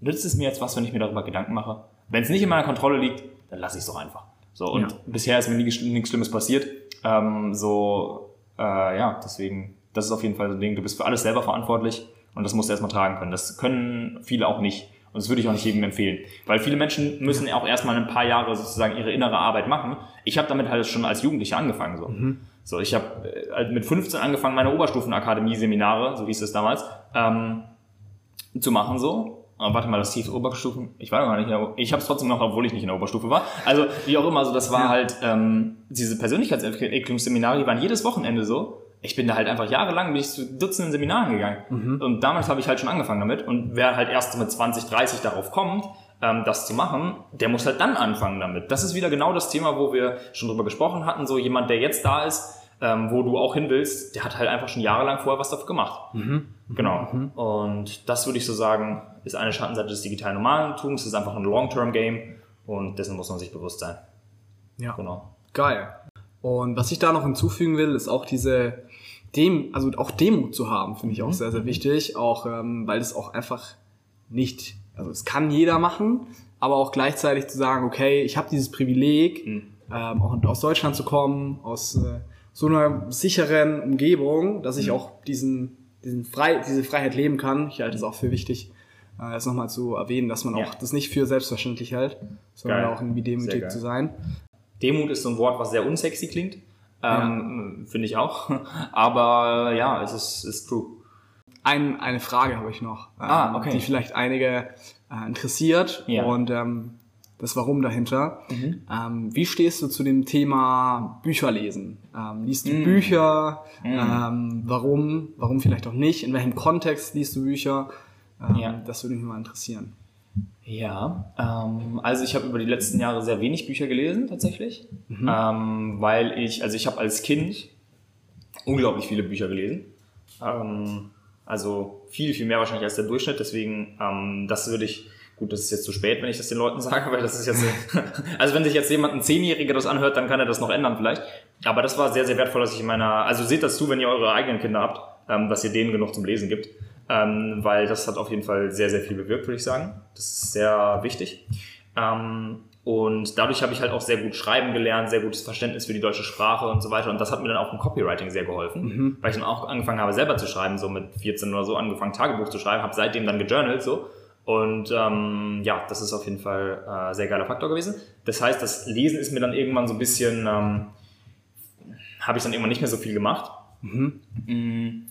nützt es mir jetzt was, wenn ich mir darüber Gedanken mache? Wenn es nicht in meiner Kontrolle liegt, dann lasse ich es doch einfach. So, und Ja. bisher ist mir nie, nichts Schlimmes passiert. Ähm, so, äh, ja, deswegen, das ist auf jeden Fall so ein Ding, du bist für alles selber verantwortlich und das musst du erstmal tragen können. Das können viele auch nicht. Und das würde ich auch nicht jedem empfehlen. Weil viele Menschen müssen auch erstmal ein paar Jahre sozusagen ihre innere Arbeit machen. Ich habe damit halt schon als Jugendlicher angefangen. So, so ich habe äh, mit 15 angefangen, meine Oberstufenakademie-Seminare, so hieß es damals, ähm, zu machen so. Aber warte mal, das hieß Oberstufen. Ich war noch gar nicht in der, ich habe es trotzdem noch, obwohl ich nicht in der Oberstufe war. Also wie auch immer, so das war halt ähm, diese Persönlichkeitsentwicklungsseminare, die waren jedes Wochenende so. Ich bin da halt einfach jahrelang bin ich zu Dutzenden Seminaren gegangen. Und damals habe ich halt schon angefangen damit. Und wer halt erst mit 20, 30 darauf kommt, ähm, das zu machen, der muss halt dann anfangen damit. Das ist wieder genau das Thema, wo wir schon drüber gesprochen hatten. So jemand, der jetzt da ist, ähm, wo du auch hin willst, der hat halt einfach schon jahrelang vorher was dafür gemacht. Genau. Und das würde ich so sagen, ist eine Schattenseite des digitalen Nomadentums. Es ist einfach ein Long-Term-Game und dessen muss man sich bewusst sein. Ja. Genau. Geil. Und was ich da noch hinzufügen will, ist auch diese dem, also auch Demut zu haben, finde ich auch sehr, sehr wichtig. Auch ähm, weil es auch einfach nicht, also es kann jeder machen, aber auch gleichzeitig zu sagen, okay, ich habe dieses Privileg, ähm, auch aus Deutschland zu kommen, aus äh, so einer sicheren Umgebung, dass ich auch diesen, diesen Frei, diese Freiheit leben kann. Ich halte es auch für wichtig, äh, das nochmal zu erwähnen, dass man Ja. auch das nicht für selbstverständlich hält, sondern Geil. auch irgendwie demütig zu sein. Demut ist so ein Wort, was sehr unsexy klingt. Ähm, Finde ich auch. Aber ja, es ist, ist true. Ein, eine Frage habe ich noch, ähm, Ah, okay. die vielleicht einige äh, interessiert Ja. Mhm. und ähm, das Warum dahinter. Ähm, wie stehst du zu dem Thema Bücherlesen? Ähm, liest Mhm. du Bücher? Ähm, warum? Warum vielleicht auch nicht? In welchem Kontext liest du Bücher? Ähm, Ja. Das würde mich mal interessieren. Ja, ähm, also ich habe über die letzten Jahre sehr wenig Bücher gelesen tatsächlich, ähm, weil ich, also ich habe als Kind unglaublich viele Bücher gelesen. Ähm, also viel, viel mehr wahrscheinlich als der Durchschnitt. Deswegen, ähm, das würde ich, gut, das ist jetzt zu spät, wenn ich das den Leuten sage, weil das ist jetzt, also wenn sich jetzt jemand, ein Zehnjähriger das anhört, dann kann er das noch ändern vielleicht. Aber das war sehr, sehr wertvoll, dass ich in meiner, also seht das zu, wenn ihr eure eigenen Kinder habt, ähm, dass ihr denen genug zum Lesen gibt. Ähm, weil das hat auf jeden Fall sehr, sehr viel bewirkt, würde ich sagen. Das ist sehr wichtig. Ähm, und dadurch habe ich halt auch sehr gut schreiben gelernt, sehr gutes Verständnis für die deutsche Sprache und so weiter. Und das hat mir dann auch im Copywriting sehr geholfen, weil ich dann auch angefangen habe, selber zu schreiben, so mit 14 oder so, angefangen Tagebuch zu schreiben, habe seitdem dann gejournalt so. Und ähm, ja, das ist auf jeden Fall äh, sehr geiler Faktor gewesen. Das heißt, das Lesen ist mir dann irgendwann so ein bisschen, ähm, habe ich dann irgendwann nicht mehr so viel gemacht. Mm,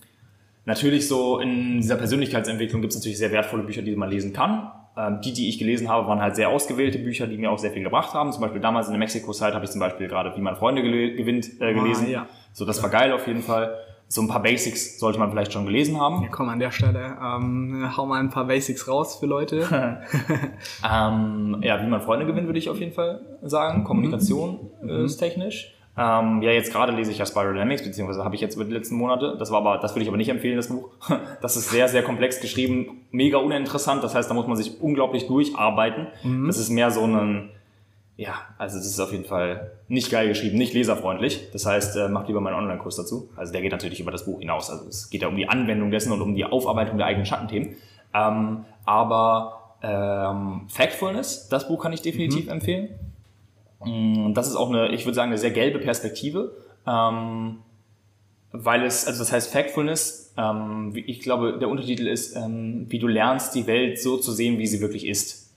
Natürlich so in dieser Persönlichkeitsentwicklung gibt es natürlich sehr wertvolle Bücher, die man lesen kann. Ähm, die, die ich gelesen habe, waren halt sehr ausgewählte Bücher, die mir auch sehr viel gebracht haben. Zum Beispiel damals in der Mexiko-Zeit habe ich zum Beispiel gerade Wie man Freunde gewinnt äh, gelesen. ja. So, das war geil auf jeden Fall. So ein paar Basics sollte man vielleicht schon gelesen haben. Ja, komm, an der Stelle, ähm, hau mal ein paar Basics raus für Leute. Ähm, ja, wie man Freunde gewinnt, würde ich auf jeden Fall sagen. Kommunikation ist technisch. Ähm, ja, jetzt gerade lese ich ja Spiral Dynamics, beziehungsweise habe ich jetzt über die letzten Monate. Das war aber, das würde ich aber nicht empfehlen, das Buch. Das ist sehr, sehr komplex geschrieben, mega uninteressant. Das heißt, da muss man sich unglaublich durcharbeiten. Das ist mehr so ein, ja, also das ist auf jeden Fall nicht geil geschrieben, nicht leserfreundlich. Das heißt, äh, macht lieber meinen Online-Kurs dazu. Also der geht natürlich über das Buch hinaus. Also es geht ja um die Anwendung dessen und um die Aufarbeitung der eigenen Schattenthemen. Ähm, aber ähm, Factfulness, das Buch kann ich definitiv empfehlen. Mm, Das ist auch eine, ich würde sagen, eine sehr gelbe Perspektive. Ähm, weil es, also das heißt Factfulness, ähm, ich glaube, der Untertitel ist, ähm, wie du lernst, die Welt so zu sehen, wie sie wirklich ist.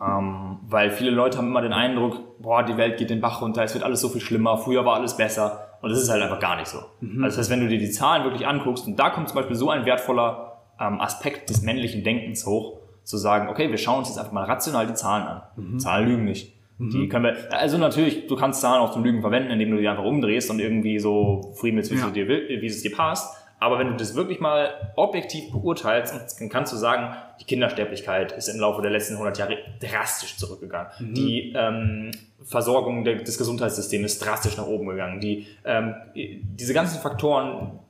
Ähm, weil viele Leute haben immer den Eindruck, boah, die Welt geht den Bach runter, es wird alles so viel schlimmer, früher war alles besser. Und das ist halt einfach gar nicht so. Also das heißt, wenn du dir die Zahlen wirklich anguckst, und da kommt zum Beispiel so ein wertvoller ähm, Aspekt des männlichen Denkens hoch, zu sagen, okay, wir schauen uns jetzt einfach mal rational die Zahlen an. Zahlen lügen nicht. Die können wir, also natürlich, du kannst Zahlen auch zum Lügen verwenden, indem du die einfach umdrehst und irgendwie so friemelst, wie, Ja. es dir wie es dir passt. Aber wenn du das wirklich mal objektiv beurteilst, dann kannst du sagen, die Kindersterblichkeit ist im Laufe der letzten 100 Jahre drastisch zurückgegangen. Die ähm, Versorgung des Gesundheitssystems ist drastisch nach oben gegangen. Die, ähm, diese ganzen Faktoren,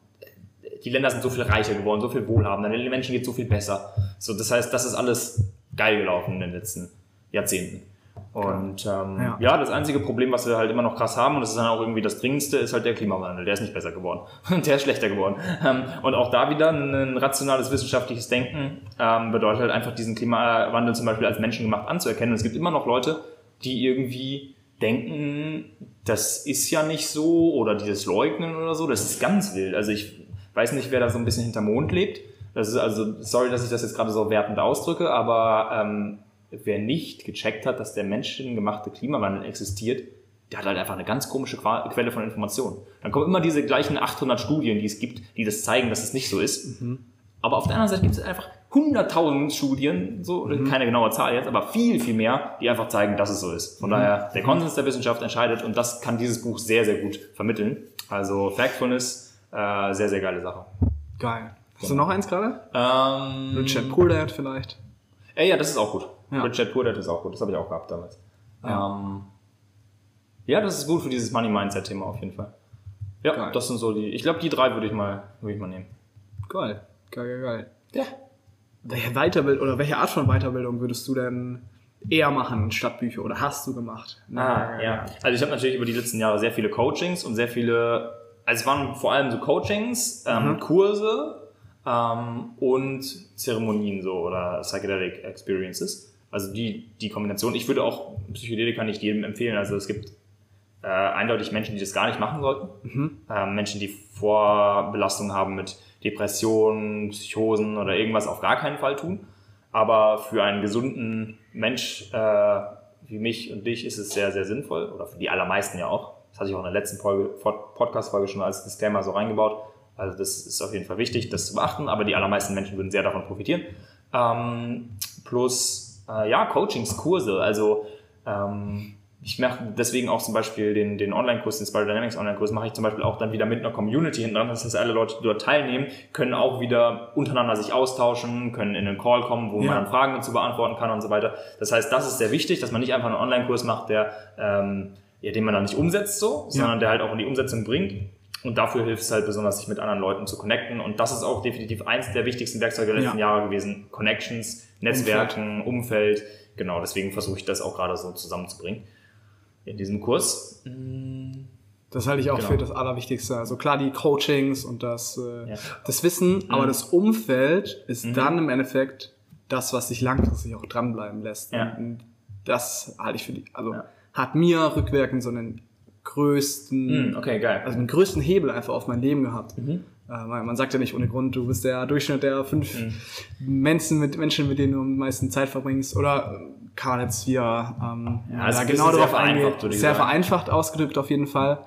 die Länder sind so viel reicher geworden, so viel wohlhabender, den Menschen geht so viel besser. So, das heißt, das ist alles geil gelaufen in den letzten Jahrzehnten. Und ähm, Ja. ja. das einzige Problem, was wir halt immer noch krass haben, und das ist dann auch irgendwie das Dringendste, ist halt der Klimawandel. Der ist nicht besser geworden. der ist schlechter geworden. Ähm, und auch da wieder ein rationales wissenschaftliches Denken ähm, bedeutet halt einfach diesen Klimawandel zum Beispiel als menschengemacht anzuerkennen. Und es gibt immer noch Leute, die irgendwie denken, das ist ja nicht so oder die das leugnen oder so. Das ist ganz wild. Also ich weiß nicht, wer da so ein bisschen hinterm Mond lebt. Das ist also, sorry, dass ich das jetzt gerade so wertend ausdrücke, aber ähm, wer nicht gecheckt hat, dass der menschengemachte Klimawandel existiert, der hat halt einfach eine ganz komische Quelle von Informationen. Dann kommen immer diese gleichen 800 Studien, die es gibt, die das zeigen, dass es nicht so ist. Aber auf der anderen Seite gibt es einfach 100.000 Studien, so keine genaue Zahl jetzt, aber viel, viel mehr, die einfach zeigen, dass es so ist. Von daher, der Konsens der Wissenschaft entscheidet und das kann dieses Buch sehr, sehr gut vermitteln. Also Factfulness, äh, sehr, sehr geile Sache. Geil. Hast du noch eins gerade? Ähm, Richard Dad vielleicht? äh, ja, das ist auch gut. Ja. Richard Poor Dad ist auch gut. Das habe ich auch gehabt damals. Ja. Ja. Ähm, ja, das ist gut für dieses Money-Mindset-Thema auf jeden Fall. Ja, Geil. das sind so die. Ich glaube, die drei würde ich mal, würde ich mal nehmen. Geil. Geil, geil, geil. Ja. Welche Weiterbildung oder welche Art von Weiterbildung würdest du denn eher machen statt Bücher oder hast du gemacht? Ah, ja. Also ich habe natürlich über die letzten Jahre sehr viele Coachings und sehr viele, also es waren vor allem so Coachings, ähm, Kurse ähm, und Zeremonien so oder Psychedelic Experiences. Also die, die Kombination. Ich würde auch Psychedelika nicht jedem empfehlen. Also es gibt äh, eindeutig Menschen, die das gar nicht machen sollten. Ähm, Menschen, die Vorbelastungen haben mit Depressionen, Psychosen oder irgendwas auf gar keinen Fall tun. Aber für einen gesunden Mensch, äh, für mich und dich ist es sehr, sehr sinnvoll oder für die allermeisten ja auch. Das hatte ich auch in der letzten Podcast-Folge schon als Disclaimer so reingebaut. Also das ist auf jeden Fall wichtig, das zu beachten, aber die allermeisten Menschen würden sehr davon profitieren. Ähm, plus, äh, ja, Coachings, Kurse, also ähm, ich mache deswegen auch zum Beispiel den, den Online-Kurs, den Spiral Dynamics Online-Kurs, mache ich zum Beispiel auch dann wieder mit einer Community hinten dran. Das heißt, alle Leute, die dort teilnehmen, können auch wieder untereinander sich austauschen, können in einen Call kommen, wo ja. man dann Fragen dazu beantworten kann und so weiter. Das heißt, das ist sehr wichtig, dass man nicht einfach einen Online-Kurs macht, der, ähm, ja, den man dann nicht umsetzt so, sondern ja. der halt auch in die Umsetzung bringt. Und dafür hilft es halt besonders, sich mit anderen Leuten zu connecten. Und das ist auch definitiv eins der wichtigsten Werkzeuge der letzten ja. Jahre gewesen. Connections, Netzwerken, Umfeld. Umfeld. Genau, deswegen versuche ich das auch gerade so zusammenzubringen in diesem Kurs. Das halte ich auch genau. für das Allerwichtigste. Also klar, die Coachings und das, äh, ja. das Wissen, mhm. aber das Umfeld ist mhm. dann im Endeffekt das, was sich langfristig auch dranbleiben lässt. Ja. Und das halte ich für die, also ja. hat mir rückwirkend so einen größten, mhm, okay, geil. also den größten Hebel einfach auf mein Leben gehabt. Mhm. Äh, man sagt ja nicht ohne Grund, du bist der Durchschnitt der fünf mhm. Menschen, mit, Menschen, mit denen du am meisten Zeit verbringst. Oder kann man jetzt hier ähm, ja, ja genau darauf eingehen. Sehr sagen. vereinfacht ausgedrückt auf jeden Fall.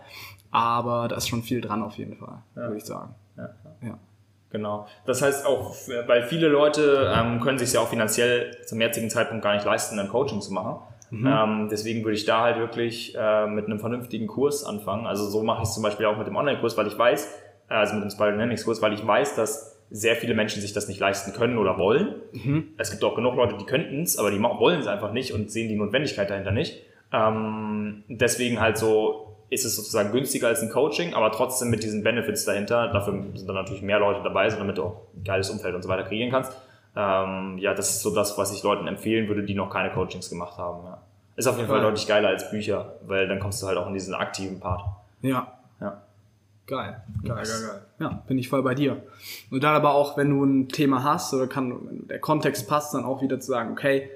Aber da ist schon viel dran auf jeden Fall, ja. würde ich sagen. Ja. ja. Genau. Das heißt auch, weil viele Leute ähm, können sich ja auch finanziell zum jetzigen Zeitpunkt gar nicht leisten, ein Coaching zu machen. Mhm. Ähm, deswegen würde ich da halt wirklich äh, mit einem vernünftigen Kurs anfangen. Also so mache ich es zum Beispiel auch mit dem Online-Kurs, weil ich weiß, äh, also mit dem Spiral Dynamics Kurs, weil ich weiß, dass sehr viele Menschen sich das nicht leisten können oder wollen. Mhm. Es gibt auch genug Leute, die könnten es, aber die wollen es einfach nicht und sehen die Notwendigkeit dahinter nicht. Ähm, deswegen halt so ist es sozusagen günstiger als ein Coaching, aber trotzdem mit diesen Benefits dahinter. Dafür sind dann natürlich mehr Leute dabei, so damit du auch ein geiles Umfeld und so weiter kreieren kannst. Ähm, ja, das ist so das, was ich Leuten empfehlen würde, die noch keine Coachings gemacht haben. Ja. Ist auf jeden Fall deutlich geiler als Bücher, weil dann kommst du halt auch in diesen aktiven Part. Ja. Ja. Geil, geil, geil, geil. Ja, bin ich voll bei dir. Und dann aber auch, wenn du ein Thema hast oder kann, wenn der Kontext passt, dann auch wieder zu sagen, okay,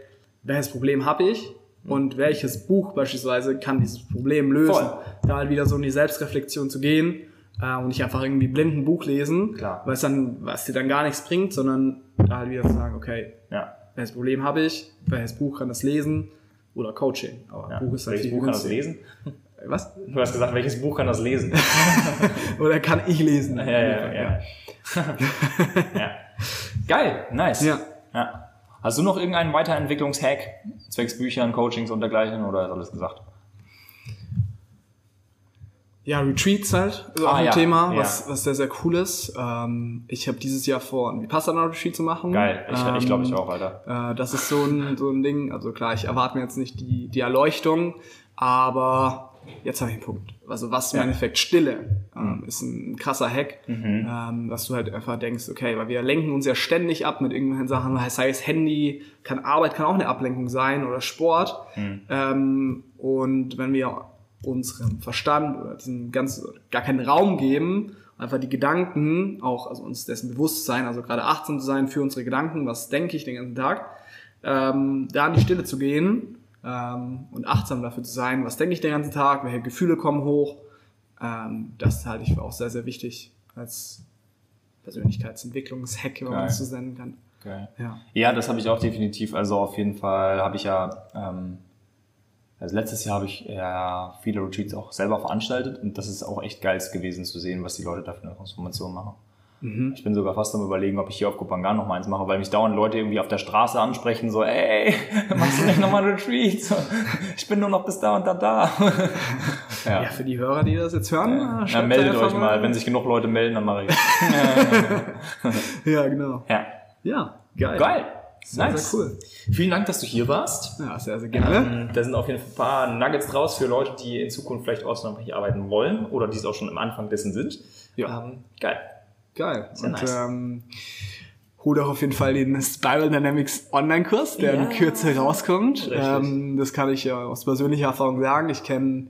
welches Problem habe ich und welches Buch beispielsweise kann dieses Problem lösen. Voll. Da halt wieder so in die Selbstreflexion zu gehen äh, und nicht einfach irgendwie blind ein Buch lesen, Klar. weil es dann, was dir dann gar nichts bringt, sondern da halt wieder zu sagen, okay, ja. welches Problem habe ich, welches Buch kann das lesen oder Coaching. Aber ja. Buch ist halt welches Buch kann das lesen? Was? Du hast gesagt, welches Buch kann das lesen? Oder kann ich lesen? Ja, ja, ja. ja. Geil, nice. Ja. ja. Hast du noch irgendeinen Weiterentwicklungshack zwecks Büchern, Coachings und dergleichen oder ist alles gesagt? Ja, Retreats halt ist ah, auch ein ja. Thema, was, ja. was sehr, sehr cool ist. Ähm, ich habe dieses Jahr vor, ein Vipassana-Retreat zu machen. Geil, ich, ähm, ich glaube ich auch, Alter. Äh, das ist so ein, so ein Ding, also klar, ich erwarte mir jetzt nicht die, die Erleuchtung, aber jetzt habe ich einen Punkt. Also was im ja. Endeffekt Stille ähm, mhm. ist ein krasser Hack, mhm. ähm, dass du halt einfach denkst, okay, weil wir lenken uns ja ständig ab mit irgendwelchen Sachen, sei es Handy, kann Arbeit kann auch eine Ablenkung sein oder Sport. Mhm. Ähm, und wenn wir unserem Verstand oder diesem ganzen gar keinen Raum geben, einfach die Gedanken auch, also uns dessen bewusst sein, also gerade achtsam zu sein für unsere Gedanken, was denke ich den ganzen Tag, ähm, da in die Stille zu gehen ähm, und achtsam dafür zu sein, was denke ich den ganzen Tag, welche Gefühle kommen hoch. Ähm, das halte ich für auch sehr, sehr wichtig als Persönlichkeitsentwicklungshack, wenn man es so nennen kann. Geil. Ja. ja, das habe ich auch definitiv. Also auf jeden Fall habe ich ja, ähm, also letztes Jahr habe ich ja viele Retreats auch selber veranstaltet und das ist auch echt geil gewesen zu sehen, was die Leute da für eine Transformation machen. Mhm. Ich bin sogar fast am überlegen, ob ich hier auf Kopangan noch mal eins mache, weil mich dauernd Leute irgendwie auf der Straße ansprechen, so, ey, machst du nicht nochmal ein Retreat? So, ich bin nur noch bis da und da da. ja. ja. für die Hörer, die das jetzt hören, ja. ja meldet euch mal. Wenn sich genug Leute melden, dann mache ich. ja, genau. Ja. Ja, geil. Geil. Sehr, nice. sehr cool. Vielen Dank, dass du hier warst. Ja, sehr, sehr gerne. Ähm, da sind auf jeden Fall ein paar Nuggets draus für Leute, die in Zukunft vielleicht hier arbeiten wollen oder die es auch schon am Anfang dessen sind. Ja. Ähm, geil. Geil. Sehr und nice. ähm, hol doch auf jeden Fall den Spiral Dynamics Online-Kurs, der ja. in Kürze rauskommt. Ähm, das kann ich ja aus persönlicher Erfahrung sagen. Ich kenne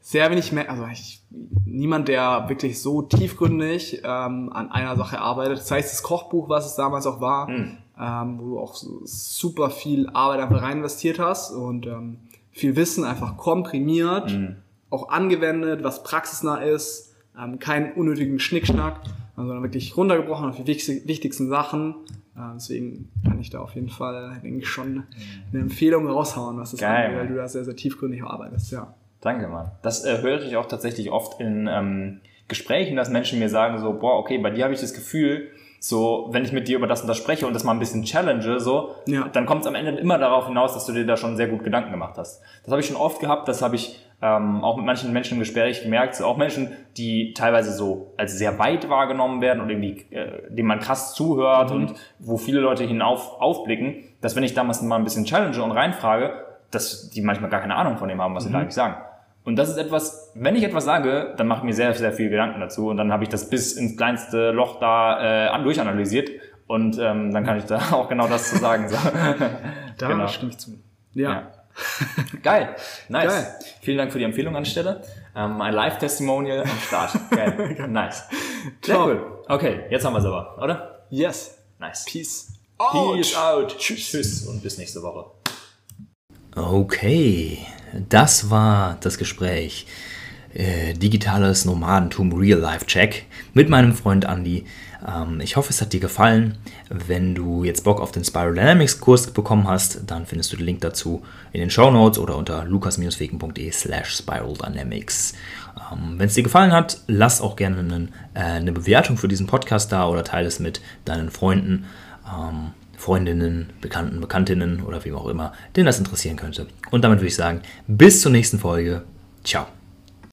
sehr wenig mehr, also ich, niemand, der wirklich so tiefgründig ähm, an einer Sache arbeitet. Das heißt, das Kochbuch, was es damals auch war, mhm. Ähm, wo du auch so super viel Arbeit einfach rein investiert hast und ähm, viel Wissen einfach komprimiert, mhm. auch angewendet, was praxisnah ist, ähm, keinen unnötigen Schnickschnack Also wirklich runtergebrochen auf die wichtigsten Sachen. Äh, deswegen kann ich da auf jeden Fall, denke ich, schon eine Empfehlung raushauen, was das Geil, angeht, weil du da sehr, sehr tiefgründig arbeitest, ja. Danke, Mann. Das äh, höre ich auch tatsächlich oft in ähm, Gesprächen, dass Menschen mir sagen so, boah, okay, bei dir habe ich das Gefühl, so, wenn ich mit dir über das und das spreche und das mal ein bisschen challenge, so, Ja. dann kommt es am Ende immer darauf hinaus, dass du dir da schon sehr gut Gedanken gemacht hast. Das habe ich schon oft gehabt, das habe ich ähm, auch mit manchen Menschen im Gespräch gemerkt, so auch Menschen, die teilweise so als sehr weit wahrgenommen werden und irgendwie, äh, denen man krass zuhört und wo viele Leute hinauf aufblicken, dass wenn ich damals mal ein bisschen challenge und reinfrage, dass die manchmal gar keine Ahnung von dem haben, was sie da eigentlich sagen. Und das ist etwas, wenn ich etwas sage, dann mache ich mir sehr, sehr viel Gedanken dazu und dann habe ich das bis ins kleinste Loch da äh, an- durchanalysiert und ähm, dann kann ich da auch genau das zu sagen. So. Da Genau. stimme ich zu. Ja. Ja. Geil, nice. Geil. Vielen Dank für die Empfehlung an der Stelle. Ähm, ein Live-Testimonial am Start. Geil, nice. Sehr cool. Okay, jetzt haben wir es aber, oder? Yes. Nice. Peace. Peace out. Tschüss. Tschüss und bis nächste Woche. Okay, das war das Gespräch. Äh, digitales Nomadentum Real Life Check mit meinem Freund Andy. Ähm, ich hoffe, es hat dir gefallen. Wenn du jetzt Bock auf den Spiral Dynamics Kurs bekommen hast, dann findest du den Link dazu in den Show Notes oder unter lukas-wegen.de slash Spiral Dynamics. Ähm, Wenn es dir gefallen hat, lass auch gerne einen, äh, eine Bewertung für diesen Podcast da oder teile es mit deinen Freunden. Ähm, Freundinnen, Bekannten, Bekanntinnen oder wem auch immer, den das interessieren könnte. Und damit würde ich sagen, bis zur nächsten Folge. Ciao.